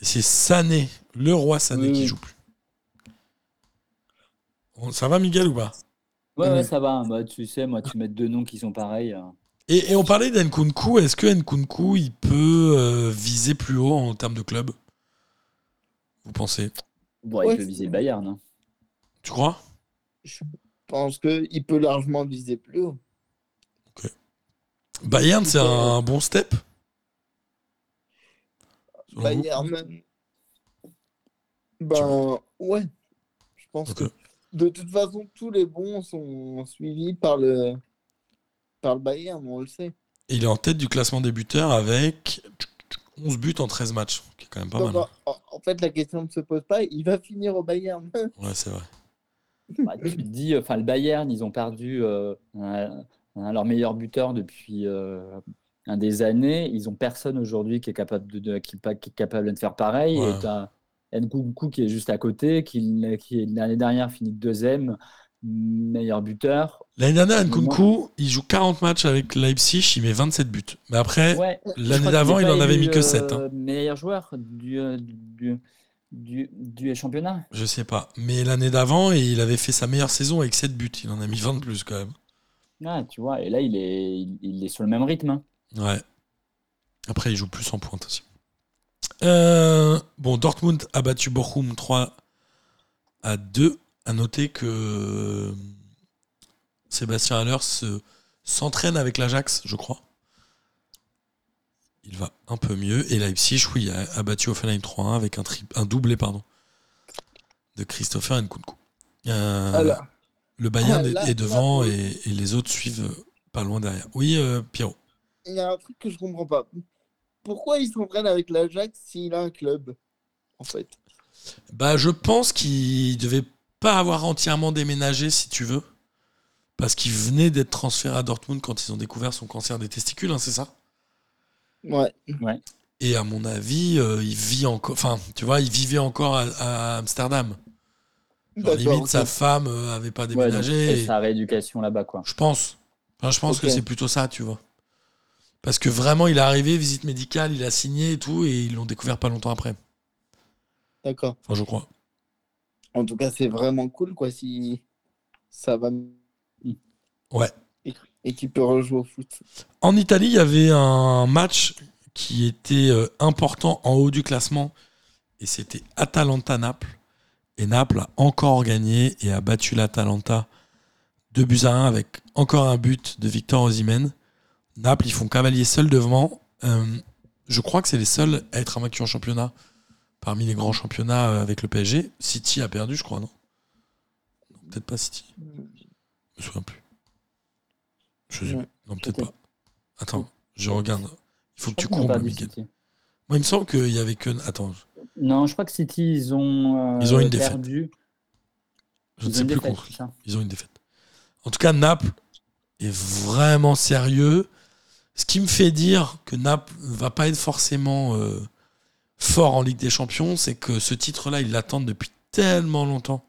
Et c'est Sané, le roi Sané, Oui, qui joue plus. Ça va, Miguel, ou pas? Ouais, ouais, ça va. Bah, tu sais, moi, tu mets deux noms qui sont pareils. euh. Et, et on parlait d'Nkunku. Est-ce que Nkunku, il peut euh, viser plus haut en termes de club? Vous pensez? Bon, Ouais, il peut viser le Bayern. hein. Tu crois? Je pense qu'il peut largement viser plus haut. Bayern, c'est un bon step? Bayern. Ben, ouais. Je pense que de toute façon, tous les bons sont suivis par le, par le Bayern, on le sait. Et Il est en tête du classement des buteurs avec 11 buts en 13 matchs, qui est quand même pas Donc, mal. hein. en, en fait, la question ne se pose pas. Il va finir au Bayern. Ouais, c'est vrai. Bah, tu te dis, enfin, le Bayern, ils ont perdu euh, un, un- leur meilleur buteur depuis euh, un des années. Ils ont personne aujourd'hui qui est capable de, de- qui, est capable de faire pareil. Ouais. Et Nkunku qui est juste à côté, qui, qui l'année dernière finit deuxième, meilleur buteur. L'année dernière, Nkunku, il joue 40 matchs avec Leipzig, il met 27 buts. Mais après, Ouais, l'année d'avant, il en avait mis que 7. euh, Meilleur joueur du, du, du, du championnat. Je sais pas. Mais l'année d'avant, il avait fait sa meilleure saison avec 7 buts. Il en a mis 20 de plus quand même. Ah, tu vois, et là, il est, il, il est sur le même rythme. hein. Ouais. Après, il joue plus en pointe aussi. Euh, bon, Dortmund a battu Bochum 3 à 2. À noter que euh, Sébastien Haller se- s'entraîne avec l'Ajax, je crois. Il va un peu mieux. Et Leipzig, oui, a, a battu Offenheim 3-1 avec un, tri- un doublé pardon, de Christopher Nkunku. Euh, Alors, le Bayern Ah, est- là- est devant là, et, et les autres suivent euh, pas loin derrière. Oui, euh, Pierrot. il y a un truc que je comprends pas. Pourquoi il s'entraîne avec l'Ajax s'il a un club En fait? Bah, je pense qu'il devait pas avoir entièrement déménagé, si tu veux. Parce qu'il venait d'être transféré à Dortmund quand ils ont découvert son cancer des testicules, hein, c'est ça? Ouais. Et à mon avis, euh, il vit encore. Enfin, tu vois, il vivait encore à, à Amsterdam. Genre, D'accord, limite, sa femme euh, avait pas Ouais, donc, déménagé. et- sa rééducation là-bas, quoi. Je pense. Enfin, je pense que c'est plutôt ça, tu vois. Parce que vraiment, il est arrivé, visite médicale, il a signé et tout, et ils l'ont découvert pas longtemps après. D'accord. Enfin, je crois. En tout cas, c'est vraiment cool, quoi. Si, ça va. Ouais. Et, qui peut rejouer au foot. En Italie, il y avait un match qui était euh, important en haut du classement et c'était Atalanta-Naples. Et Naples a encore gagné et a battu l'Atalanta 2 buts à 1 avec encore un but de Victor Osimhen. Naples, ils font cavalier seul devant. Euh, je crois que c'est les seuls à être invaincus en championnat parmi les grands championnats euh, avec le PSG. City a perdu, je crois, non? Peut-être pas City. Je me souviens plus. Je sais Ouais. Non, peut-être pas. Attends, je regarde. Il faut que tu perdu Miguel. Moi, il me semble qu'il y avait que. Attends, Non, je crois que City, ils ont, euh, Ils ont une défaite. perdu. je ne Ils sais plus défaite, contre. ça Ils ont une défaite. En tout cas, Naples est vraiment sérieux. Ce qui me fait dire que Naples va pas être forcément euh, fort en Ligue des Champions, c'est que ce titre-là, ils l'attendent depuis tellement longtemps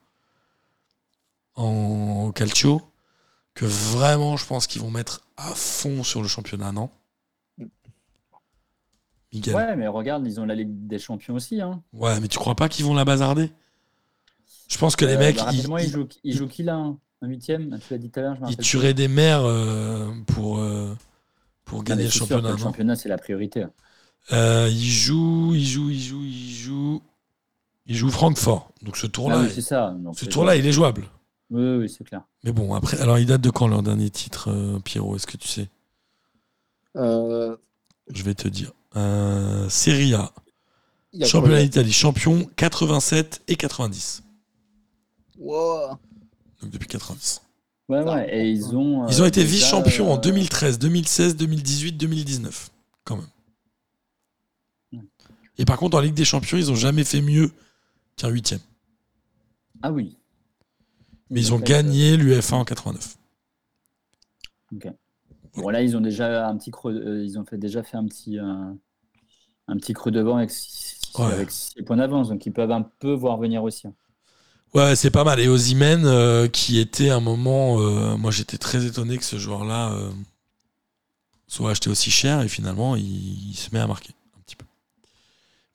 en calcio que vraiment, je pense qu'ils vont mettre à fond sur le championnat, non? Miguel. Ouais. Ouais, mais regarde, ils ont la Ligue des Champions aussi. Hein. mais tu crois pas qu'ils vont la bazarder? Je pense que les Euh, mecs, bah, ils, ils, ils- jouent, ils jouent qui là hein? Un huitième Tu l'as dit tout à l'heure, ils tueraient des mères euh, pour, euh, pour plus. Ah, gagner le sûr championnat. Le championnat, c'est la priorité. Euh, il joue, il joue, il joue, il joue. Il joue Francfort. Donc ce Ah tour-là, oui, c'est ça. Donc, ce tour-là, il est jouable. Oui, oui, c'est clair. Mais bon, après, alors il date de quand leur dernier titre, euh, Pierrot? Est-ce que tu sais? Euh, Je vais te dire. Euh, Serie A, championnat d'Italie, champion 87 et 90. Wow. Donc depuis 90. Ouais, ouais. Et ils ont. Ils ont été vice-champions en euh, 2013, 2016, 2018, 2019. Quand même. Ouais. Et par contre, en Ligue des Champions, ils ont jamais fait mieux qu'un huitième. Ah oui. Mais ils ont fait, gagné l'UEFA en 89. Bon, là, ils ont déjà un petit creux. euh, ils ont fait, déjà fait un petit, euh, un petit creux devant avec 6 Ouais. points d'avance. Donc, ils peuvent un peu voir venir aussi. hein. Ouais, c'est pas mal. Et Ozymen, euh, qui était un moment, euh, moi j'étais très étonné que ce joueur-là euh, soit acheté aussi cher et finalement il, il se met à marquer un petit peu.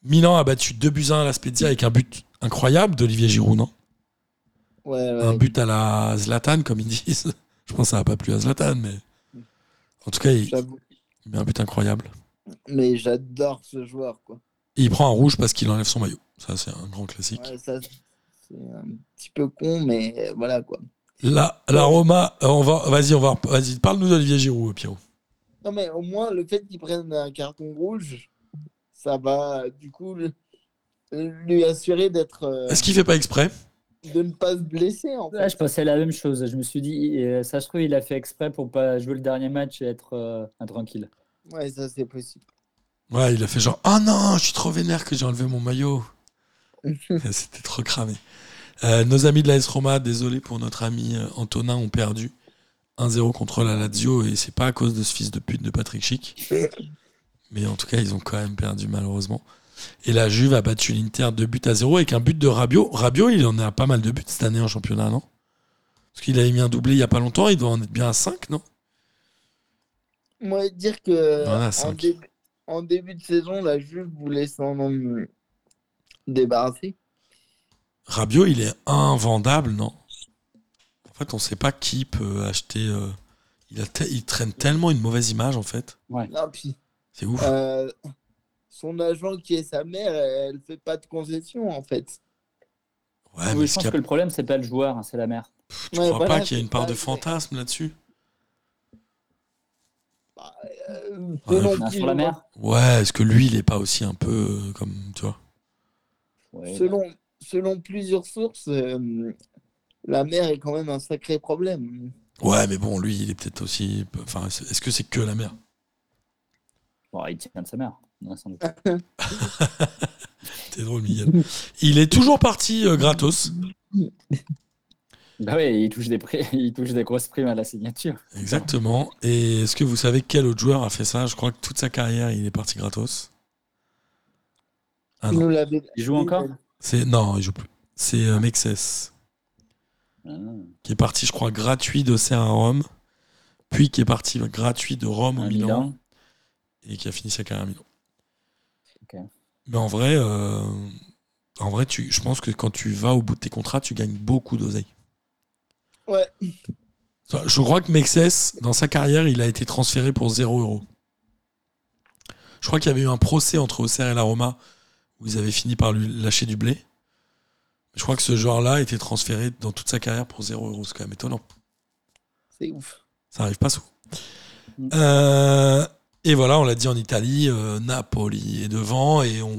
Milan a battu 2 buts à 1 à la Spezia avec un but incroyable d'Olivier Giroud, non? Ouais, Un but à la Zlatan, comme ils disent. Je pense que ça n'a pas plu à Zlatan, mais en tout cas, il, met un but incroyable. Mais j'adore ce joueur, quoi. Et il prend un rouge parce qu'il enlève son maillot. Ça, c'est un grand classique. Ouais, ça, c'est un petit peu con, mais voilà, quoi. La, la Roma, euh, on va, vas-y, on va, vas-y, parle-nous d'Olivier Giroud, Pierrot. Non, mais au moins, le fait qu'il prenne un carton rouge, ça va, du coup, lui assurer d'être. euh, Est-ce qu'il fait pas exprès? De ne pas se blesser, en fait. Ouais, je pensais à la même chose. Je me suis dit, euh, ça se trouve, il a fait exprès pour pas jouer le dernier match et être euh, intranquille. Ouais, ça, c'est possible. Ouais, il a fait genre Oh non, je suis trop vénère que j'ai enlevé mon maillot. C'était trop cramé. Euh, nos amis de l'AS Roma, désolé pour notre ami euh, Antonin, ont perdu 1-0 contre la Lazio et c'est pas à cause de ce fils de pute de Patrick Schick. Mais en tout cas, ils ont quand même perdu malheureusement. Et la Juve a battu l'Inter 2 buts à 0 avec un but de Rabiot. Rabiot, il en a pas mal de buts cette année en championnat, non? Parce qu'il avait mis un doublé il y a pas longtemps, il doit en être bien à 5, non? Moi, dire que en, début, en début de saison, la Juve voulait s'en débarrasser. Rabiot, il est invendable, non? En fait, on sait pas qui peut acheter. euh, Il, a te- il traîne tellement une mauvaise image, en fait. C'est ouf. euh, son agent, qui est sa mère, elle fait pas de concession, en fait. Ouais, Oui, mais je pense que le problème, c'est pas le joueur, hein, c'est la mère. tu Ouais, crois voilà, pas qu'il y a une part de fantasme là-dessus? Euh, Ouais, selon qui sur la je- mère? Ouais, est-ce que lui, il est pas aussi un peu euh, comme. Tu vois? Ouais, Selon, selon plusieurs sources, euh, la mère est quand même un sacré problème. Ouais, mais bon, lui, il est peut-être aussi. Enfin, est-ce que c'est que la mère? Bon, il tient de sa mère. Ouais, sans doute. T'es drôle, Miguel. il est toujours parti euh, gratos. Bah ouais, il touche, des prix, il touche des grosses primes à la signature. Exactement. Et est-ce que vous savez quel autre joueur a fait ça? Je crois que toute sa carrière, il est parti gratos. Ah Il non. joue encore? C'est non, il joue plus. C'est euh, Mexès Ah. qui est parti, je crois, gratuit d'Auxerre à Rome, puis qui est parti gratuit de Rome au Milan, Milan. et qui a fini sa carrière à Milan. Mais en vrai, euh, en vrai, tu, je pense que quand tu vas au bout de tes contrats, tu gagnes beaucoup d'oseille. Ouais. Je crois que Mexès, dans sa carrière, il a été transféré pour 0 euros. Je crois qu'il y avait eu un procès entre Auxerre et la Roma où ils avaient fini par lui lâcher du blé. Je crois que ce joueur-là a été transféré dans toute sa carrière pour 0 euros. C'est quand même étonnant. C'est ouf. Ça arrive pas souvent. Mm. Euh, et voilà, on l'a dit en Italie, euh, Napoli est devant et on.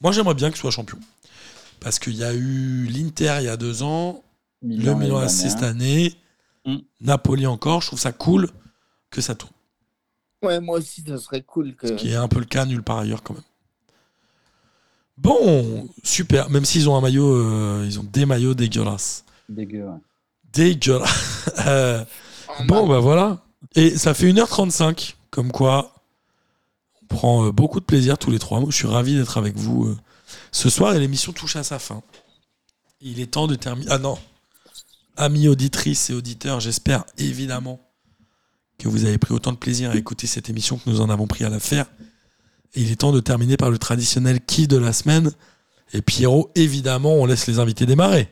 Moi, j'aimerais bien qu'il soit champion parce qu'il y a eu l'Inter il y a deux ans, le Milan AC cette année, Mm. Napoli encore. Je trouve ça cool que ça tourne. Ouais, moi aussi, ça serait cool que. Ce qui est un peu le cas nulle part ailleurs quand même. Bon, super. Même s'ils ont un maillot, euh, ils ont des maillots dégueulasses. Dégueu, ouais. Dégueulasses. Euh, Ah, bon, bah voilà. Et ça fait 1h35, comme quoi on prend euh, beaucoup de plaisir tous les trois. Moi, je suis ravi d'être avec vous euh, ce soir et l'émission touche à sa fin. Il est temps de terminer. Ah non. Amis auditrices et auditeurs, j'espère évidemment que vous avez pris autant de plaisir à écouter cette émission que nous en avons pris à la faire. Et il est temps de terminer par le traditionnel qui de la semaine. Et Pierrot, évidemment, on laisse les invités démarrer.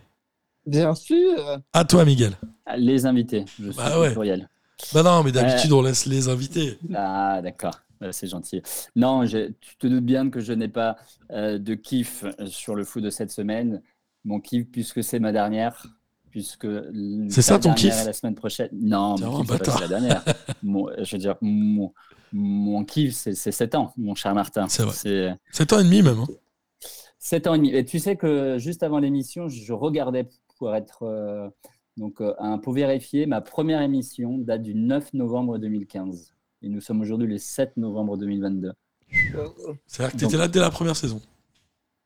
Bien sûr. À toi, Miguel. Les invités, je suis Bah ouais. pluriel. Bah non, mais d'habitude, on laisse les invités. Ah, d'accord. Euh, C'est gentil. Non, je- tu te doutes bien que je n'ai pas euh, de kiff euh, sur le foot de cette semaine. Mon kiff, puisque c'est ma dernière, puisque C'est ça, ton kiff la semaine prochaine. Non, mon kiff, c'est pas la dernière. Mon- je veux dire, mon, mon kiff, c'est c'est 7 ans, mon cher Martin. C'est vrai. C'est 7 ans et demi même. hein. 7 ans et demi. Et tu sais que juste avant l'émission, je regardais pour être euh, donc euh, un pour vérifier. Ma première émission date du 9 novembre 2015. Et nous sommes aujourd'hui le 7 novembre 2022. C'est-à-dire que tu étais là dès la première saison.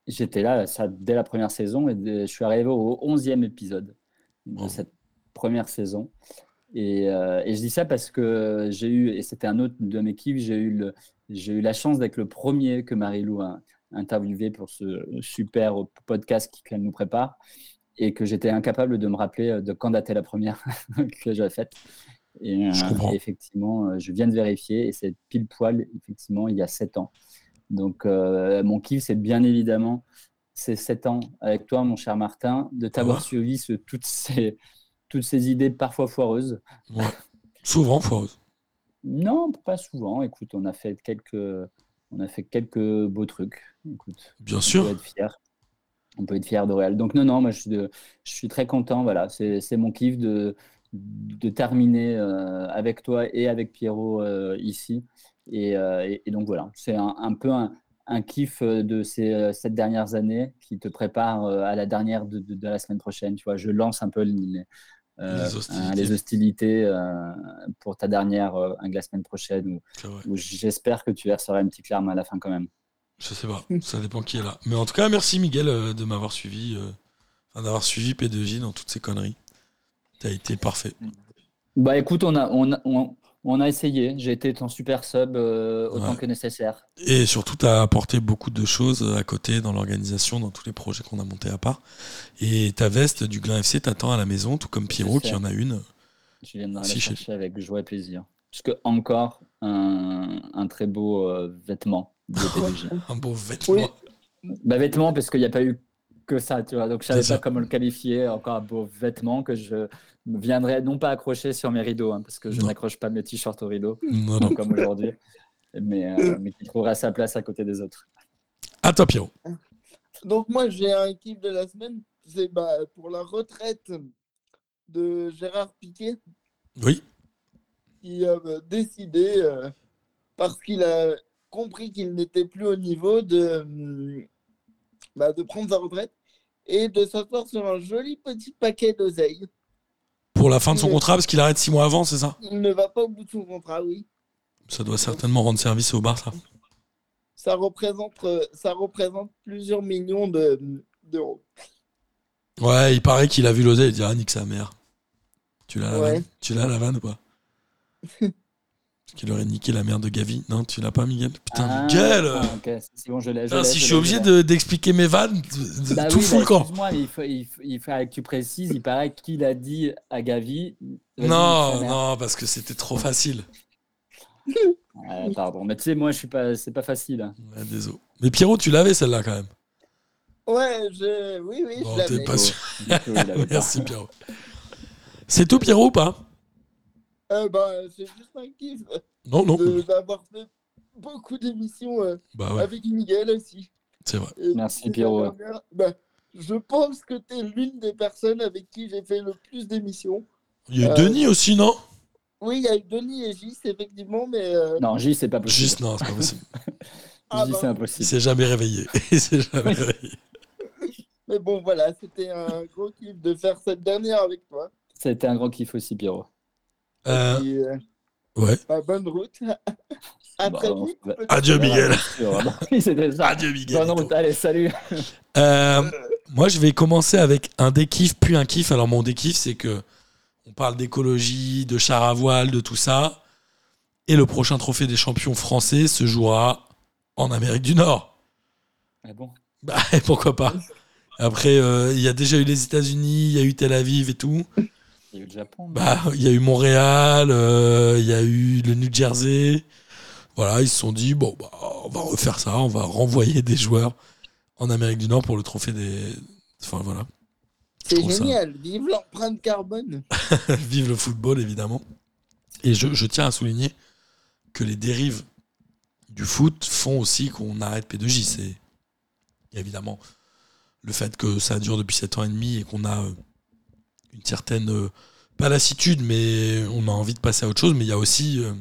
J'étais là ça, dès la première saison et de- je suis arrivé au 11e épisode de cette première saison. Et, euh, et je dis ça parce que j'ai eu, et c'était un autre de mes kiffs, j'ai eu, le- j'ai eu la chance d'être le premier que Marie-Lou a interviewé pour ce super podcast qu'elle nous prépare et que j'étais incapable de me rappeler euh, de quand datait la première que j'avais faite. Et, euh, Je comprends. et effectivement, euh, je viens de vérifier et c'est pile poil, effectivement, il y a 7 ans. Donc, euh, mon kiff, c'est bien évidemment ces 7 ans avec toi, mon cher Martin, de t'avoir Ouais. suivi ce- toutes, ces, toutes ces idées parfois foireuses. Ouais. Souvent foireuse. Non, pas souvent. Écoute, on a fait quelques, on a fait quelques beaux trucs. Écoute, Bien on sûr. être fier. On peut être fier de Real. Donc non, non, moi je suis, de- je suis très content. Voilà, c'est mon kiff de, de terminer euh, avec toi et avec Pierrot euh, ici. Et, euh, et- et donc voilà, c'est un, un peu un, un kiff de ces sept dernières années qui te prépare à la dernière de, de- de la semaine prochaine. Tu vois, je lance un peu les, Les hostilités. les hostilités, pour ta dernière de la semaine prochaine où j'espère que tu verseras une petite larme à la fin quand même. Je sais pas. Ça dépend qui est là. Mais en tout cas, merci Miguel euh, de m'avoir suivi. euh, d'avoir suivi P2J dans toutes ces conneries. T'as été parfait. Bah écoute, on a, on a, on, on a essayé. J'ai été ton super sub euh, autant Ouais. que nécessaire. Et surtout, t'as apporté beaucoup de choses à côté dans l'organisation, dans tous les projets qu'on a montés à part. Et ta veste du Glin FC t'attend à la maison, tout comme Pierrot qui en a une. Je viendrai Si, la chez- chercher avec joie et plaisir. Puisque encore un, un très beau vêtement. Un beau vêtement. Oui. bah vêtement parce qu'il n'y a pas eu que ça, tu vois. Donc je savais C'est ça. pas comment le qualifier. Encore un beau vêtement que je viendrai non pas accrocher sur mes rideaux, hein, parce que je n'accroche pas mes t-shirts aux rideaux Non, non. comme aujourd'hui, mais, euh, mais qui trouvera sa place à côté des autres. À toi, Pierrot. Donc moi j'ai un kiff de la semaine, c'est bah, pour la retraite de Gérard Piquet Oui. qui a euh, décidé, euh, parce qu'il a compris qu'il n'était plus au niveau, de, hum, bah, de prendre sa retraite et de s'asseoir sur un joli petit paquet d'oseille. Pour la fin de son contrat, parce qu'il arrête six mois avant, c'est ça? Il ne va pas au bout de son contrat, oui. Ça doit certainement rendre service au bar, ça. Ça représente, euh, ça représente plusieurs millions de- d'euros. Ouais, il paraît qu'il a vu l'oseille il dit Ah, nique sa mère. Tu l'as la Ouais. vanne Tu l'as la vanne ou pas? Parce qu'il aurait niqué la mère de Gavi. Non, tu l'as pas, Miguel Putain, Ah, Miguel ah, bon, je je Si je je suis obligé de- d'expliquer mes vannes, Bah tout oui, fout bah le camp. excuse-moi, mais il faut, il, faut, il fallait que tu précises. Il paraît qu'il a dit à Gavi. Non, non, parce que c'était trop facile. Pardon, mais tu sais, moi, je suis pas, c'est pas facile. hein. Ouais, désolé. Mais Pierrot, tu l'avais celle-là quand même. Ouais, je... oui, oui, Bon, je l'avais. pas sûr. Avait pas. Merci Pierrot. C'est tout, Pierrot, ou pas? Euh, bah, c'est juste un kiff Non, non. d'avoir fait beaucoup d'émissions euh, Bah ouais, avec Miguel aussi. c'est vrai. Et Merci, Pierrot. bah, je pense que tu es l'une des personnes avec qui j'ai fait le plus d'émissions. Il y a eu Euh, Denis aussi, non? Oui, il y a eu Denis et Gis, effectivement, mais. euh, Non, J, c'est pas possible. Juste, non, c'est pas possible. ah bah, c'est Il impossible. s'est jamais réveillé. Il s'est jamais réveillé. mais bon, voilà, c'était un gros kiff de faire cette dernière avec toi. C'était un grand kiff aussi, Pierrot. Euh, euh, ouais. bah, bonne route. à Bah, très vite. bah. Adieu, Miguel. Adieu, Miguel. Bonne route, allez, salut. Euh, moi, je vais commencer avec un dékiff, puis un kiff. Alors, mon dékiff, c'est que on parle d'écologie, de char à voile, de tout ça. Et le prochain trophée des champions français se jouera en Amérique du Nord. Ah bon? Bah, pourquoi pas? Après, euh, il y a déjà eu les États-Unis, il y a eu Tel Aviv et tout. Il y a eu le Japon. Bah, il y a eu Montréal, euh, il y a eu le New Jersey. Voilà, ils se sont dit, bon, bah, on va refaire ça, on va renvoyer des joueurs en Amérique du Nord pour le trophée des. Enfin, voilà. C'est ça- génial. Vive l'empreinte carbone. Vive le football, évidemment. Et je, je tiens à souligner que les dérives du foot font aussi qu'on arrête P2J. C'est évidemment le fait que ça dure depuis 7 ans et demi et qu'on a euh, une certaine, euh, pas lassitude, mais on a envie de passer à autre chose. Mais il y a aussi euh,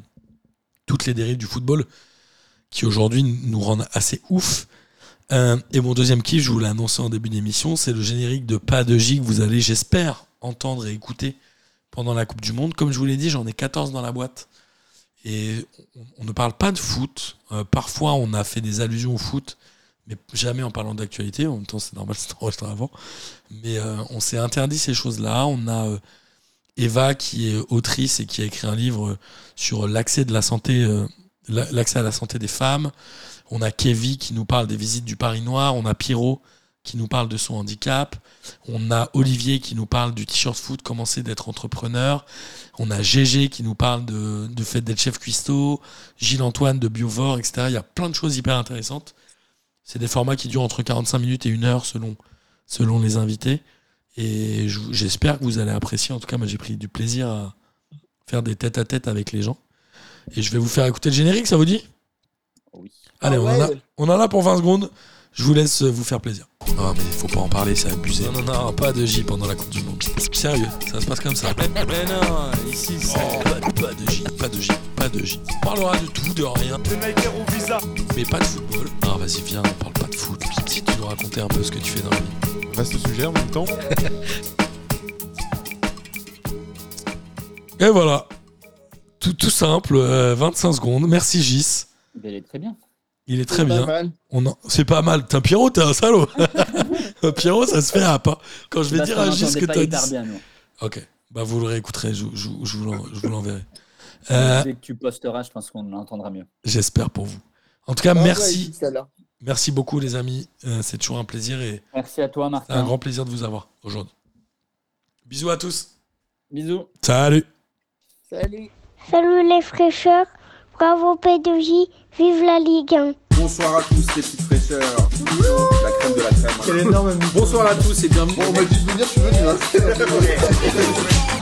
toutes les dérives du football qui aujourd'hui nous rendent assez ouf. Euh, et mon deuxième kiff, je vous l'ai annoncé en début d'émission, c'est le générique de Pas de J que vous allez, j'espère, entendre et écouter pendant la Coupe du Monde. Comme je vous l'ai dit, j'en ai 14 dans la boîte. Et on, ne parle pas de foot. Parfois, on a fait des allusions au foot, mais jamais en parlant d'actualité. En même temps, c'est normal, c'est enregistré avant. Mais euh, on s'est interdit ces choses-là. On a euh, Eva, qui est autrice et qui a écrit un livre sur l'accès de la santé, euh, la- l'accès à la santé des femmes. On a Kevin qui nous parle des visites du Paris Noir. On a Pierrot qui nous parle de son handicap. On a Olivier qui nous parle du t-shirt foot, comment c'est d'être entrepreneur. On a GG qui nous parle de, de fait d'être chef cuistot. Gilles Antoine de Biovore, etc. Il y a plein de choses hyper intéressantes. C'est des formats qui durent entre 45 minutes et une heure selon, selon les invités. Et j'espère que vous allez apprécier. En tout cas, moi, j'ai pris du plaisir à faire des tête à tête avec les gens. Et je vais vous faire écouter le générique, ça vous dit? Oui. Allez, Ah on, en a, on en a pour 20 secondes. Je vous laisse euh, vous faire plaisir. Non, mais il faut pas en parler, c'est abusé. Non, non, non, pas de J pendant la Coupe du Monde. Sérieux, ça se passe comme ça. Mais non, ici, c'est pas, pas de J, pas de J, pas de J. On parlera de tout, de rien. Mais pas de football. Ah, vas-y, viens, on parle pas de foot. Si tu nous racontais un peu ce que tu fais dans la vie. Vaste sujet en même temps. Et voilà. Tout, tout simple, euh, 25 secondes. Merci Gis. Mais il est très bien. Il est très C'est pas bien. en- C'est pas mal. T'es un Pierrot, t'es un salaud. Pierrot, ça se fait à pas. Quand je vais dire à Gis n'entendait que pas t'as dit. bien. Ok. Bah, vous le réécouterez. Je, je- je vous l'en- je vous l'enverrai. Euh, Dès que tu posteras, je pense qu'on l'entendra mieux. J'espère pour vous. En tout cas, Ah ouais, merci. Merci beaucoup, les amis. Euh, c'est toujours un plaisir et Merci à toi, Martin. un grand plaisir de vous avoir aujourd'hui. Bisous à tous. Bisous. Salut. Salut. Salut les fraîcheurs, bravo P2J, vive la Ligue 1. Bonsoir à tous les petites fraîcheurs. La crème de la crème. énorme Bonsoir à tous et bienvenue. Bon, on m'a dit de venir, je suis venu. hein.